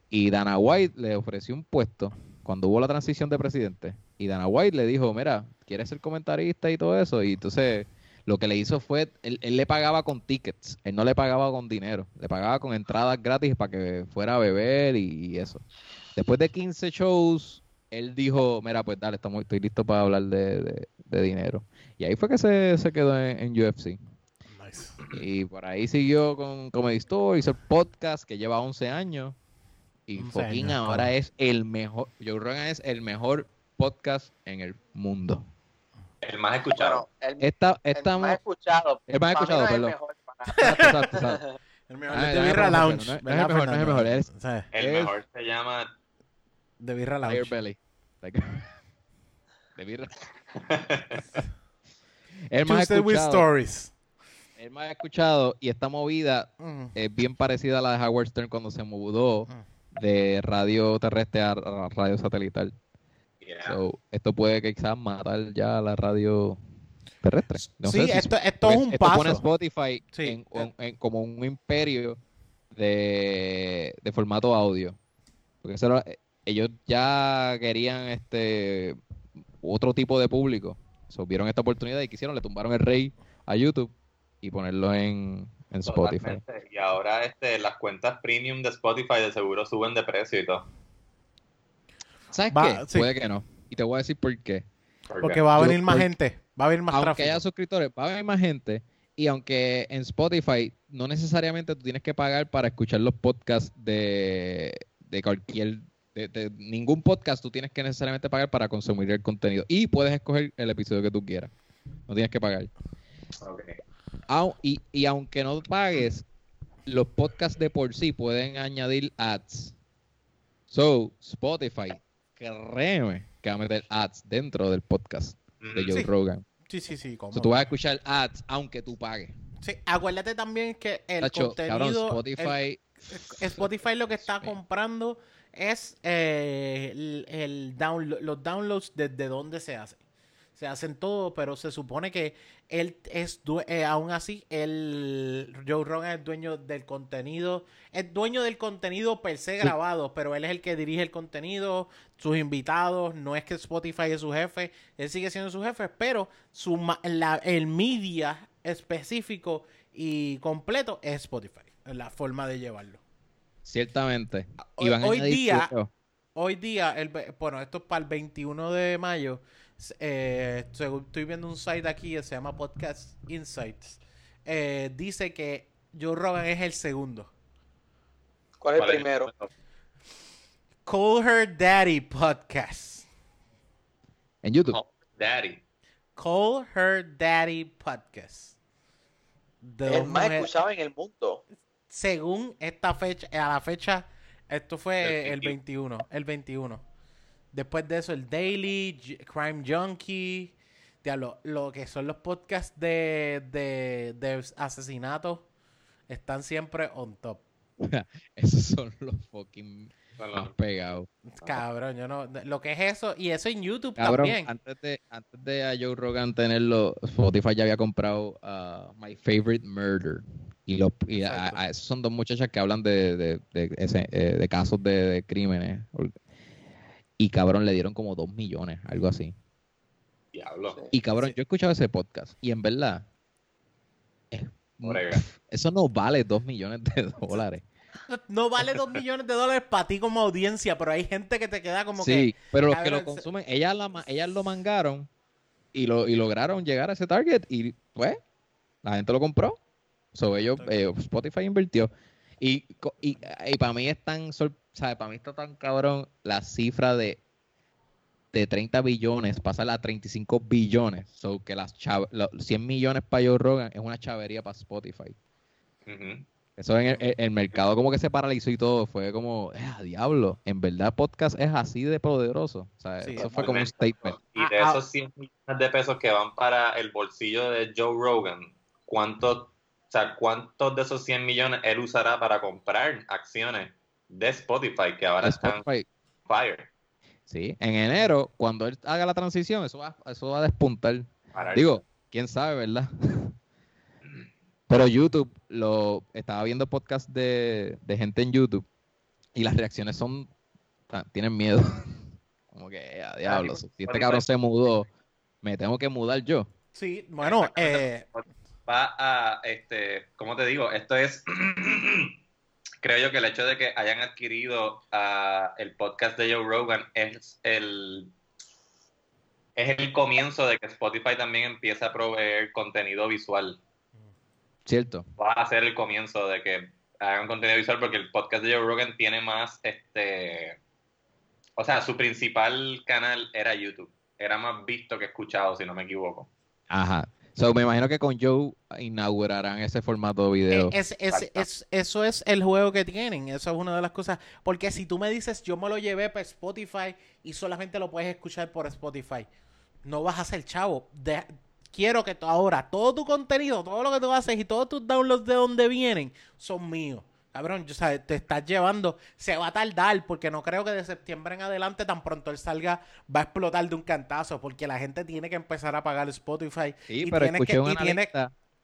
Y Dana White le ofreció un puesto cuando hubo la transición de presidente. Y Dana White le dijo, mira, ¿quieres ser comentarista y todo eso? Y entonces lo que le hizo fue, él, él le pagaba con tickets, él no le pagaba con dinero, le pagaba con entradas gratis para que fuera a beber y, y eso. Después de 15 shows, él dijo, mira, pues dale, estamos, estoy listo para hablar de, de- de dinero. Y ahí fue que se, se quedó en, en UFC. Nice. Y por ahí siguió con Comedy Store, hizo el podcast que lleva 11 años. Y 11 fucking años, ahora es el mejor, Joe Rogan es el mejor podcast en el mundo. El más escuchado. Bueno, el, Esta, el más escuchado. el más escuchado, el perdón. exacto. El mejor Ah, es de dame Birra promoción, Lounge. no es- no es ¿verdad, el mejor, no es el El mejor se llama de Birra Lounge. Belly. Like- de birra. el más Tuesday with escuchado, Stories. el más escuchado y esta movida Mm. es bien parecida a la de Howard Stern cuando se mudó Mm. de radio terrestre a, radio satelital. Yeah. So, esto puede quizás matar ya a la radio terrestre. No sí, sé si- esto, esto es un esto pone a paso. Spotify Sí. en- en- en- como un imperio de, de formato audio. Porque eso era- ellos ya querían este otro tipo de público. So, vieron esta oportunidad y quisieron, le tumbaron el rey a YouTube y ponerlo en, en Spotify. Totalmente. Y ahora este, las cuentas premium de Spotify de seguro suben de precio y todo. ¿Sabes Va- qué? sí. Puede que no. Y te voy a decir por qué. Porque va a Yo- venir más por- gente. Va a haber más aunque tráfico. haya suscriptores, va a haber más gente. Y aunque en Spotify no necesariamente tú tienes que pagar para escuchar los podcasts de, de cualquier. De, de ningún podcast tú tienes que necesariamente pagar para consumir el contenido. Y puedes escoger el episodio que tú quieras. No tienes que pagar. Y, y aunque no pagues, los podcasts de por sí pueden añadir ads. So, Spotify, créeme que va a meter ads dentro del podcast de. Joe Sí. Rogan. Sí, sí, sí. Tú vas a escuchar ads aunque tú pagues. Sí, acuérdate también que el Tacho, cabrón, contenido. Spotify. el- Spotify lo que está comprando es eh, el, el download, los downloads desde dónde se hacen. Se hacen todo, pero se supone que él es, due- eh, aún así, el Joe Rogan es dueño del contenido, es dueño del contenido per se Sí. grabado, pero él es el que dirige el contenido, sus invitados, no es que Spotify es su jefe, él sigue siendo su jefe, pero su, la- el media específico y completo es Spotify, la forma de llevarlo. Ciertamente. Hoy- Y van a hoy día-. Hoy día, el, ve- bueno, esto es para el 21 de mayo. eh, estoy viendo un site aquí que se llama Podcast Insights. eh, dice que Joe Rogan es el segundo. ¿Cuál es el primero? Call Her Daddy Podcast. En YouTube. Oh, Daddy. Call Her Daddy Podcast. De El más mujeres- escuchado en el mundo. Según esta fecha, a la fecha, esto fue El el 21, el 21. Después de eso, el Daily, J- Crime Junkie, diablo, lo que son los podcasts de, de, de asesinatos, están siempre on top. Esos son los fucking más pegados. Cabrón, yo no, lo que es eso, y eso en YouTube Cabrón, también. antes de, antes de a Joe Rogan tenerlo, Spotify ya había comprado uh, My Favorite Murder. Y, los, y a, a- esos son dos muchachas que hablan de, de, de ese- eh, de casos de, de crímenes. Y cabrón, le dieron como dos millones, algo así. Diablo. Y cabrón, Sí. yo he escuchado ese podcast. Y en verdad, es- eso no vale dos millones de dólares. No vale dos millones de dólares para ti como audiencia, pero hay gente que te queda como sí, pero los que lo se- consumen, ellas, la, ellas lo mangaron y, lo, y lograron llegar a ese target y pues la gente lo compró. So, ellos, eh, Spotify invirtió. Y, co- y, para mí es tan, ¿sabes? Para mí está tan cabrón la cifra de, de 30 billones, pasar a 35 billones. So, que las chav- los 100 millones para Joe Rogan es una chavería para Spotify. Eso en el, mercado como que se paralizó y todo. Fue como, eh, a diablo. En verdad, podcast es así de poderoso. O sea, Sí, eso fue como un statement. Y de Ah, ah. esos 100 millones de pesos que van para el bolsillo de Joe Rogan, ¿cuántos, o sea, ¿cuántos de esos 100 millones él usará para comprar acciones de Spotify que ahora están Spotify, fire? sí. En enero, cuando él haga la transición, eso va, eso va a despuntar. Para Digo, quién sabe, ¿verdad? Pero YouTube, lo estaba viendo podcast de, de gente en YouTube y las reacciones son, tienen miedo. Como que, a diablo, si este cabrón se mudó, me tengo que mudar yo. Sí, bueno, eh, va a, este, ¿cómo te digo? Esto es, creo yo que el hecho de que hayan adquirido ah, el podcast de Joe Rogan es el, es el comienzo de que Spotify también empieza a proveer contenido visual. Cierto. va a ser el comienzo de que hagan contenido visual porque el podcast de Joe Rogan tiene más, este, o sea, su principal canal era YouTube. Era más visto que escuchado, si no me equivoco. Ajá. So, me imagino que con Joe inaugurarán ese formato de video. Eh, Es, es- Exacto. es- eso es el juego que tienen. Eso es una de las cosas. Porque si tú me dices, yo me lo llevé para Spotify y solamente lo puedes escuchar por Spotify, no vas a ser chavo. De- quiero que tú ahora, todo tu contenido, todo lo que tú haces y todos tus downloads de donde vienen son míos. Cabrón, yo, sabes, te estás llevando, se va a tardar porque no creo que de septiembre en adelante tan pronto él salga va a explotar de un cantazo porque la gente tiene que empezar a pagar Spotify. Sí, y pero tienes escuché que- una y tienes-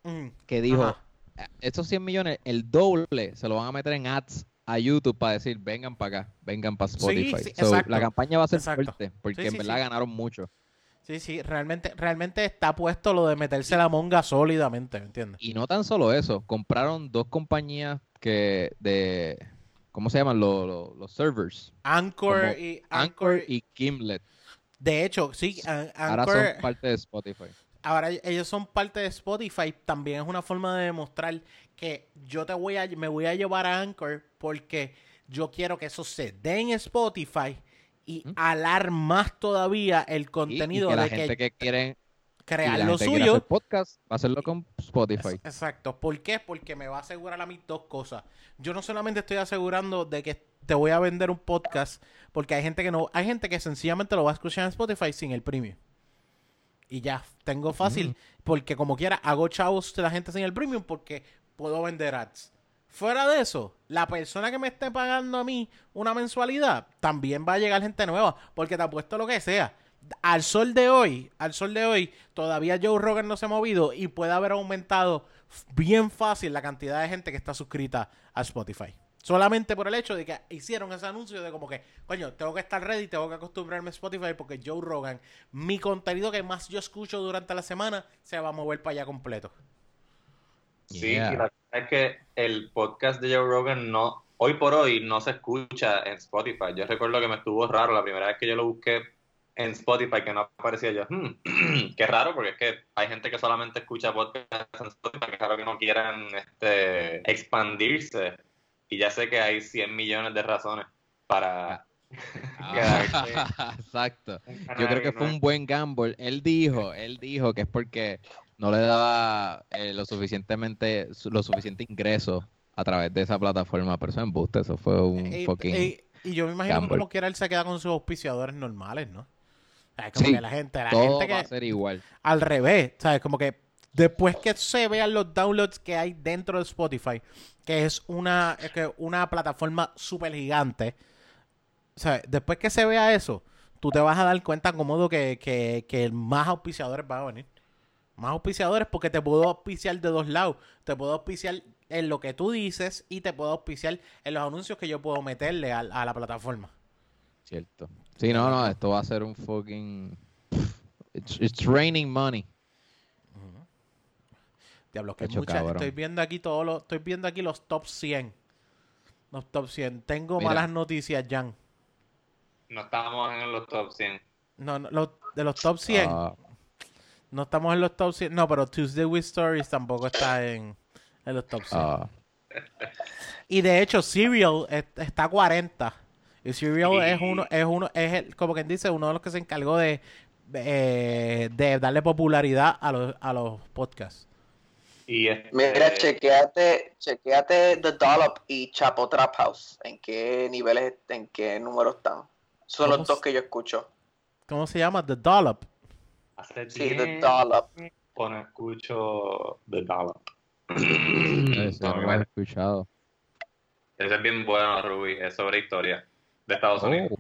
Mm, que dijo, ajá. "Eh, estos 100 millones, el doble se lo van a meter en ads a YouTube para decir, vengan para acá, vengan para Spotify. sí, So, exacto, la campaña va a ser exacto. fuerte, porque Sí, en sí, verdad sí. ganaron mucho. Sí, sí, realmente, realmente está puesto lo de meterse la monga sólidamente, ¿me entiendes? Y no tan solo eso, compraron dos compañías que de, ¿cómo se llaman? Los, los, los servers. Anchor y Anchor Anchor, y Gimlet. de hecho, sí, An- Ahora son parte de Spotify. ahora ellos son parte de Spotify, también es una forma de demostrar que yo te voy a, me voy a llevar a Anchor porque yo quiero que eso se dé en Spotify y Ujú. alar más todavía el Y- y contenido que la de gente que que quiere, y crear la lo gente suyo hacer podcast va a hacerlo con Spotify. Exacto. ¿Por qué? Porque me va a asegurar a mí dos cosas. Yo no solamente estoy asegurando de que te voy a vender un podcast, porque hay gente que no, hay gente que sencillamente lo va a escuchar en Spotify sin el premium. Y ya, tengo fácil, porque como quiera, hago chavos de la gente sin el premium porque puedo vender ads. Fuera de eso, la persona que me esté pagando a mí una mensualidad, también va a llegar gente nueva, porque te apuesto lo que sea. Al sol de hoy, al sol de hoy, todavía Joe Rogan no se ha movido y puede haber aumentado bien fácil la cantidad de gente que está suscrita a Spotify. Solamente por el hecho de que hicieron ese anuncio de como que, coño, tengo que estar ready, tengo que acostumbrarme a Spotify porque Joe Rogan, mi contenido que más yo escucho durante la semana, se va a mover para allá completo. Sí, Yeah. y la verdad es que el podcast de Joe Rogan no, hoy por hoy no se escucha en Spotify. Yo recuerdo que me estuvo raro la primera vez que yo lo busqué en Spotify, que no aparecía yo. "Hmm, qué raro, porque es que hay gente que solamente escucha podcast en Spotify, que raro que no quieran este, expandirse. Y ya sé que hay 100 millones de razones para quedarse. Exacto. Yo creo que fue un buen gamble. Él dijo, él dijo que es porque no le daba eh, lo suficientemente, su- lo suficiente ingreso a través de esa plataforma. Pero eso es embuste, eso fue un fucking... eh, y yo me imagino que gamble. como quiera él se queda con sus auspiciadores normales, ¿no? Sea, como Sí, que la gente, la todo gente va a que ser igual. al revés, ¿sabes? Como que después que se vean los downloads que hay dentro de Spotify, que es una, es que una plataforma súper gigante, ¿sabes? Después que se vea eso, tú te vas a dar cuenta cómodo que, que, que más auspiciadores van a venir. Más auspiciadores porque te puedo auspiciar de dos lados. Te puedo auspiciar en lo que tú dices y te puedo auspiciar en los anuncios que yo puedo meterle a, a la plataforma. Cierto. Sí, no, no, esto va a ser un fucking... It's, it's raining money. Diablo, que hay Hecho, mucha- cabrón. estoy viendo aquí todos los, estoy viendo aquí los top 100. Los top 100. Tengo Mira. malas noticias, Jan. No estábamos en los top 100. No, no, los- de los top 100. Ah, No estamos en los top 100. No, pero Tuesday with Stories tampoco está en, en los top 100. ah. Y de hecho, Serial es- está a 40. Y Serial Sí. es uno, es uno, es el- como quien dice, uno de los que se encargó de, eh, de darle popularidad a los, a los podcasts. Y este, Mira, chequeate, chequeate The Dollop y Chapo Trap House. ¿En qué niveles, en qué números están? Son ¿Cómo los dos que yo escucho. ¿Cómo se llama? The Dollop. hace Sí, The Dollop. no escucho The Dollop. Ese no No, lo he escuchado. Ese es bien bueno, Ruby. Es sobre historia de Estados Unidos.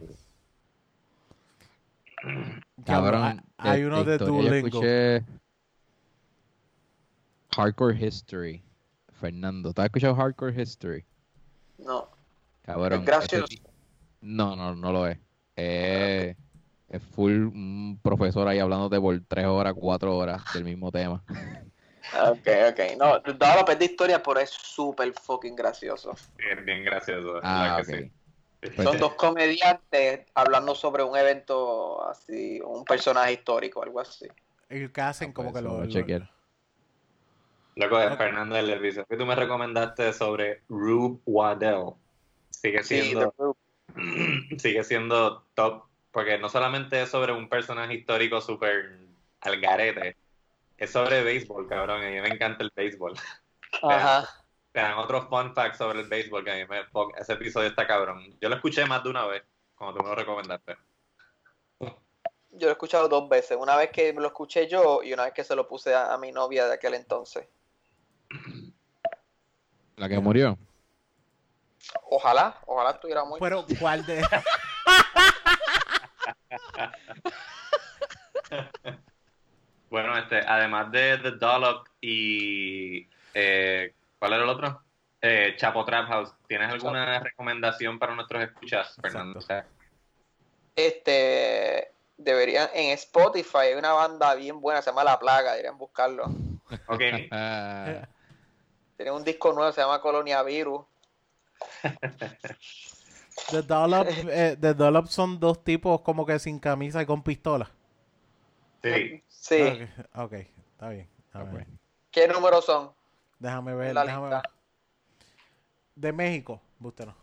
Oh, cabrón. hay, uno de historia, yo escuché Hardcore History. Fernando, ¿tú has escuchado Hardcore History? No. Cabrón. Es gracioso. No, no, no lo es. Eh, es full un profesor ahí hablándote por tres horas, cuatro horas del mismo tema. Ok, ok. No, es de historia, pero es súper fucking gracioso. Es bien gracioso. Ah, ¿verdad ok. que sí? Pues- Son dos comediantes hablando sobre un evento así, un personaje histórico, algo así. Ellos que hacen Ah, como pues que lo, lo- chequear. Loco, es Ok. Fernando, el episodio que tú me recomendaste sobre Rube Waddell sigue Sí, siendo, Group. sigue siendo top, porque no solamente es sobre un personaje histórico súper al garete, es sobre béisbol, cabrón, y a mí me encanta el béisbol. Ajá. Te dan otros fun facts sobre el béisbol que a mí me... Ese episodio está cabrón. Yo lo escuché más de una vez, cuando tú me lo recomendaste. Yo lo he escuchado dos veces. Una vez que lo escuché yo y una vez que se lo puse a, a mi novia de aquel entonces. La que murió. Ojalá, ojalá estuviera muy. Pero, ¿cuál de...? Bueno, este, además de The Dollop y... eh, ¿Cuál era el otro? Eh, Chapo Trap House. ¿Tienes alguna recomendación para nuestros escuchas, Fernando? Este. Deberían. En Spotify hay una banda bien buena, se llama La Plaga, deberían buscarlo. Ok, Ah, Tiene un disco nuevo, se llama Colonia Virus. The Dollop, eh, The Dollop son dos tipos como que sin camisa y con pistola. sí. Sí. Ok, ok, está bien. A ver, pues. ¿Qué números son? Déjame ver, La déjame lista. ver. De México, búsquelo.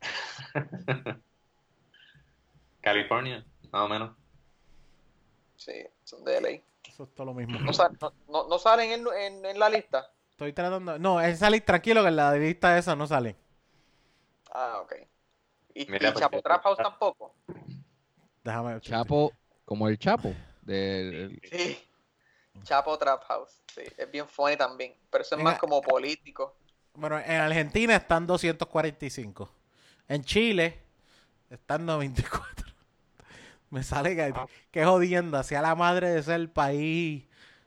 California, más o menos. Sí, son de LA. Eso es todo lo mismo. No, sal- no, no- no salen en, en- en la lista. Estoy tratando. No, es salir tranquilo que en la lista esa no salen. Ah, ok. ¿Y, Mira, y Chapo porque- Trap House tampoco? Déjame ver. Chapo, como el Chapo. Del, Sí. Chapo Trap House. Sí, es bien funny también. Pero eso es más como político. Bueno, en Argentina están 245. En Chile están 94. Me sale que, que jodienda. Sea la madre de ser país,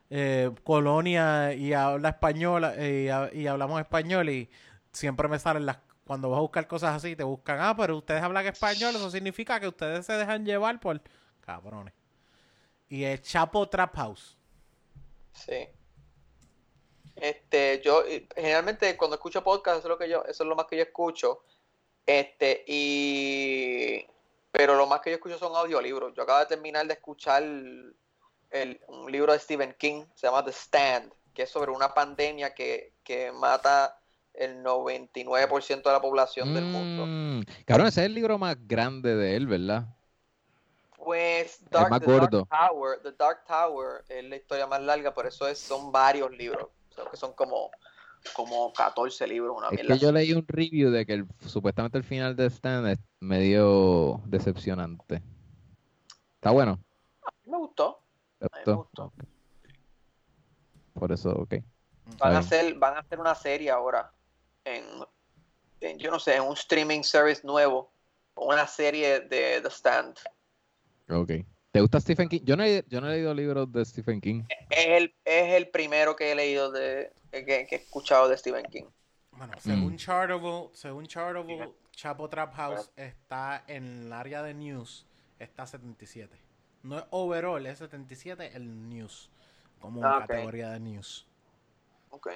eh, colonia y habla español eh, y hablamos español y siempre me salen las... Cuando vas a buscar cosas así, te buscan, ah, pero ustedes hablan español, eso significa que ustedes se dejan llevar por cabrones. Y es Chapo Trap House. Sí. Este, yo generalmente cuando escucho podcast, eso es lo que yo, eso es lo más que yo escucho. Este, y pero lo más que yo escucho son audiolibros. Yo acabo de terminar de escuchar el- el- un libro de Stephen King, se llama The Stand, que es sobre una pandemia que, que mata el 99% de la población del mundo. Mm, cabrón, ese es el libro más grande de él, ¿verdad? Pues Dark, más The Dark. Tower, The Dark Tower es la historia más larga, por eso es, son varios libros. Creo que son como, como 14 libros, una Es que yo leí un review de que el- supuestamente el final de Stan es medio decepcionante. Está bueno. Me gustó. ¿te A mí me gustó? Por eso, ok. Van a hacer, van a hacer una serie ahora en, en, yo no sé, en un streaming service nuevo. Una serie de The Stand. Ok. ¿Te gusta Stephen King? Yo no he, yo no he leído libros de Stephen King. Es el, es el primero que he leído de, que, que he escuchado de Stephen King. Bueno, según Mm. Chartable, según Chartable, Chapo Trap House está en el área de news, está 77. No es overall, es 77 el news, como Ah, ok. categoría de news. Ok.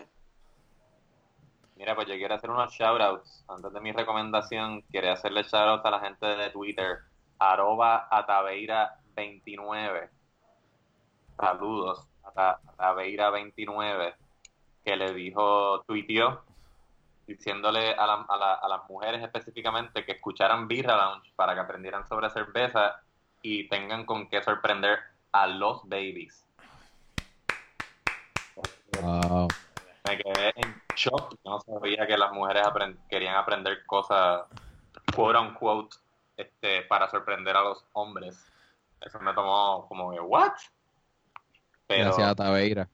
Mira, pues yo quiero hacer unos shoutouts. Antes de mi recomendación, quería hacerle shoutouts a la gente de Twitter, arroba ataveira29. Saludos a ataveira29, que le dijo, tuiteó, diciéndole a, la- a la- a las mujeres específicamente que escucharan Birra Lounge para que aprendieran sobre cerveza y tengan con qué sorprender a los babies. Wow. Me quedé en shock. No sabía que las mujeres apren- querían aprender cosas, quote unquote, este, para sorprender a los hombres. Eso me tomó como que, ¿what? Pero Gracias a Taveira.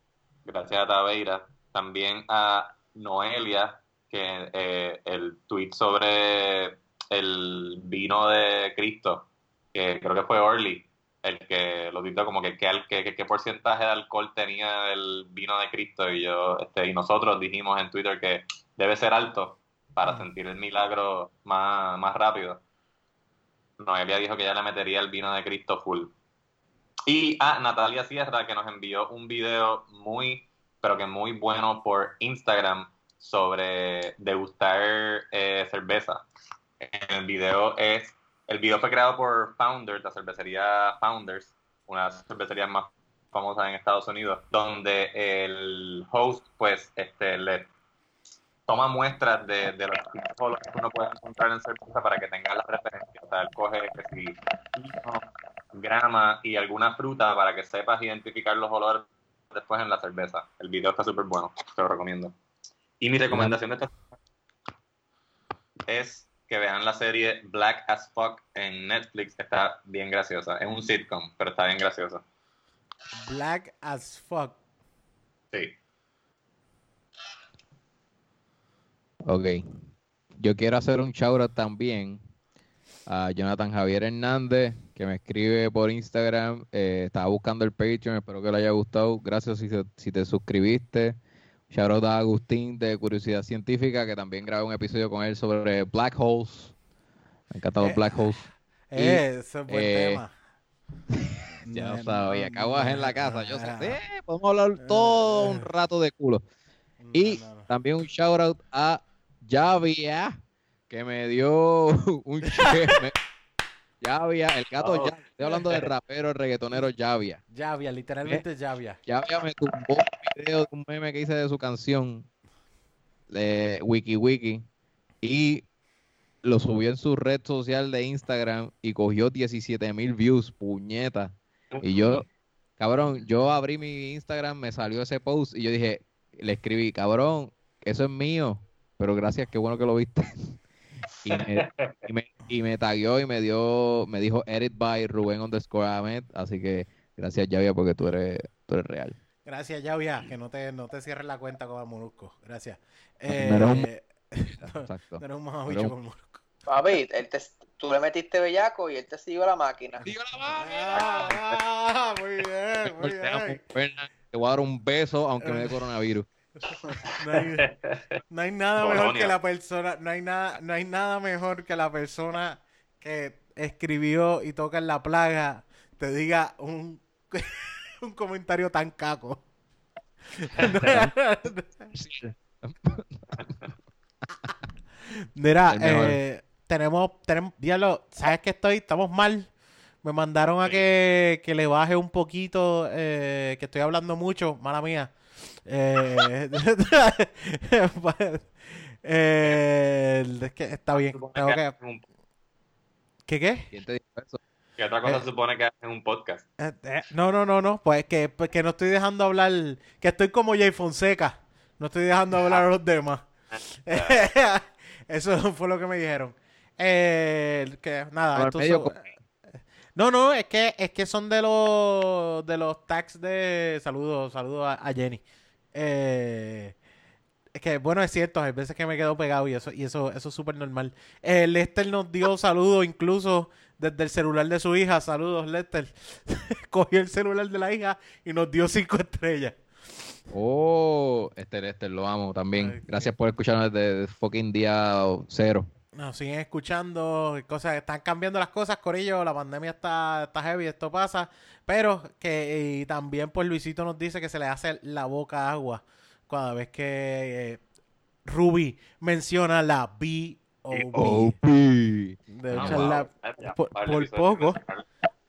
gracias a Taveira. También a Noelia, que eh, el tweet sobre el vino de Cristo, que creo que fue Orly, el que lo dijo como que qué, porcentaje de alcohol tenía el vino de Cristo y yo este y nosotros dijimos en Twitter que debe ser alto para sentir el milagro más, más rápido. Noelia dijo que ella le metería el vino de Cristo full. Y a Natalia Sierra que nos envió un video muy, pero que muy bueno por Instagram sobre degustar eh, cerveza. El video es, el video fue creado por Founders, la cervecería Founders, una de las cervecerías más famosas en Estados Unidos, donde el host, pues, este, le toma muestras de, de los tipos que uno puede encontrar en cerveza para que tenga la referencia. O sea, él coge que si grama y alguna fruta para que sepas identificar los olores después en la cerveza. El video está súper bueno, te lo recomiendo. Y mi recomendación de esta es que vean la serie Black as Fuck en Netflix. Está bien graciosa. Es un sitcom, pero está bien graciosa. Black as fuck. Sí. Ok. Yo quiero hacer un shout también a Jonathan Javier Hernández, que me escribe por Instagram. Eh, estaba buscando el Patreon, espero que le haya gustado. Gracias si, si te suscribiste. Shout out a Agustín de Curiosidad Científica, que también grabé un episodio con él sobre black holes. Me encantan los Eh, black holes. Eh, ese es buen eh, tema. Ya No, lo sabía, no, caguas en la no, casa. Yo sé, sí, podemos hablar todo un rato de culo. Y también un shout out a Javia, que me dio un cheque. Javia, el gato Oh. Javia. Estoy hablando del rapero, el reggaetonero Javia. Llavia, literalmente. Llavia. Javia me tumbó un video de un meme que hice de su canción, de Wiki Wiki, y lo subió en su red social de Instagram y cogió 17 mil views, puñeta. Y yo, cabrón, yo abrí mi Instagram, me salió ese post y yo dije, le escribí, cabrón, eso es mío, pero gracias, qué bueno que lo viste. y, me, y, me, y me tagueó y me dio, me dijo edit by Rubén underscore Ahmed, así que gracias Javia porque tú eres, tú eres real. Gracias, Llavia, que no te, no te cierres la cuenta con el Molusco. Gracias. No eres un- Eh, Exacto. no eres un No mamabicho con el Molusco. Papi, él te, tú le metiste bellaco y él te siguió la máquina. Ah, muy bien, muy Te amo, bien. Te voy a dar un beso aunque me dé coronavirus. No hay, no hay nada mejor que la persona, no hay nada, no hay nada mejor que la persona que escribió y toca en la plaga te diga un, un comentario tan caco. Mira, eh, tenemos, tenemos, diablo, ¿sabes que estoy? Estamos mal. Me mandaron a que, que le baje un poquito, eh, que estoy hablando mucho, mala mía. Eh, eh, es que está bien. Tengo que ¿Qué qué? ¿Quién te dijo eso? ¿Qué otra cosa Eh. se supone que haces en un podcast? Eh, eh, no, no, no, no. Pues que, pues que no estoy dejando hablar. Que estoy como Jay Fonseca. No estoy dejando hablar a los demás. Eso fue lo que me dijeron. Eh, que nada, medio con- No, no, es que es que son de los de los tags de saludos, saludos a, a Jenny. Eh, es que bueno, es cierto, hay veces que me quedo pegado y eso y eso eso es súper normal. Eh, Lester nos dio saludos incluso desde el celular de su hija. Saludos, Lester. Cogió el celular de la hija y nos dio cinco estrellas. Oh, Esther, Esther, lo amo también. Gracias por escucharnos desde fucking día cero. Nos siguen escuchando, cosas, están cambiando las cosas, Corillo, la pandemia está, está heavy, esto pasa, pero que y también pues Luisito nos dice que se le hace la boca agua cada vez que eh, Ruby menciona la B.O.B. OP. De Ah, wow. la- Ah, por- por poco.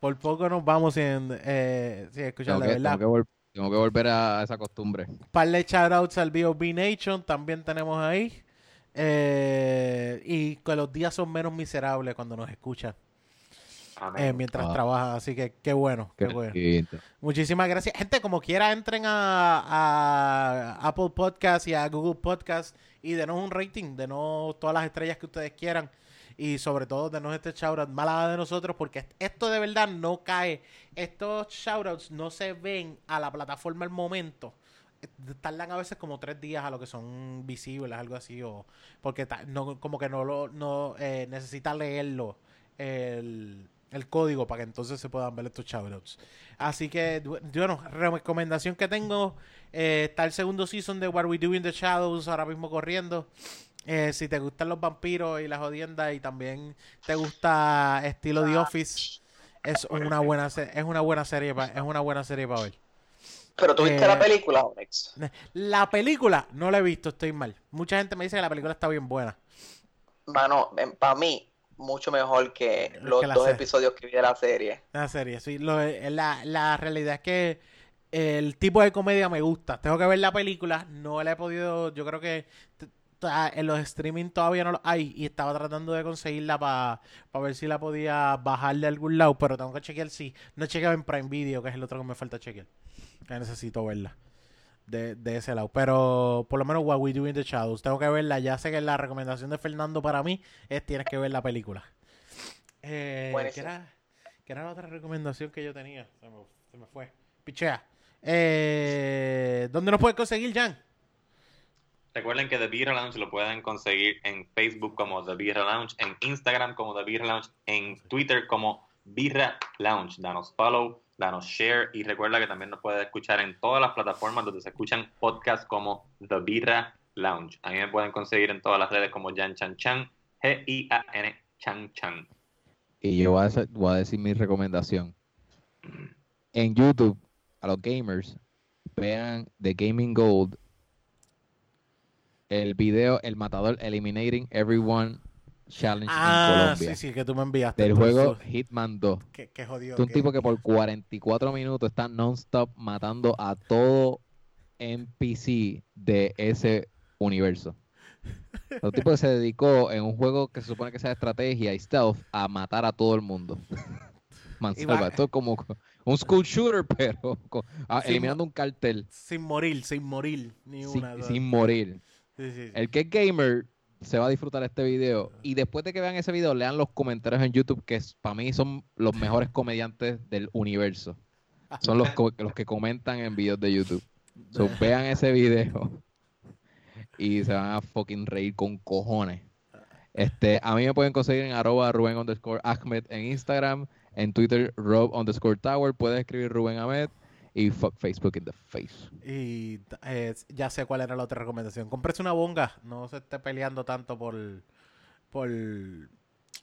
por poco nos vamos sin, eh, sin escuchar que, verdad. tengo que vol- tengo que volver a esa costumbre. par de shoutouts al B.O.B. Nation también tenemos ahí. Eh, y que los días son menos miserables cuando nos escuchan eh, mientras Ah. trabajan. Así que qué bueno, qué Qué bueno. lindo. Muchísimas gracias. Gente, como quiera, entren a, a Apple Podcast y a Google Podcast y denos un rating, denos todas las estrellas que ustedes quieran. Y sobre todo, denos este shoutout malada de nosotros, porque esto de verdad no cae. Estos shoutouts no se ven a la plataforma al momento. Tardan a veces como tres días a lo que son visibles, algo así, o porque no, como que no lo no eh, necesita leerlo el, el código para que entonces se puedan ver estos shoutouts. Así que, bueno, recomendación que tengo, eh, está el segundo season de What We Do in the Shadows ahora mismo corriendo. Eh, si te gustan los vampiros y las jodiendas y también te gusta estilo The Office, es una buena es una buena serie pa- es una buena serie para ver. Pero tuviste Eh, la película, Onyx. La película no la he visto, estoy mal. Mucha gente me dice que la película está bien buena. Mano, para mí, mucho mejor que los que dos serie. episodios que vi de la serie. La serie, sí. Lo- eh, la, la realidad es que el tipo de comedia me gusta. Tengo que ver la película. No la he podido. Yo creo que en los streaming todavía no lo hay. Y estaba tratando de conseguirla para ver si la podía bajar de algún lado. Pero tengo que chequear si. No he chequeado en Prime Video, que es el otro que me falta chequear. Que necesito verla. De, de ese lado. Pero por lo menos What We Do in the Shadows. Tengo que verla. Ya sé que la recomendación de Fernando para mí es tienes que ver la película. Eh, ¿qué, era, qué era la otra recomendación que yo tenía? Se me, se me fue. Pichea. Eh, ¿Dónde nos puedes conseguir, Jan? Recuerden que The Beer Lounge lo pueden conseguir en Facebook como The Beer Lounge, en Instagram como The Beer Lounge, en Twitter como Birra Lounge. Danos follow, danos share y recuerda que también nos puedes escuchar en todas las plataformas donde se escuchan podcasts como The Birra Lounge. A mí me pueden conseguir en todas las redes como Jan Chan Chan, G-I-A-N Chan Chan. Y yo voy a, hacer- voy a decir mi recomendación. En YouTube, a los gamers, vean The Gaming Gold, el video El Matador Eliminating Everyone Challenge en Ah, Colombia. sí, sí, que tú me enviaste. Del juego. Hitman 2. Qué, qué jodido. Es un tipo que por 44 minutos está non-stop matando a todo NPC de ese universo. Un tipo que se dedicó en un juego que se supone que sea de estrategia y stealth a matar a todo el mundo. Mansalva, va- esto es como un school shooter, pero con- ah, eliminando un cartel Sin morir, sin morir. Ni sin, una. sin morir. Sí, sí, sí. El que es gamer se va a disfrutar este video y después de que vean ese video lean los comentarios en YouTube que para mí son los mejores comediantes del universo. Son los, co- los que comentan en videos de YouTube. So, vean ese video y se van a fucking reír con cojones. Este, a mí me pueden conseguir en arroba Rubén underscore Ahmed en Instagram, en Twitter Rob underscore Tower, puedes escribir Rubén Ahmed y fuck Facebook in the face. Y eh, ya sé cuál era la otra recomendación. Cómprese una bonga. No se esté peleando tanto por. por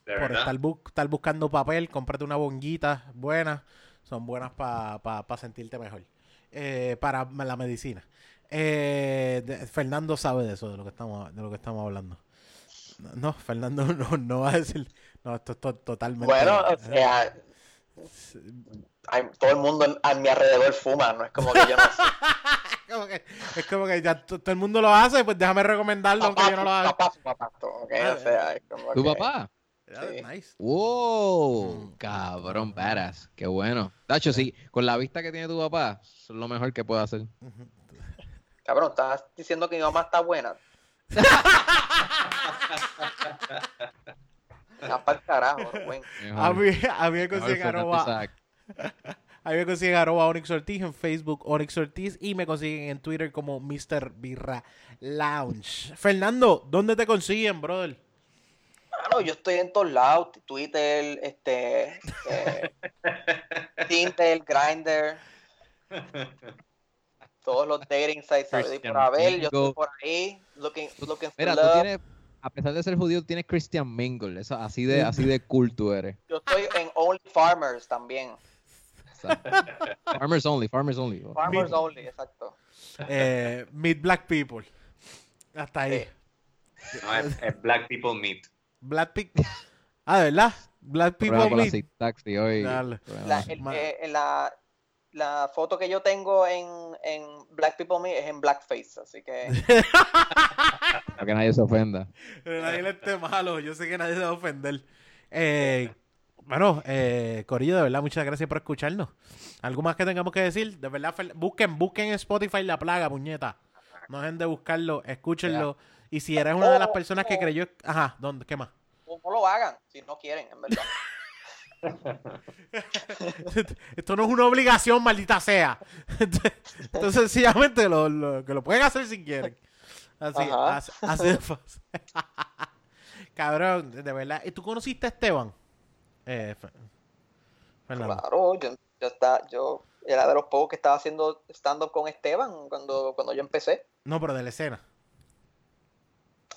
estar, bu- estar buscando papel, cómprate una bonguita buena. Son buenas para sentirte mejor. Eh, para la medicina. Eh, de- Fernando sabe de eso, de lo que estamos, de lo que estamos hablando. No, no, Fernando no, no va a decir. No, esto es to- totalmente. Bueno, o sea, hay- todo el mundo a mi alrededor fuma, no es como que yo no sé. Como que- es como que ya to- todo el mundo lo hace, pues déjame recomendarlo aunque Papá, yo no lo haga. papá fuma pasto, ¿ok? O sea, es como ¿Tu que- papá? Sí. nice. ¡Wow! Mm. Cabrón, badass. Qué bueno. Tacho, sí, con la vista que tiene tu papá, es lo mejor que puede hacer. Cabrón, estás diciendo que mi mamá está buena. Ya para el carajo, güey. A mí, a mí me consiguen arroba, Isaac. a mí me consiguen arroba Onyx Ortiz en Facebook, Onyx Ortiz, y me consiguen en Twitter como Mr. Birra Lounge. Fernando, ¿dónde te consiguen, brother? Claro, yo estoy en todos lados, Twitter, este, eh, Tinder, Grindr, todos los dating sites, yo estoy por ahí, looking, looking for Mira, tú love. tienes, a pesar de ser judío, tienes Christian Mingle. Eso, así de, así de cool tú eres. Yo estoy en Only Farmers también. Farmers only, farmers only. Farmers. Only, exacto. Eh, Meet Black People. Hasta ahí. Sí. No, es, es Black People Meet. Black People. Ah, ¿de verdad? Black People Programa con la Meet. sintaxi hoy. La, el- Ma- eh, la, la foto que yo tengo en, en Black People Me es en blackface, así que Para que nadie se ofenda. Pero nadie le esté malo. Yo sé que nadie se va a ofender. Eh, bueno, eh, Corillo, de verdad, muchas gracias por escucharnos. ¿Algo más que tengamos que decir? De verdad, busquen, busquen en Spotify la plaga, puñeta. No dejen de buscarlo, escúchenlo. Y si eres una de las personas que creyó. Ajá, ¿dónde? ¿Qué más? no, no lo hagan si no quieren, en verdad. Esto no es una obligación, maldita sea. Entonces, sencillamente lo, lo- que lo pueden hacer si quieren. Así, así, así de fácil. Cabrón, de verdad. ¿Y tú conociste a Esteban? Eh, Fernando. Claro, yo, yo, está, yo era de los pocos que estaba haciendo stand-up con Esteban cuando, cuando yo empecé. No, pero de la escena.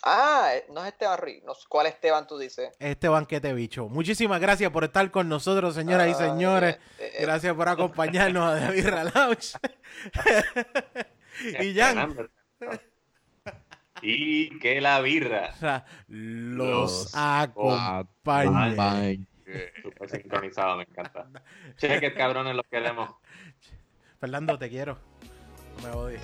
Ah, eh, no es Esteban Ruiz. No, ¿Cuál Esteban tú dices? Este banquete bicho. Muchísimas gracias por estar con nosotros, señoras y Ah, señores. eh, eh, Gracias por acompañarnos a Birra Lounge. y Jan, Y que la birra. los Los acompañe. Súper sincronizado, me encanta. Cheque, cabrones, los queremos. Fernando, te quiero. No me odies.